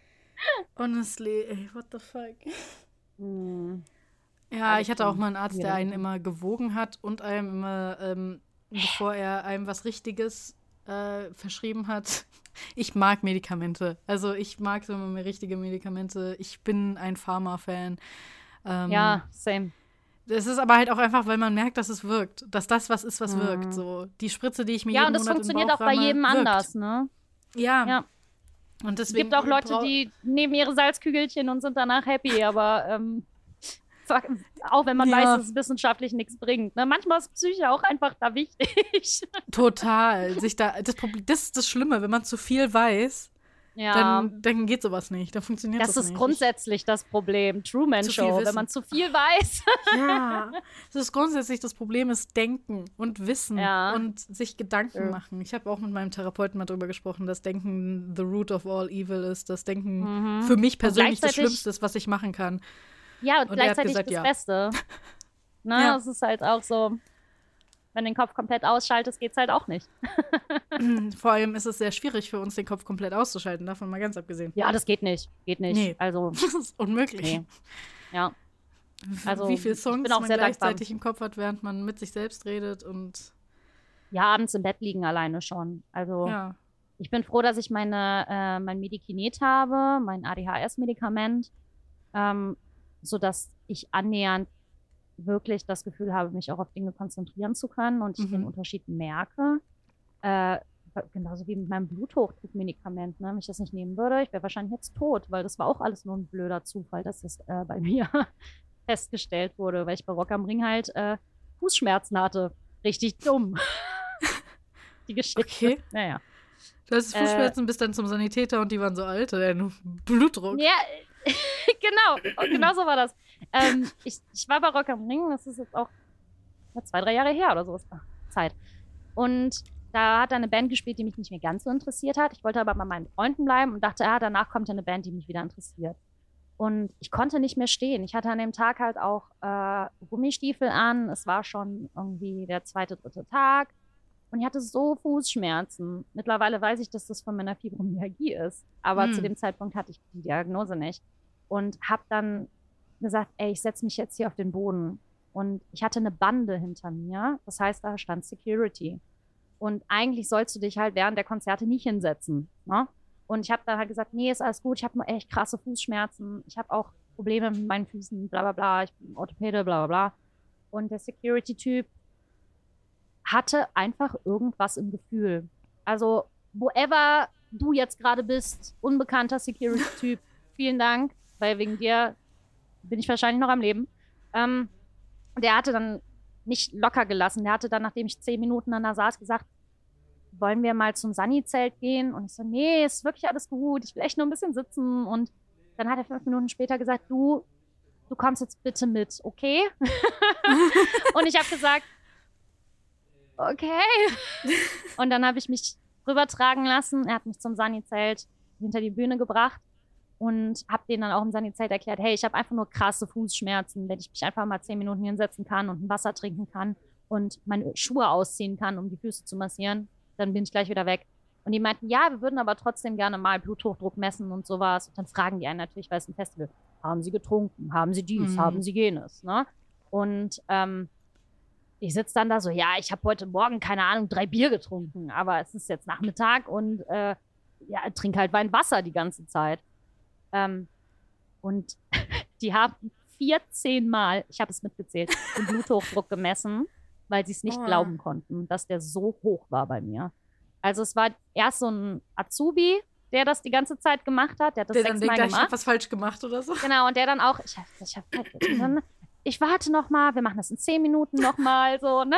*laughs* Honestly, ey, what the fuck? Hm. Ja, ich hatte auch mal einen Arzt, der einen immer gewogen hat und einem immer, ähm, bevor er einem was Richtiges äh, verschrieben hat. *laughs* Ich mag Medikamente. Also ich mag so immer richtige Medikamente. Ich bin ein Pharma-Fan. Ähm, Ja, same. Das ist aber halt auch einfach, weil man merkt, dass es wirkt. Dass das was ist, was Mhm. wirkt. So, die Spritze, die ich mir Ja, jeden und das funktioniert auch bei jedem wirkt. anders, ne? Ja. Ja. Und Es deswegen gibt auch Leute, die nehmen ihre Salzkügelchen und sind danach happy, aber ähm, auch wenn man Ja. weiß, dass es wissenschaftlich nichts bringt. Ne? Manchmal ist Psyche auch einfach da wichtig. *laughs* Total. Sich da, das, Problem, das ist das Schlimme, wenn man zu viel weiß, ja. dann, dann geht sowas nicht. Dann funktioniert das, das ist nicht. grundsätzlich das Problem. Truman Zu Show. Wenn man zu viel weiß. Ja, *laughs* das ist grundsätzlich das Problem ist Denken und Wissen Ja. und sich Gedanken Ja. machen. Ich habe auch mit meinem Therapeuten mal drüber gesprochen, dass Denken the root of all evil ist, dass Denken Mhm. für mich persönlich das Schlimmste ist, was ich machen kann. Ja, und, Und gleichzeitig gesagt, das ja. Beste. *laughs* Ne? Ja. Es ist halt auch so, wenn du den Kopf komplett ausschaltest, geht's halt auch nicht. *laughs* Vor allem ist es sehr schwierig für uns, den Kopf komplett auszuschalten, davon mal ganz abgesehen. Ja, das geht nicht. Geht nicht. Nee. Also, *laughs* Das ist unmöglich. nee. Ja. Also, Wie viele Songs man sehr dankbar. gleichzeitig im Kopf hat, während man mit sich selbst redet und ja, abends im Bett liegen alleine schon. Also, ja. ich bin froh, dass ich meine, äh, mein Medikinet habe, mein ADHS-Medikament, ähm, sodass ich annähernd wirklich das Gefühl habe, mich auch auf Dinge konzentrieren zu können und ich den Mhm. Unterschied merke. Äh, genauso wie mit meinem Bluthochdruckmedikament. Ne? Wenn ich das nicht nehmen würde, ich wäre wahrscheinlich jetzt tot, weil das war auch alles nur ein blöder Zufall, dass das äh, bei *laughs* mir festgestellt wurde, weil ich bei Rock am Ring halt äh, Fußschmerzen hatte. Richtig dumm. *laughs* Die Geschichte. Okay. Naja. Du hast Äh, Fußschmerzen, bist dann zum Sanitäter und die waren so alt, dein Blutdruck. Ja, *laughs* genau. Und genau so war das. Ähm, ich, ich war bei Rock am Ring, das ist jetzt auch zwei, drei Jahre her oder sowas. Zeit. Und da hat eine Band gespielt, die mich nicht mehr ganz so interessiert hat. Ich wollte aber bei meinen Freunden bleiben und dachte, ja, danach kommt ja eine Band, die mich wieder interessiert. Und ich konnte nicht mehr stehen. Ich hatte an dem Tag halt auch äh, Gummistiefel an. Es war schon irgendwie der zweite, dritte Tag. Und ich hatte so Fußschmerzen. Mittlerweile weiß ich, dass das von meiner Fibromyalgie ist. Aber Hm. zu dem Zeitpunkt hatte ich die Diagnose nicht. Und habe dann gesagt, ey, ich setze mich jetzt hier auf den Boden. Und ich hatte eine Bande hinter mir. Das heißt, da stand Security. Und eigentlich sollst du dich halt während der Konzerte nicht hinsetzen. Ne? Und ich habe dann halt gesagt, nee, ist alles gut, ich habe nur echt krasse Fußschmerzen, ich habe auch Probleme mit meinen Füßen, bla bla bla, ich bin Orthopäde, bla bla bla. Und der Security-Typ hatte einfach irgendwas im Gefühl. Also, whoever du jetzt gerade bist, unbekannter Security-Typ, *laughs* vielen Dank, weil wegen dir bin ich wahrscheinlich noch am Leben. Ähm, der hatte dann nicht locker gelassen. Der hatte dann, nachdem ich zehn Minuten an der saß, gesagt, wollen wir mal zum Sunny-Zelt gehen? Und ich so, nee, ist wirklich alles gut. Ich will echt nur ein bisschen sitzen. Und dann hat er fünf Minuten später gesagt, du, du kommst jetzt bitte mit, okay? *laughs* *laughs* und ich habe gesagt, okay. *laughs* und dann habe ich mich rübertragen lassen. Er hat mich zum Sunny-Zelt hinter die Bühne gebracht und habe denen dann auch im Sanität erklärt, hey, ich habe einfach nur krasse Fußschmerzen, wenn ich mich einfach mal zehn Minuten hinsetzen kann und ein Wasser trinken kann und meine Schuhe ausziehen kann, um die Füße zu massieren, dann bin ich gleich wieder weg. Und die meinten, ja, wir würden aber trotzdem gerne mal Bluthochdruck messen und sowas. Und dann fragen die einen natürlich, weil es ein Festival, haben sie getrunken, haben sie dies, mhm. haben sie jenes, ne? Und ähm, ich sitze dann da so, ja, ich habe heute Morgen, keine Ahnung, drei Bier getrunken, aber es ist jetzt Nachmittag und äh, ja, trink halt Wein Wasser die ganze Zeit. Ähm, und *laughs* die haben 14 Mal, ich habe es mitgezählt, den Bluthochdruck gemessen, weil sie es nicht oh. glauben konnten, dass der so hoch war bei mir. Also es war erst so ein Azubi, der das die ganze Zeit gemacht hat. Der hat das der dann denkt, gemacht. ich habe was falsch gemacht oder so. Genau, und der dann auch, ich, ich, hab, dann, ich warte noch mal, wir machen das in zehn Minuten noch mal, so, ne?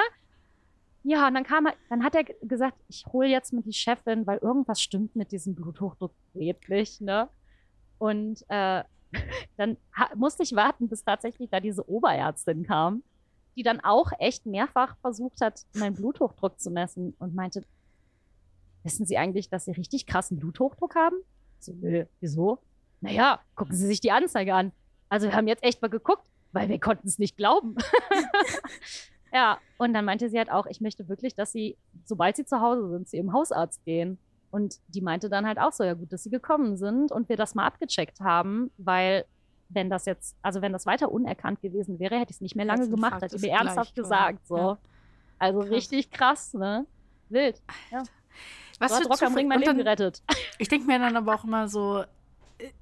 Ja, und dann kam er, dann hat er gesagt, ich hole jetzt mit die Chefin, weil irgendwas stimmt mit diesem Bluthochdruck redlich, ne? Und äh, dann musste ich warten, bis tatsächlich da diese Oberärztin kam, die dann auch echt mehrfach versucht hat, meinen Bluthochdruck zu messen und meinte, wissen Sie eigentlich, dass Sie richtig krassen Bluthochdruck haben? So, nö, wieso? Naja, gucken Sie sich die Anzeige an. Also wir haben jetzt echt mal geguckt, weil wir konnten es nicht glauben. *laughs* ja, und dann meinte sie halt auch, ich möchte wirklich, dass Sie, sobald Sie zu Hause sind, zu Ihrem Hausarzt gehen. Und die meinte dann halt auch so, ja gut, dass sie gekommen sind und wir das mal abgecheckt haben, weil wenn das jetzt, also wenn das weiter unerkannt gewesen wäre, hätte ich es nicht mehr lange gemacht, hat sie mir ernsthaft gesagt. So. Ja. Also krass. richtig krass, ne? Wild. Ja. Was so hat Rock am Ring mein Leben gerettet. *laughs* Ich denke mir dann aber auch immer so,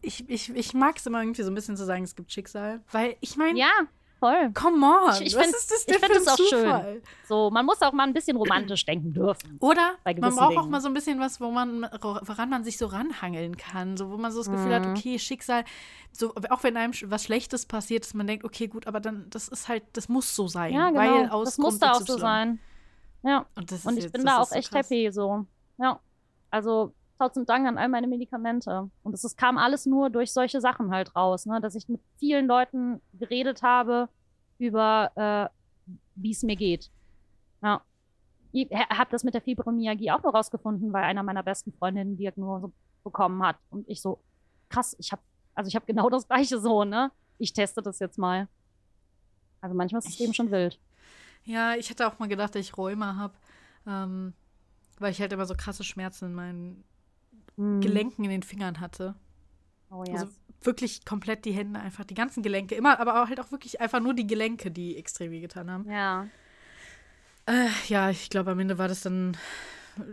ich, ich, ich mag es immer irgendwie so ein bisschen zu sagen, es gibt Schicksal. Weil ich meine, ja. Voll. Come on. Ich, ich was find, ist das denn ich für ein auch Zufall? Schön. So, man muss auch mal ein bisschen romantisch denken dürfen. Oder man braucht Dingen. auch mal so ein bisschen was, wo man, woran man sich so ranhangeln kann. So, wo man so das Gefühl mhm. hat, okay, Schicksal, so, auch wenn einem was Schlechtes passiert, dass man denkt, okay, gut, aber dann, das ist halt, das muss so sein. Ja, genau. Weil aus das muss da auch so sein. Ja. Und, Und ich jetzt, bin da auch echt so happy, so. Ja. Also, tausend Dank an all meine Medikamente. Und es kam alles nur durch solche Sachen halt raus, ne? dass ich mit vielen Leuten geredet habe über, äh, wie es mir geht. Ja. Ich habe das mit der Fibromyalgie auch nur rausgefunden, weil einer meiner besten Freundinnen Diagnose bekommen hat. Und ich so, krass, ich habe, also ich genau das gleiche so, ne? Ich teste das jetzt mal. Also manchmal ist das Leben schon wild. Ja, ich hätte auch mal gedacht, dass ich Rheuma habe. Ähm, weil ich halt immer so krasse Schmerzen in meinen mm. Gelenken in den Fingern hatte. Oh ja. Also wirklich komplett die Hände, einfach die ganzen Gelenke. Immer, aber halt auch wirklich einfach nur die Gelenke, die extrem wehgetan haben. Ja. Äh, ja, ich glaube, am Ende war das dann.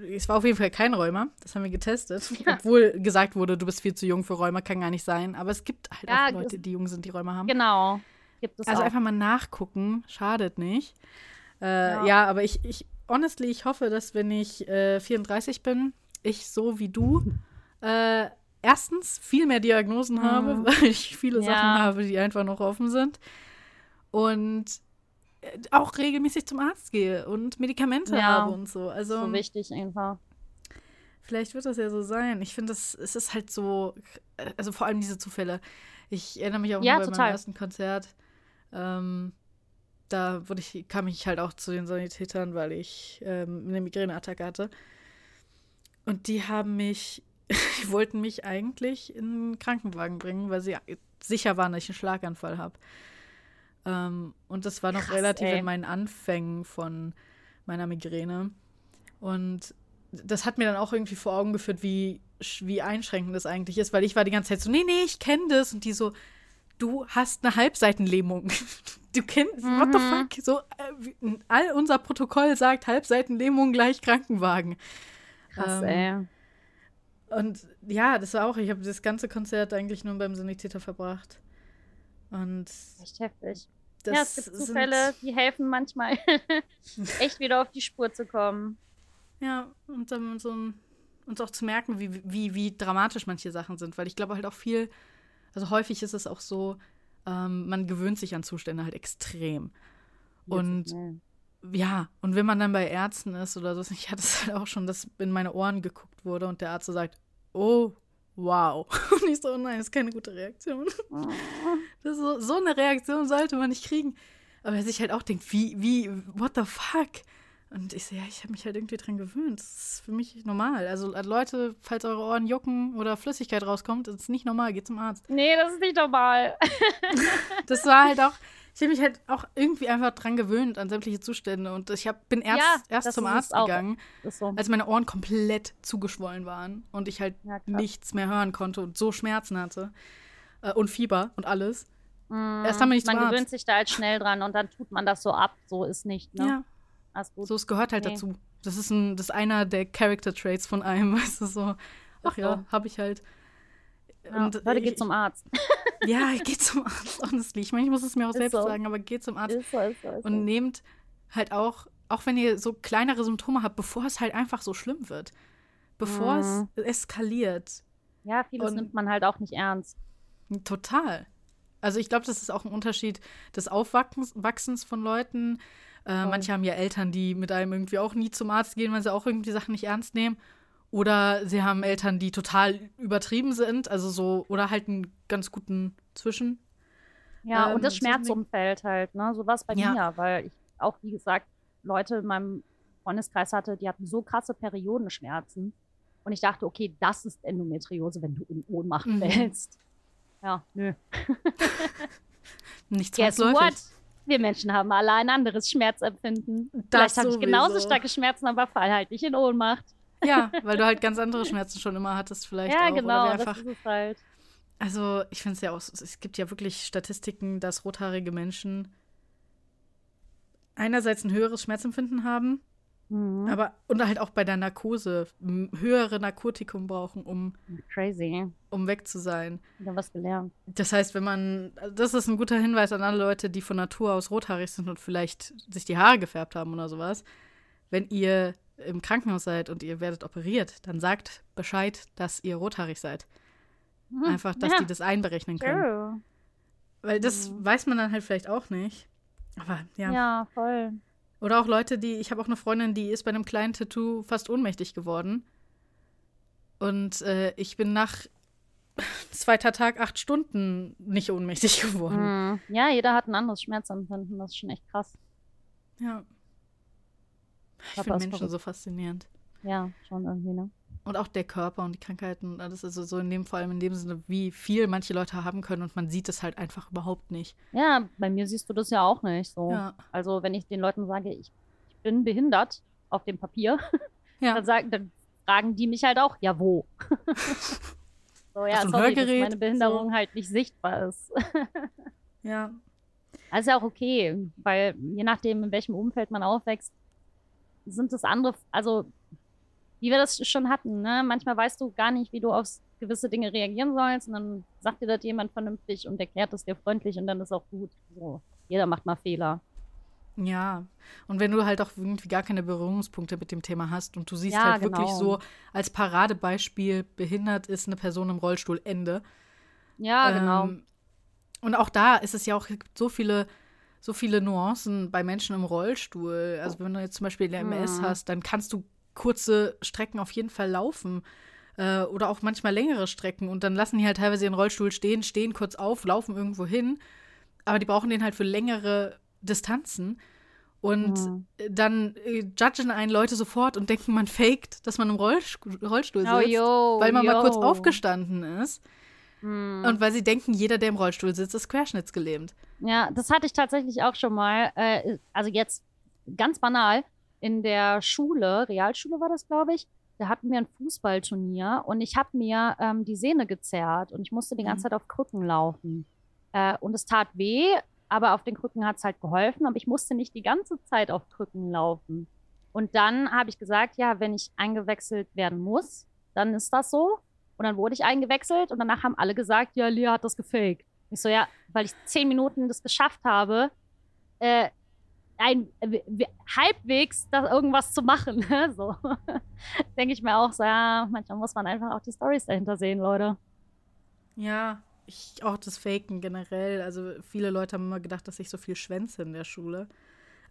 Es war auf jeden Fall kein Rheuma. Das haben wir getestet. *laughs* Ja. Obwohl gesagt wurde, du bist viel zu jung für Rheuma, kann gar nicht sein. Aber es gibt halt ja, auch Leute, die jung sind, die Rheuma haben. Genau. Gibt es also auch. einfach mal nachgucken, schadet nicht. Äh, ja. ja. aber ich, ich, honestly, ich hoffe, dass wenn ich äh, 34 bin, ich so wie du äh, erstens viel mehr Diagnosen mhm. habe, *laughs* weil ich viele ja. Sachen habe, die einfach noch offen sind. Und äh, auch regelmäßig zum Arzt gehe und Medikamente ja. habe und so. Also so wichtig einfach. Vielleicht wird das ja so sein. Ich finde, es ist halt so, äh, also vor allem diese Zufälle. Ich erinnere mich auch ja, bei total. meinem ersten Konzert. Ähm, da wurde ich, kam ich halt auch zu den Sanitätern, weil ich ähm, eine Migräneattacke hatte. Und die haben mich *laughs* die wollten mich eigentlich in einen Krankenwagen bringen, weil sie sicher waren, dass ich einen Schlaganfall habe. Ähm, und das war noch Krass, relativ ey. in meinen Anfängen von meiner Migräne. Und das hat mir dann auch irgendwie vor Augen geführt, wie, wie einschränkend das eigentlich ist, weil ich war die ganze Zeit so, nee, nee, ich kenne das. Und die so, du hast eine Halbseitenlähmung. *laughs* Du kennst, mhm. what the mhm. fuck? So, äh, all unser Protokoll sagt Halbseitenlähmung gleich Krankenwagen. Krass, ähm, ey. Und ja, das war auch, ich habe das ganze Konzert eigentlich nur beim Sanitäter verbracht. Und Echt heftig. das ja, es gibt sind- Zufälle, die helfen manchmal, *laughs* echt wieder auf die Spur zu kommen. Ja, und dann so ein, uns auch zu merken, wie, wie, wie dramatisch manche Sachen sind, weil ich glaube halt auch viel, also häufig ist es auch so, ähm, man gewöhnt sich an Zustände halt extrem. Und. Ja, und wenn man dann bei Ärzten ist oder so, *laughs* ich hatte es halt auch schon, dass in meine Ohren geguckt wurde und der Arzt so sagt, oh, wow. *laughs* Und ich so, oh nein, das ist keine gute Reaktion. *laughs* Das ist so, so eine Reaktion sollte man nicht kriegen. Aber er sich halt auch denkt, wie, wie, what the fuck? Und ich so, ja, ich habe mich halt irgendwie dran gewöhnt. Das ist für mich normal. Also äh, Leute, falls eure Ohren jucken oder Flüssigkeit rauskommt, ist nicht normal, geht zum Arzt. nee, das ist nicht normal. Das war halt auch, ich habe mich halt auch irgendwie einfach dran gewöhnt an sämtliche Zustände. Und ich hab, bin erst, Ja, erst zum Arzt gegangen, so. als meine Ohren komplett zugeschwollen waren und ich halt Ja, nichts mehr hören konnte und so Schmerzen hatte. Äh, und Fieber und alles. Mm, erst haben wir nicht Man gewöhnt sich da halt schnell dran und dann tut man das so ab. So ist nicht, ne? Ja, Alles gut. so es gehört halt Nee. dazu. Das ist, ein, das ist einer der Character Traits von einem, *laughs* weißt du, so. Ach ja, habe ich halt. Ja, Leute, ich- geht zum Arzt. *laughs* Ja, geht zum Arzt, honestly. Ich meine, ich muss es mir auch Ist selbst so. sagen, aber geht zum Arzt. ist so, ist so, ist Und nehmt halt auch, auch wenn ihr so kleinere Symptome habt, bevor es halt einfach so schlimm wird. Bevor Mhm. es eskaliert. Ja, vieles und- nimmt man halt auch nicht ernst. Total. Also ich glaube, das ist auch ein Unterschied des Aufwachsens Wachsens von Leuten. Äh, manche haben ja Eltern, die mit einem irgendwie auch nie zum Arzt gehen, weil sie auch irgendwie Sachen nicht ernst nehmen. Oder sie haben Eltern, die total übertrieben sind, also so, oder halt einen ganz guten Zwischen. Ja, Ähm, und das. Schmerzumfeld halt, ne? So was bei Ja. mir, weil ich auch, wie gesagt, Leute in meinem Freundeskreis hatte, die hatten so krasse Periodenschmerzen. Und ich dachte, okay, das ist Endometriose, wenn du in Ohnmacht Mhm. fällst. Ja, nö. *laughs* Nicht Guess zwangsläufig. what? Wir Menschen haben alle ein anderes Schmerzempfinden. Das Vielleicht habe ich genauso starke Schmerzen, aber fall halt nicht in Ohnmacht. Ja, weil du halt ganz andere Schmerzen schon immer hattest, vielleicht ja, auch. genau, Oder wir das einfach, ist es halt. also ich finde es ja auch, es gibt ja wirklich Statistiken, dass rothaarige Menschen einerseits ein höheres Schmerzempfinden haben, Mhm. aber und halt auch bei der Narkose höhere Narkotikum brauchen, um, Crazy. um weg zu sein. Wieder was gelernt. Das heißt, wenn man, das ist ein guter Hinweis an alle Leute, die von Natur aus rothaarig sind und vielleicht sich die Haare gefärbt haben oder sowas. Wenn ihr im Krankenhaus seid und ihr werdet operiert, dann sagt Bescheid, dass ihr rothaarig seid. Mhm. Einfach, dass ja, die das einberechnen können. true. Weil das Mhm. weiß man dann halt vielleicht auch nicht. Aber ja. Ja. voll. Oder auch Leute, die, ich habe auch eine Freundin, die ist bei einem kleinen Tattoo fast ohnmächtig geworden. Und äh, ich bin nach *laughs* zweiter Tag acht Stunden nicht ohnmächtig *laughs* geworden. Mhm. Ja, jeder hat ein anderes Schmerzempfinden. Das ist schon echt krass. Ja. Ich finde Menschen so faszinierend. Ja, schon irgendwie, ne? Und auch der Körper und die Krankheiten und alles. Also so in dem, vor allem in dem Sinne, wie viel manche Leute haben können und man sieht es halt einfach überhaupt nicht. Ja, bei mir siehst du das ja auch nicht so. Ja. Also, wenn ich den Leuten sage, ich, ich bin behindert auf dem Papier, *laughs* Ja. dann, sagen, dann fragen die mich halt auch, ja, wo? *laughs* so, ja, sorry, dass meine Behinderung halt nicht sichtbar ist. Ja. Das *laughs* ist ja auch okay, weil je nachdem, in welchem Umfeld man aufwächst, sind das andere, also wie wir das schon hatten, ne? Manchmal weißt du gar nicht, wie du auf gewisse Dinge reagieren sollst und dann sagt dir das jemand vernünftig und erklärt es dir freundlich und dann ist auch gut. So, jeder macht mal Fehler. Ja. Und wenn du halt auch irgendwie gar keine Berührungspunkte mit dem Thema hast und du siehst Ja, halt wirklich genau. so als Paradebeispiel, behindert ist eine Person im Rollstuhl, Ende. Ja, genau. Ähm, und auch da ist es ja auch es gibt so viele, so viele Nuancen bei Menschen im Rollstuhl. Also wenn du jetzt zum Beispiel MS Mhm. hast, dann kannst du kurze Strecken auf jeden Fall laufen. Äh, oder auch manchmal längere Strecken. Und dann lassen die halt teilweise ihren Rollstuhl stehen, stehen kurz auf, laufen irgendwo hin. Aber die brauchen den halt für längere Distanzen. Und Mhm. dann äh, judgen einen Leute sofort und denken, man faked, dass man im Rollstuhl, Rollstuhl sitzt. Oh, yo, weil man mal kurz yo. aufgestanden ist. Hm. Und weil sie denken, jeder, der im Rollstuhl sitzt, ist querschnittsgelähmt. Ja, das hatte ich tatsächlich auch schon mal. Äh, also jetzt ganz banal. In der Schule, Realschule war das, glaube ich, da hatten wir ein Fußballturnier und ich habe mir ähm, die Sehne gezerrt und ich musste die ganze Mhm. Zeit auf Krücken laufen. Äh, und es tat weh, aber auf den Krücken hat es halt geholfen, aber ich musste nicht die ganze Zeit auf Krücken laufen. Und dann habe ich gesagt, ja, wenn ich eingewechselt werden muss, dann ist das so. Und dann wurde ich eingewechselt und danach haben alle gesagt, ja, Lea hat das gefaked. Ich so, ja, weil ich zehn Minuten das geschafft habe, äh, ein, halbwegs da irgendwas zu machen. Ne? *laughs* so denke ich mir auch so, ja, manchmal muss man einfach auch die Stories dahinter sehen, Leute. Ja, ich auch das Faken generell. Also viele Leute haben immer gedacht, dass ich so viel schwänze in der Schule.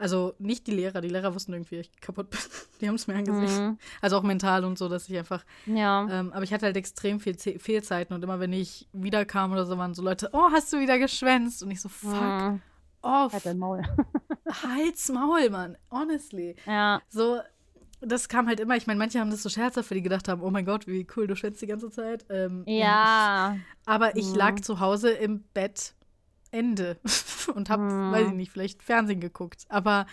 Also nicht die Lehrer, die Lehrer wussten irgendwie, ich kaputt bin. *laughs* Die haben es mir angesehen. Mhm. Also auch mental und so, dass ich einfach. Ja. Ähm, aber ich hatte halt extrem viel Z Fehlzeiten und immer wenn ich wiederkam oder so, waren so Leute, oh, hast du wieder geschwänzt? Und ich so, fuck. Mhm. Off. Halt dein Maul. *laughs* Halt's Maul, Mann. Honestly. Ja. So, das kam halt immer, ich meine, manche haben das so scherzhaft, weil die gedacht haben, oh mein Gott, wie cool, du schwänzt die ganze Zeit. Ähm, ja. Aber ich mhm. lag zu Hause im Bett Ende *laughs* und habe, hm. weiß ich nicht, vielleicht Fernsehen geguckt. Aber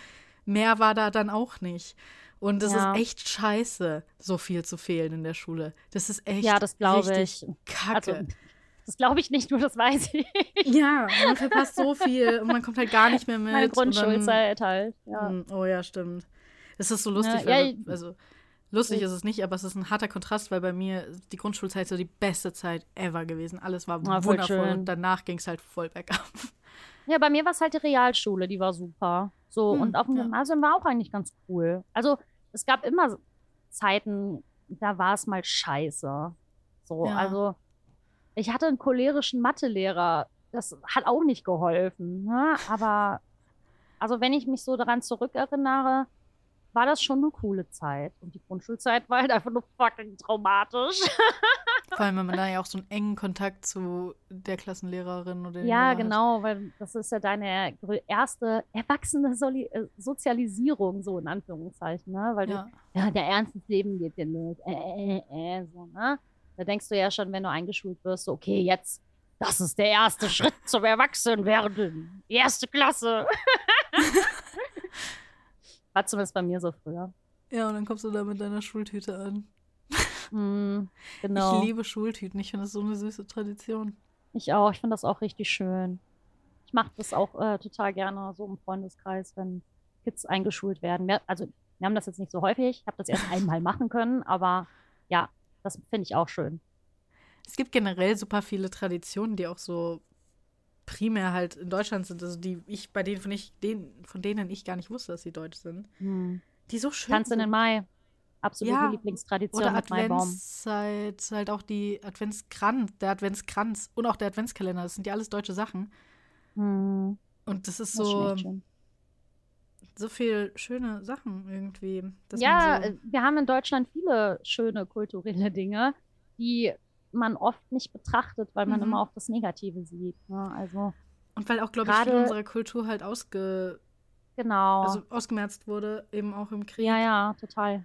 mehr war da dann auch nicht. Und es ja. ist echt scheiße, so viel zu fehlen in der Schule. Das ist echt ja, das ich. kacke. Also, das glaube ich nicht, nur das weiß ich. Ja, man verpasst so viel und man kommt halt gar nicht mehr mit. Meine Grundschulzeit halt, ja. Hm, oh ja, stimmt. Es ist so lustig, ja, weil, ja, also Lustig ist es nicht, aber es ist ein harter Kontrast, weil bei mir die Grundschulzeit so die beste Zeit ever gewesen. Alles war oh, wundervoll und danach ging es halt voll bergab. Ja, bei mir war es halt die Realschule, die war super. So, hm, und auf dem ja. Gymnasium war auch eigentlich ganz cool. Also, es gab immer Zeiten, da war es mal scheiße. So, ja. also, ich hatte einen cholerischen Mathelehrer. Das hat auch nicht geholfen. Ne? Aber, also, wenn ich mich so daran zurückerinnere, war das schon eine coole Zeit. Und die Grundschulzeit war halt einfach nur fucking traumatisch. *laughs* Vor allem, wenn man da ja auch so einen engen Kontakt zu der Klassenlehrerin oder Ja, genau, hat. weil das ist ja deine erste erwachsene Soli äh, Sozialisierung, so in Anführungszeichen, ne? Weil ja. du, ja, der Ernst des Lebens geht dir los. Äh, äh, äh, so, ne? Da denkst du ja schon, wenn du eingeschult wirst, so, okay, jetzt, das ist der erste Schritt zum Erwachsenwerden. Erste Klasse. *laughs* War zumindest bei mir so früher. Ja, und dann kommst du da mit deiner Schultüte an. Mm, genau. Ich liebe Schultüten. Ich finde das so eine süße Tradition. Ich auch. Ich finde das auch richtig schön. Ich mache das auch äh, total gerne so im Freundeskreis, wenn Kids eingeschult werden. Also, wir haben das jetzt nicht so häufig. Ich habe das erst einmal *laughs* machen können, aber ja, das finde ich auch schön. Es gibt generell super viele Traditionen, die auch so primär halt in Deutschland sind, also die ich, bei denen von, ich, denen, von denen ich gar nicht wusste, dass sie deutsch sind. Hm. Die so schön Tanzen sind. in Mai. Absolute ja, Lieblingstradition oder mit Adventszeit, halt auch die Adventskranz, der Adventskranz und auch der Adventskalender, das sind ja alles deutsche Sachen. Hm. Und das ist so das so viel schöne Sachen irgendwie. ja, so äh, wir haben in Deutschland viele schöne kulturelle Dinge, die man oft nicht betrachtet, weil man mhm. immer auch das Negative sieht. Ne? Also und weil auch, glaube ich, viel unserer Kultur halt ausge genau. also ausgemerzt wurde, eben auch im Krieg. Ja, ja, total.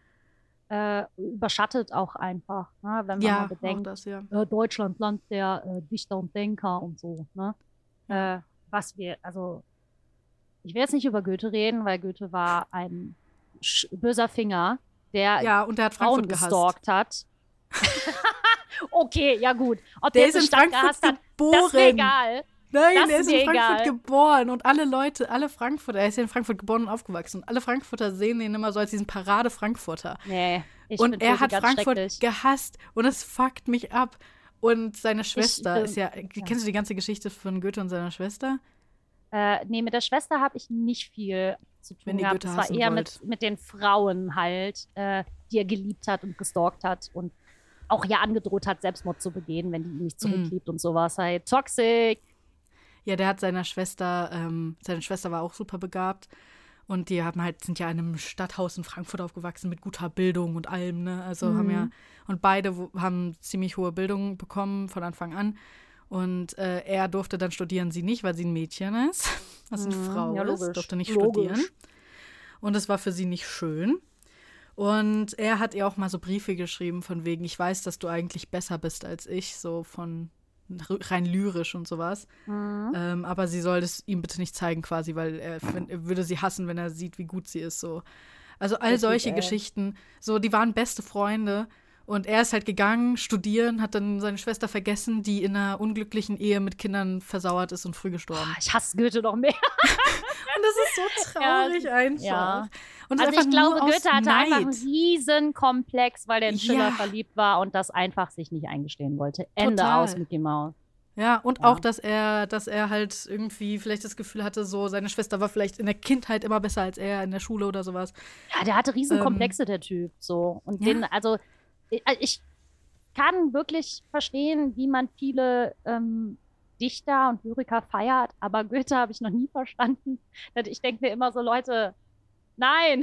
Äh, überschattet auch einfach, ne? wenn man ja, mal bedenkt, das, ja. äh, Deutschland, Land der äh, Dichter und Denker und so. Ne? Äh, was wir, also ich will jetzt nicht über Goethe reden, weil Goethe war ein böser Finger, der, ja, und der hat Frauen gestalkt hat. *laughs* okay, ja gut. Ob der, der ist in Frankfurt geboren. Hat, das ist mir egal. Nein, das der ist, in Frankfurt egal. geboren und alle Leute, alle Frankfurter, er ist ja in Frankfurt geboren und aufgewachsen und alle Frankfurter sehen ihn immer so als diesen Parade-Frankfurter. Nee, ich Und er hat Frankfurt gehasst und es fuckt mich ab. Und seine Schwester ich, äh, ist ja, ja, kennst du die ganze Geschichte von Goethe und seiner Schwester? Äh, nee, mit der Schwester habe ich nicht viel zu tun gehabt. Das war eher mit, mit den Frauen halt, äh, die er geliebt hat und gestalkt hat und auch ja angedroht hat, Selbstmord zu begehen, wenn die ihn nicht zurückliebt mhm. und sowas. Halt toxic. Ja, der hat seiner Schwester, ähm, seine Schwester war auch super begabt. Und die haben halt, sind ja in einem Stadthaus in Frankfurt aufgewachsen mit guter Bildung und allem, ne? Also mhm. haben ja, und beide haben ziemlich hohe Bildung bekommen von Anfang an. Und äh, er durfte dann studieren, sie nicht, weil sie ein Mädchen ist, was *laughs* eine mhm. Frau ja, ist, durfte nicht logisch. studieren. Und es war für sie nicht schön. Und er hat ihr auch mal so Briefe geschrieben von wegen, ich weiß, dass du eigentlich besser bist als ich, so von rein lyrisch und sowas. Mhm. Ähm, aber sie soll es ihm bitte nicht zeigen quasi, weil er, *clears throat* er, würde sie hassen, wenn er sieht, wie gut sie ist. So. Also all solche Geschichten. So, die waren beste Freunde. Und er ist halt gegangen, studieren, hat dann seine Schwester vergessen, die in einer unglücklichen Ehe mit Kindern versauert ist und früh gestorben. Oh, ich hasse Goethe noch mehr. *laughs* das ist so traurig ja, einfach. Ja. Und also ich glaube, Goethe hatte Neid. einfach einen riesen Komplex, weil der in Schiller ja. verliebt war und das einfach sich nicht eingestehen wollte. Ende Total. aus Mickey Mouse. Ja, und ja. auch, dass er, dass er halt irgendwie vielleicht das Gefühl hatte, so seine Schwester war vielleicht in der Kindheit immer besser als er in der Schule oder sowas. Ja, der hatte Riesenkomplexe, ähm, der Typ, so. Und ja. den, also, ich, ich, kann wirklich verstehen, wie man viele ähm, Dichter und Lyriker feiert, aber Goethe habe ich noch nie verstanden. *laughs* Ich denke mir immer so, Leute, nein.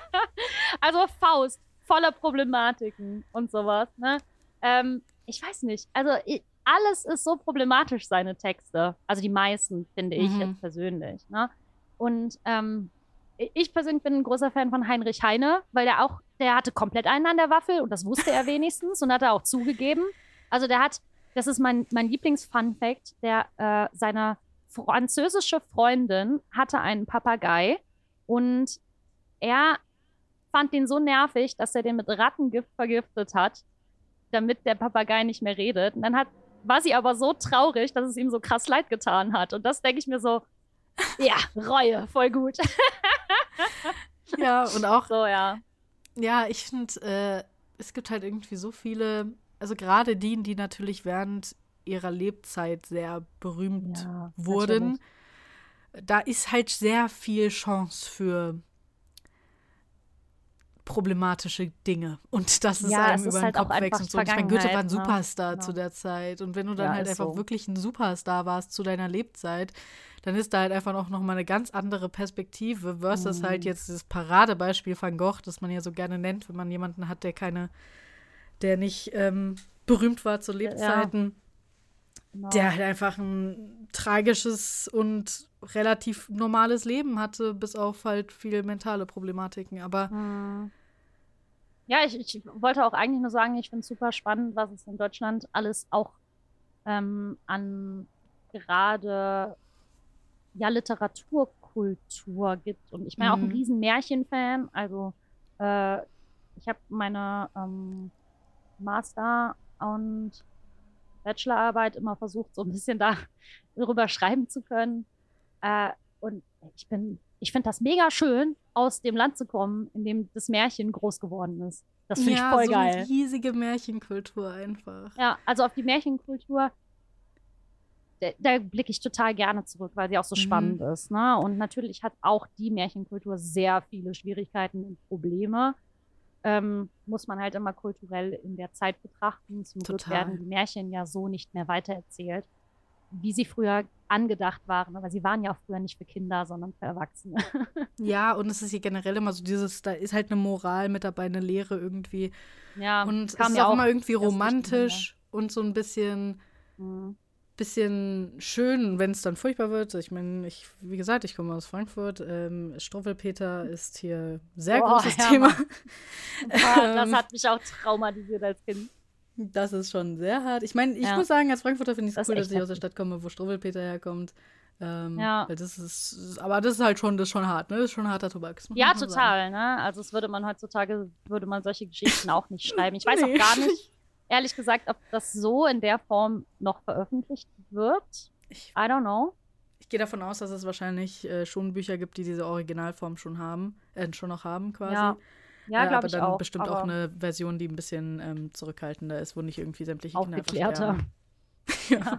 *laughs* also Faust, voller Problematiken und sowas. Ne? Ähm, ich weiß nicht. Also ich, alles ist so problematisch, seine Texte. Also die meisten, finde ich mhm. jetzt persönlich. Ne? Und ähm, ich persönlich bin ein großer Fan von Heinrich Heine, weil der auch, der hatte komplett einen an der Waffel und das wusste er *laughs* wenigstens und hat er auch zugegeben. Also der hat, das ist mein, mein Lieblings-Fun-Fact, der äh, seine französische Freundin hatte einen Papagei und er fand den so nervig, dass er den mit Rattengift vergiftet hat, damit der Papagei nicht mehr redet. Und dann hat war sie aber so traurig, dass es ihm so krass leid getan hat. Und das denke ich mir so, ja, Reue, voll gut. *laughs* ja, und auch. So, ja. Ja, ich finde, äh, es gibt halt irgendwie so viele, also gerade die, die natürlich während ihrer Lebzeit sehr berühmt ja, wurden. Natürlich. Da ist halt sehr viel Chance für problematische Dinge und das ist ja, einem über den halt Kopf wächst und so. ich meine, Goethe war ein ne? Superstar ne? zu der Zeit und wenn du dann ja, halt einfach so. wirklich ein Superstar warst zu deiner Lebzeit, dann ist da halt einfach auch noch mal eine ganz andere Perspektive versus mhm. halt jetzt das Paradebeispiel Van Gogh, das man ja so gerne nennt, wenn man jemanden hat, der keine, der nicht ähm, berühmt war zu Lebzeiten. Ja. Genau. Der halt einfach ein tragisches und relativ normales Leben hatte, bis auf halt viele mentale Problematiken. Aber mhm. ja, ich, ich, wollte auch eigentlich nur sagen, ich finde es super spannend, was es in Deutschland alles auch ähm, an gerade ja Literaturkultur gibt. Und ich bin mhm. auch ein mhm. riesen Märchenfan. Also äh, ich habe meine ähm, Master und Bachelorarbeit immer versucht, so ein bisschen darüber *laughs* schreiben zu können. Äh, und ich bin, ich finde das mega schön, aus dem Land zu kommen, in dem das Märchen groß geworden ist. Das finde ja, ich voll so geil. Eine riesige Märchenkultur einfach. Ja, also auf die Märchenkultur, da, da blicke ich total gerne zurück, weil sie auch so mhm. spannend ist. Ne? Und natürlich hat auch die Märchenkultur sehr viele Schwierigkeiten und Probleme. Ähm, muss man halt immer kulturell in der Zeit betrachten. Zum Total. Glück werden die Märchen ja so nicht mehr weitererzählt wie sie früher angedacht waren. Aber sie waren ja auch früher nicht für Kinder, sondern für Erwachsene. *laughs* ja, und es ist hier generell immer so dieses, da ist halt eine Moral mit dabei, eine Lehre irgendwie. Ja, und es ist ja auch immer irgendwie romantisch und so ein bisschen, mhm. bisschen schön, wenn es dann furchtbar wird. Ich meine, ich, wie gesagt, ich komme aus Frankfurt. Ähm, Struffelpeter ist hier sehr oh, großes ja, Thema. *laughs* Ja, das *laughs* hat mich auch traumatisiert als Kind. Das ist schon sehr hart. Ich meine, ich ja. muss sagen, als Frankfurter finde ich es cool, dass ich aus der Stadt komme, wo Struwwelpeter herkommt. Ähm, ja. Weil das ist, aber das ist halt schon, das schon hart, ne? Das ist schon harter Tobak. Ja, total, ne? Also es würde man heutzutage, würde man solche Geschichten *laughs* auch nicht schreiben. Ich weiß nee. auch gar nicht, *laughs* ehrlich gesagt, ob das so in der Form noch veröffentlicht wird. Ich, I don't know. Ich gehe davon aus, dass es wahrscheinlich äh, schon Bücher gibt, die diese Originalform schon haben, äh, schon noch haben quasi. Ja. Ja, glaube ich Aber dann auch, bestimmt auch eine Version, die ein bisschen ähm, zurückhaltender ist, wo nicht irgendwie sämtliche Aufgeklärter. Kinder *laughs*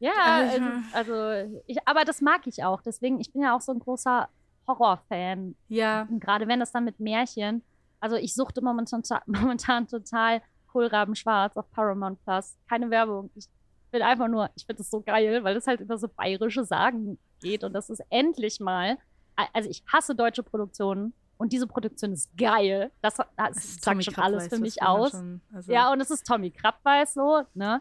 ja. ja, also, also ich, aber das mag ich auch. Deswegen, ich bin ja auch so ein großer Horrorfan. Ja. Gerade wenn das dann mit Märchen. Also ich suchte momentan, *laughs* momentan total Kohlraben Schwarz auf Paramount Plus. Keine Werbung. Ich will einfach nur, ich finde das so geil, weil es halt über so bayerische Sagen geht und das ist endlich mal. Also ich hasse deutsche Produktionen, und diese Produktion ist geil. Das, das, das sagt schon alles für mich aus. Schon, also ja, und es ist Tommy Krabbeis so, ne?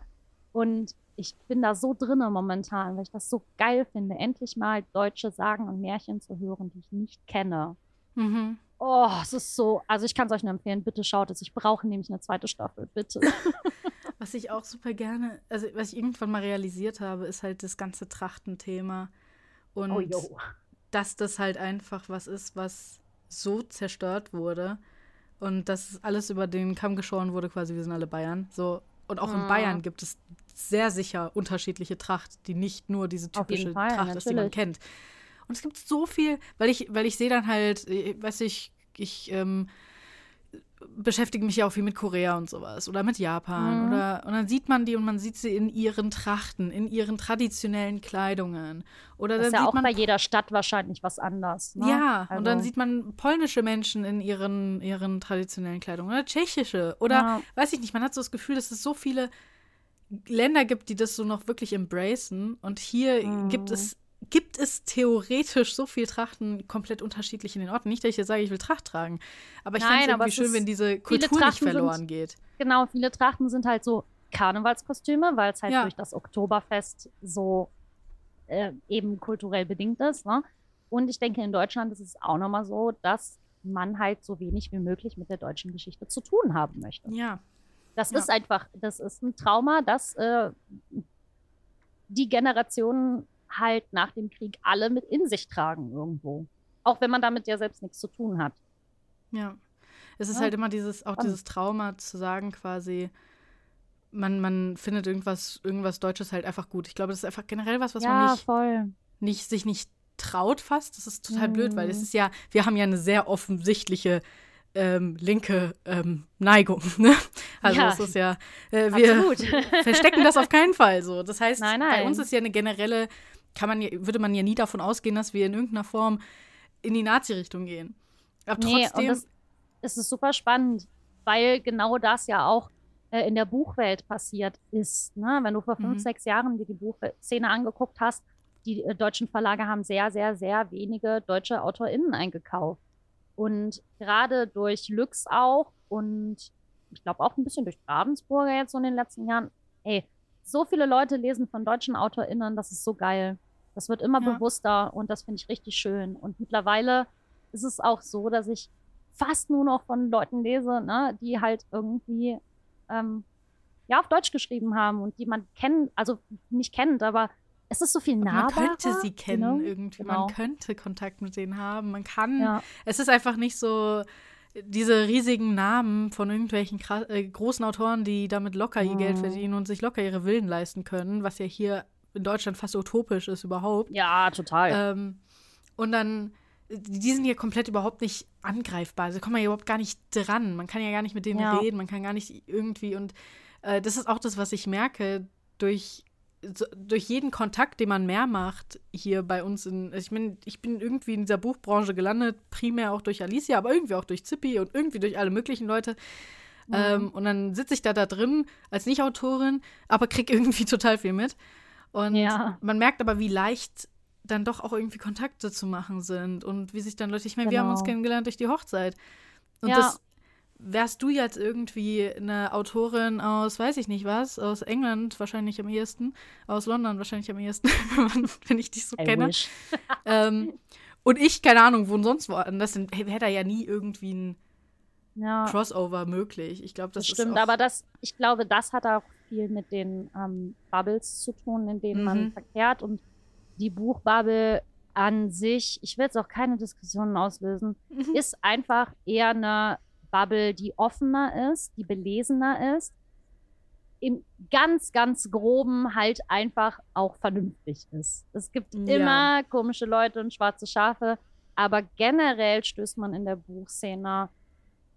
Und ich bin da so drinne momentan, weil ich das so geil finde, endlich mal deutsche Sagen und Märchen zu hören, die ich nicht kenne. Mhm. Oh, es ist so. Also ich kann es euch nur empfehlen, bitte schaut es. Ich brauche nämlich eine zweite Staffel, bitte. *laughs* was ich auch super gerne, also was ich irgendwann mal realisiert habe, ist halt das ganze Trachtenthema. Und oh, dass das halt einfach was ist, was so zerstört wurde und dass alles über den Kamm geschoren wurde, quasi, wir sind alle Bayern. So, und auch mhm. in Bayern gibt es sehr sicher unterschiedliche Tracht, die nicht nur diese typische Fall, Tracht ist, die man kennt. Und es gibt so viel, weil ich, weil ich sehe dann halt, äh, weiß ich, ich ähm, beschäftige mich ja auch viel mit Korea und sowas oder mit Japan. Mhm. Oder, und dann sieht man die und man sieht sie in ihren Trachten, in ihren traditionellen Kleidungen. Oder Das ist dann ja sieht auch man bei jeder Stadt wahrscheinlich was anders. Ne? ja, und dann Also, sieht man polnische Menschen in ihren, ihren traditionellen Kleidungen oder tschechische oder Ja. weiß ich nicht, man hat so das Gefühl, dass es so viele Länder gibt, die das so noch wirklich embracen und hier Mhm. gibt es gibt es theoretisch so viel Trachten komplett unterschiedlich in den Orten. Nicht, dass ich jetzt sage, ich will Tracht tragen, aber ich finde es irgendwie schön, wenn diese Kultur nicht Trachten sind- verloren geht. Genau, viele Trachten sind halt so Karnevalskostüme, weil es halt Ja. durch das Oktoberfest so äh, eben kulturell bedingt ist. Ne? Und ich denke, in Deutschland ist es auch nochmal so, dass man halt so wenig wie möglich mit der deutschen Geschichte zu tun haben möchte. Ja, Das Ja. ist einfach, das ist ein Trauma, das äh, die Generationen halt nach dem Krieg alle mit in sich tragen irgendwo. Auch wenn man damit ja selbst nichts zu tun hat. ja. Es ist Ja. halt immer dieses, auch dieses Trauma zu sagen quasi, man, man findet irgendwas, irgendwas Deutsches halt einfach gut. Ich glaube, das ist einfach generell was, was man ja, nicht voll. nicht, sich nicht traut fast. Das ist total blöd, weil es Mhm. ist ja, wir haben ja eine sehr offensichtliche ähm, linke ähm, Neigung. *laughs* Ne? Also Ja. es ist ja, äh, wir Absolut. *laughs* verstecken das auf keinen Fall so. Das heißt, Nein, bei nein. uns ist ja eine generelle, kann man ja, würde man ja nie davon ausgehen, dass wir in irgendeiner Form in die Nazi-Richtung gehen. Aber Nee, und trotzdem, das, es ist super spannend, weil genau das ja auch äh, in der Buchwelt passiert ist. Ne? Wenn du vor fünf, Mhm. sechs Jahren dir die Buchszene angeguckt hast, die äh, deutschen Verlage haben sehr, sehr, sehr wenige deutsche AutorInnen eingekauft. Und gerade durch Lüx auch und ich glaube auch ein bisschen durch Ravensburger jetzt so in den letzten Jahren, ey, so viele Leute lesen von deutschen AutorInnen, das ist so geil. Das wird immer Ja. bewusster und das finde ich richtig schön. Und mittlerweile ist es auch so, dass ich fast nur noch von Leuten lese, ne, die halt irgendwie ähm, ja auf Deutsch geschrieben haben und die man kennt, also nicht kennt, aber es ist so viel man nahbarer. könnte sie kennen know? irgendwie. Genau. Man könnte Kontakt mit denen haben. Man kann Ja, Es ist einfach nicht so diese riesigen Namen von irgendwelchen äh, großen Autoren, die damit locker ihr Geld Mhm. verdienen und sich locker ihre Villen leisten können, was ja hier in Deutschland fast utopisch ist überhaupt. ja, total. Ähm, und dann, die sind hier komplett überhaupt nicht angreifbar. Also kommt man hier überhaupt gar nicht dran. Man kann ja gar nicht mit denen Ja. reden, man kann gar nicht irgendwie. Und äh, das ist auch das, was ich merke durch, so, durch jeden Kontakt, den man mehr macht hier bei uns. In, ich, bin, ich bin irgendwie in dieser Buchbranche gelandet, primär auch durch Alicia, aber irgendwie auch durch Zippy und irgendwie durch alle möglichen Leute. Mhm. Ähm, und dann sitze ich da da drin als Nicht-Autorin, aber krieg irgendwie *laughs* total viel mit. Und Ja. man merkt aber, wie leicht dann doch auch irgendwie Kontakte zu machen sind und wie sich dann Leute, ich meine, wir haben uns Genau. kennengelernt durch die Hochzeit. Und Ja. das wärst du jetzt irgendwie eine Autorin aus, weiß ich nicht was, aus England wahrscheinlich am ehesten, aus London wahrscheinlich am ehesten, *laughs* wenn ich dich so I kenne. *laughs* Ähm, und ich, keine Ahnung, wo und sonst woanders, dann wäre da ja nie irgendwie ein Ja. Crossover möglich. Ich glaube, das, Das stimmt, aber das, ich glaube, das hat auch viel mit den ähm, Bubbles zu tun, in denen man Mhm. verkehrt. Und die Buchbubble an sich, ich will jetzt auch keine Diskussionen auslösen, Mhm. ist einfach eher eine Bubble, die offener ist, die belesener ist. Im ganz, ganz groben halt einfach auch vernünftig ist. Es gibt Ja. immer komische Leute und schwarze Schafe, aber generell stößt man in der Buchszene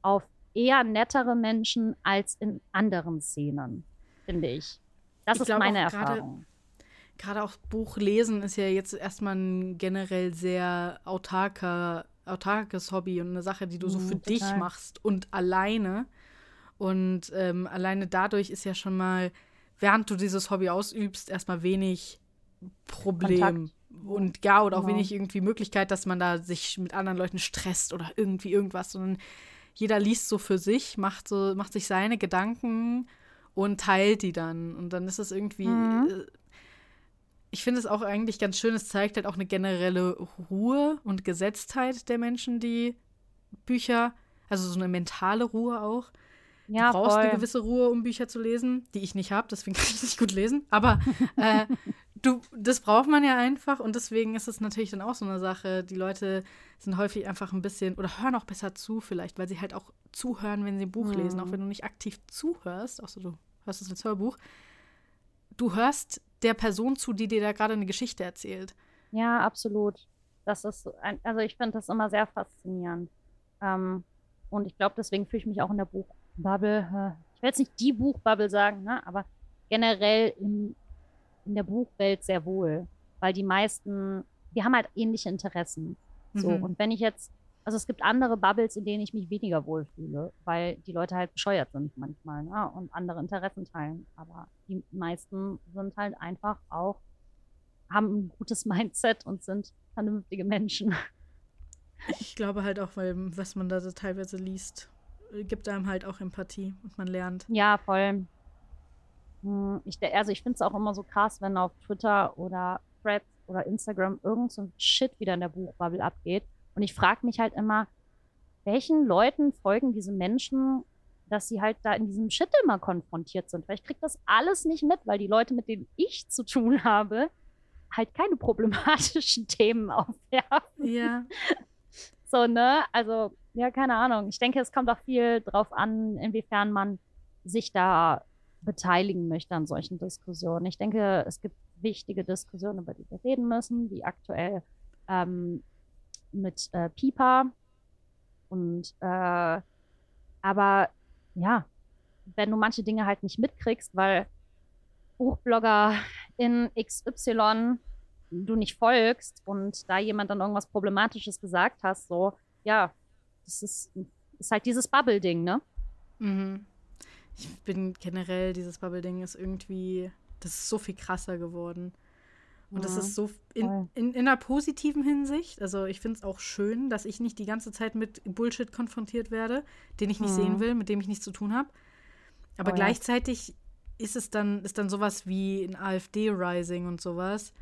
auf eher nettere Menschen als in anderen Szenen, finde ich. Das Ich ist meine Erfahrung. gerade auch Buch lesen ist ja jetzt erstmal ein generell sehr autarker, autarkes Hobby und eine Sache, die du so Mhm, für dich total. machst und alleine. Und ähm, alleine dadurch ist ja schon mal, während du dieses Hobby ausübst, erstmal wenig Problem. Kontakt. Und ja, oder auch Genau. wenig irgendwie Möglichkeit, dass man da sich mit anderen Leuten stresst oder irgendwie irgendwas, sondern jeder liest so für sich, macht so, macht sich seine Gedanken und teilt die dann. Und dann ist es irgendwie, Mhm. Ich finde es auch eigentlich ganz schön, es zeigt halt auch eine generelle Ruhe und Gesetztheit der Menschen, die Bücher, also so eine mentale Ruhe auch. Ja, du brauchst voll. eine gewisse Ruhe, um Bücher zu lesen, die ich nicht habe, deswegen *laughs* kann ich nicht gut lesen. Aber *laughs* äh, du, das braucht man ja einfach und deswegen ist es natürlich dann auch so eine Sache. Die Leute sind häufig einfach ein bisschen oder hören auch besser zu, vielleicht, weil sie halt auch zuhören, wenn sie ein Buch Mhm. lesen, auch wenn du nicht aktiv zuhörst, außer du hörst es als Hörbuch. Du hörst der Person zu, die dir da gerade eine Geschichte erzählt. Ja, absolut. Das ist, ein, also ich finde das immer sehr faszinierend. Ähm, und ich glaube, deswegen fühle ich mich auch in der Buchbubble, äh, ich will jetzt nicht die Buchbubble sagen, ne, aber generell in, in der Buchwelt sehr wohl. Weil die meisten, wir haben halt ähnliche Interessen. So, Mhm. und wenn ich jetzt, also es gibt andere Bubbles, in denen ich mich weniger wohlfühle, weil die Leute halt bescheuert sind manchmal, ne? Und andere Interessen teilen. Aber die meisten sind halt einfach auch, haben ein gutes *laughs* Mindset und sind vernünftige Menschen. Ich glaube halt auch, weil was man da so teilweise liest, äh, gibt einem halt auch Empathie und man lernt. Ja, voll. Hm, Ich, also ich finde es auch immer so krass, wenn auf Twitter oder Threads oder Instagram irgend so ein Shit wieder in der Buchbubble abgeht. Und ich frage mich halt immer, welchen Leuten folgen diese Menschen, dass sie halt da in diesem Shit immer konfrontiert sind. Weil ich kriege das alles nicht mit, weil die Leute, mit denen ich zu tun habe, halt keine problematischen *laughs* Themen aufwerfen. Ja. *laughs* So, ne? Also, ja, keine Ahnung. Ich denke, es kommt auch viel drauf an, inwiefern man sich da beteiligen möchte an solchen Diskussionen. Ich denke, es gibt wichtige Diskussionen, über die wir reden müssen, wie aktuell ähm, mit äh, Pipa. Und äh, aber ja, wenn du manche Dinge halt nicht mitkriegst, weil Buchblogger in XY du nicht folgst und da jemand dann irgendwas Problematisches gesagt hast, so, ja, das ist, ist halt dieses Bubble-Ding, ne? Mhm. Ich bin generell, dieses Bubble-Ding ist irgendwie, das ist so viel krasser geworden. Und das ist so voll. in, in, in einer positiven Hinsicht. Also ich finde es auch schön, dass ich nicht die ganze Zeit mit Bullshit konfrontiert werde, den ich nicht Mhm. sehen will, mit dem ich nichts zu tun habe. Aber Oh gleichzeitig ist es dann, ist dann sowas wie ein AfD-Rising und sowas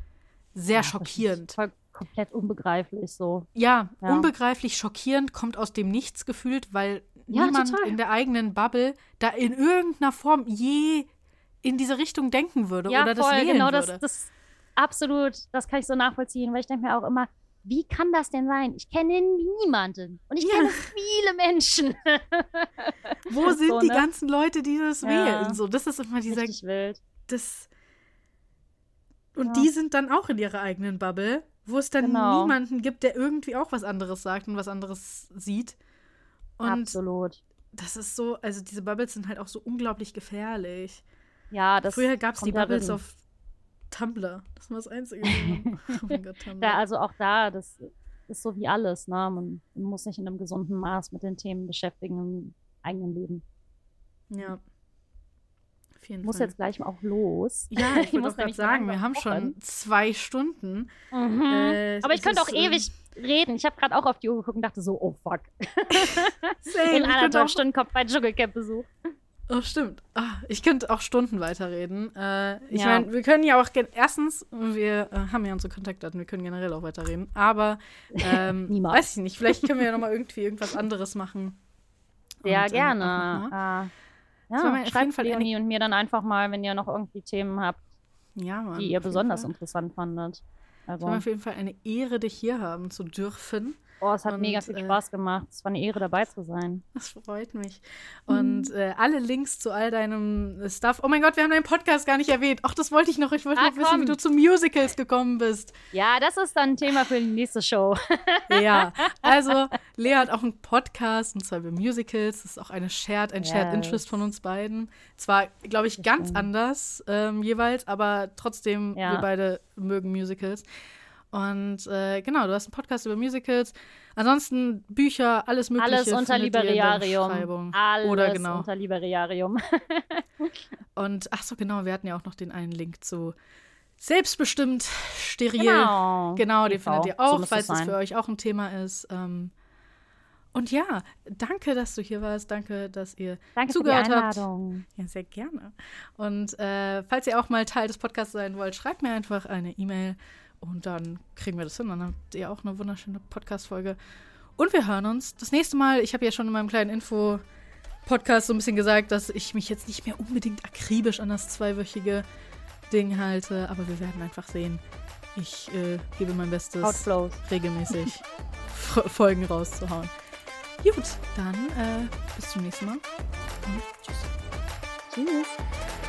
sehr Ja, das schockierend. Voll komplett unbegreiflich so. Ja, Ja. unbegreiflich schockierend, kommt aus dem Nichts gefühlt, weil Ja, niemand total. in der eigenen Bubble da in irgendeiner Form je in diese Richtung denken würde ja, oder das voll, wählen genau, würde. das, das absolut, das kann ich so nachvollziehen, weil ich denke mir auch immer, wie kann das denn sein? Ich kenne niemanden und ich Ja. kenne viele Menschen. Wo *laughs* sind so, die ne? ganzen Leute, die das Ja. wählen? So, das ist immer dieser Richtig wild. das und Ja. die sind dann auch in ihrer eigenen Bubble, wo es dann Genau. niemanden gibt, der irgendwie auch was anderes sagt und was anderes sieht. Und Absolut. das ist so, also diese Bubbles sind halt auch so unglaublich gefährlich. Ja, das Früher gab es die Bubbles auf Tumblr. Das war das Einzige. oh mein Gott, Tumblr. Da, also auch da, das ist so wie alles, ne? Man, muss sich in einem gesunden Maß mit den Themen beschäftigen im eigenen Leben. ja. Ich muss Fall. jetzt gleich mal auch los. ja, *laughs* ich wollte muss gerade sagen, wir haben schon zwei Stunden. Mhm. Äh, Aber ich könnte auch ähm, ewig reden. Ich habe gerade auch auf die Uhr geguckt und dachte so, oh fuck. *laughs* *laughs* Same, In ich anderthalb Stunden kommt mein Dschungelcamp-Besuch. Oh, stimmt. Ah, ich könnte auch Stunden weiterreden. Äh, ich Ja. meine, wir können ja auch, erstens, wir äh, haben ja unsere Kontaktdaten, wir können generell auch weiterreden. Aber, *laughs* ähm, weiß ich nicht, vielleicht können wir ja nochmal irgendwie irgendwas anderes machen. *laughs* Sehr Und, äh, gerne. noch mal. Äh, war mir ja, schreibt Leonie und mir dann einfach mal, wenn ihr noch irgendwie Themen habt, Ja, Mann. die ihr besonders Fall. interessant fandet. Es Also, war mir auf jeden Fall eine Ehre, dich hier haben zu dürfen. Oh, es hat und, mega viel äh, Spaß gemacht. Es war eine Ehre, dabei zu sein. Das freut mich. Mhm. Und äh, alle Links zu all deinem äh, Stuff. Oh mein Gott, wir haben deinen Podcast gar nicht erwähnt. Ach, das wollte ich noch. Ich wollte Ah, noch wissen, wie komm. du zu Musicals gekommen bist. Ja, das ist dann ein Thema für die nächste Show. *laughs* Ja, also *laughs* Lea hat auch einen Podcast und zwar über Musicals. Das ist auch eine Shared, ein Shared Yes. Interest von uns beiden. Zwar, glaube ich, ganz anders ähm, jeweils, aber trotzdem, Ja. wir beide mögen Musicals. Und äh, genau, du hast einen Podcast über Musicals. Ansonsten Bücher, alles Mögliche. Alles unter. Beschreibung. Alles Oder genau. unter Liberiarium. *laughs* Und ach so, genau, wir hatten ja auch noch den einen Link zu Selbstbestimmt steril. Genau. Genau, den TV. findet ihr So auch, muss falls es für euch auch ein Thema ist. Ähm, und ja, danke, dass du hier warst. Danke, dass ihr Danke zugehört für die habt. Ja, sehr gerne. Und äh, falls ihr auch mal Teil des Podcasts sein wollt, schreibt mir einfach eine E-Mail und dann kriegen wir das hin. Dann habt ihr auch eine wunderschöne Podcast-Folge. Und wir hören uns das nächste Mal. Ich habe ja schon in meinem kleinen Info-Podcast so ein bisschen gesagt, dass ich mich jetzt nicht mehr unbedingt akribisch an das zweiwöchige Ding halte, aber wir werden einfach sehen. Ich äh, gebe mein Bestes, Outflows. regelmäßig *laughs* Folgen rauszuhauen. Gut, dann äh, bis zum nächsten Mal. Und tschüss. Tschüss.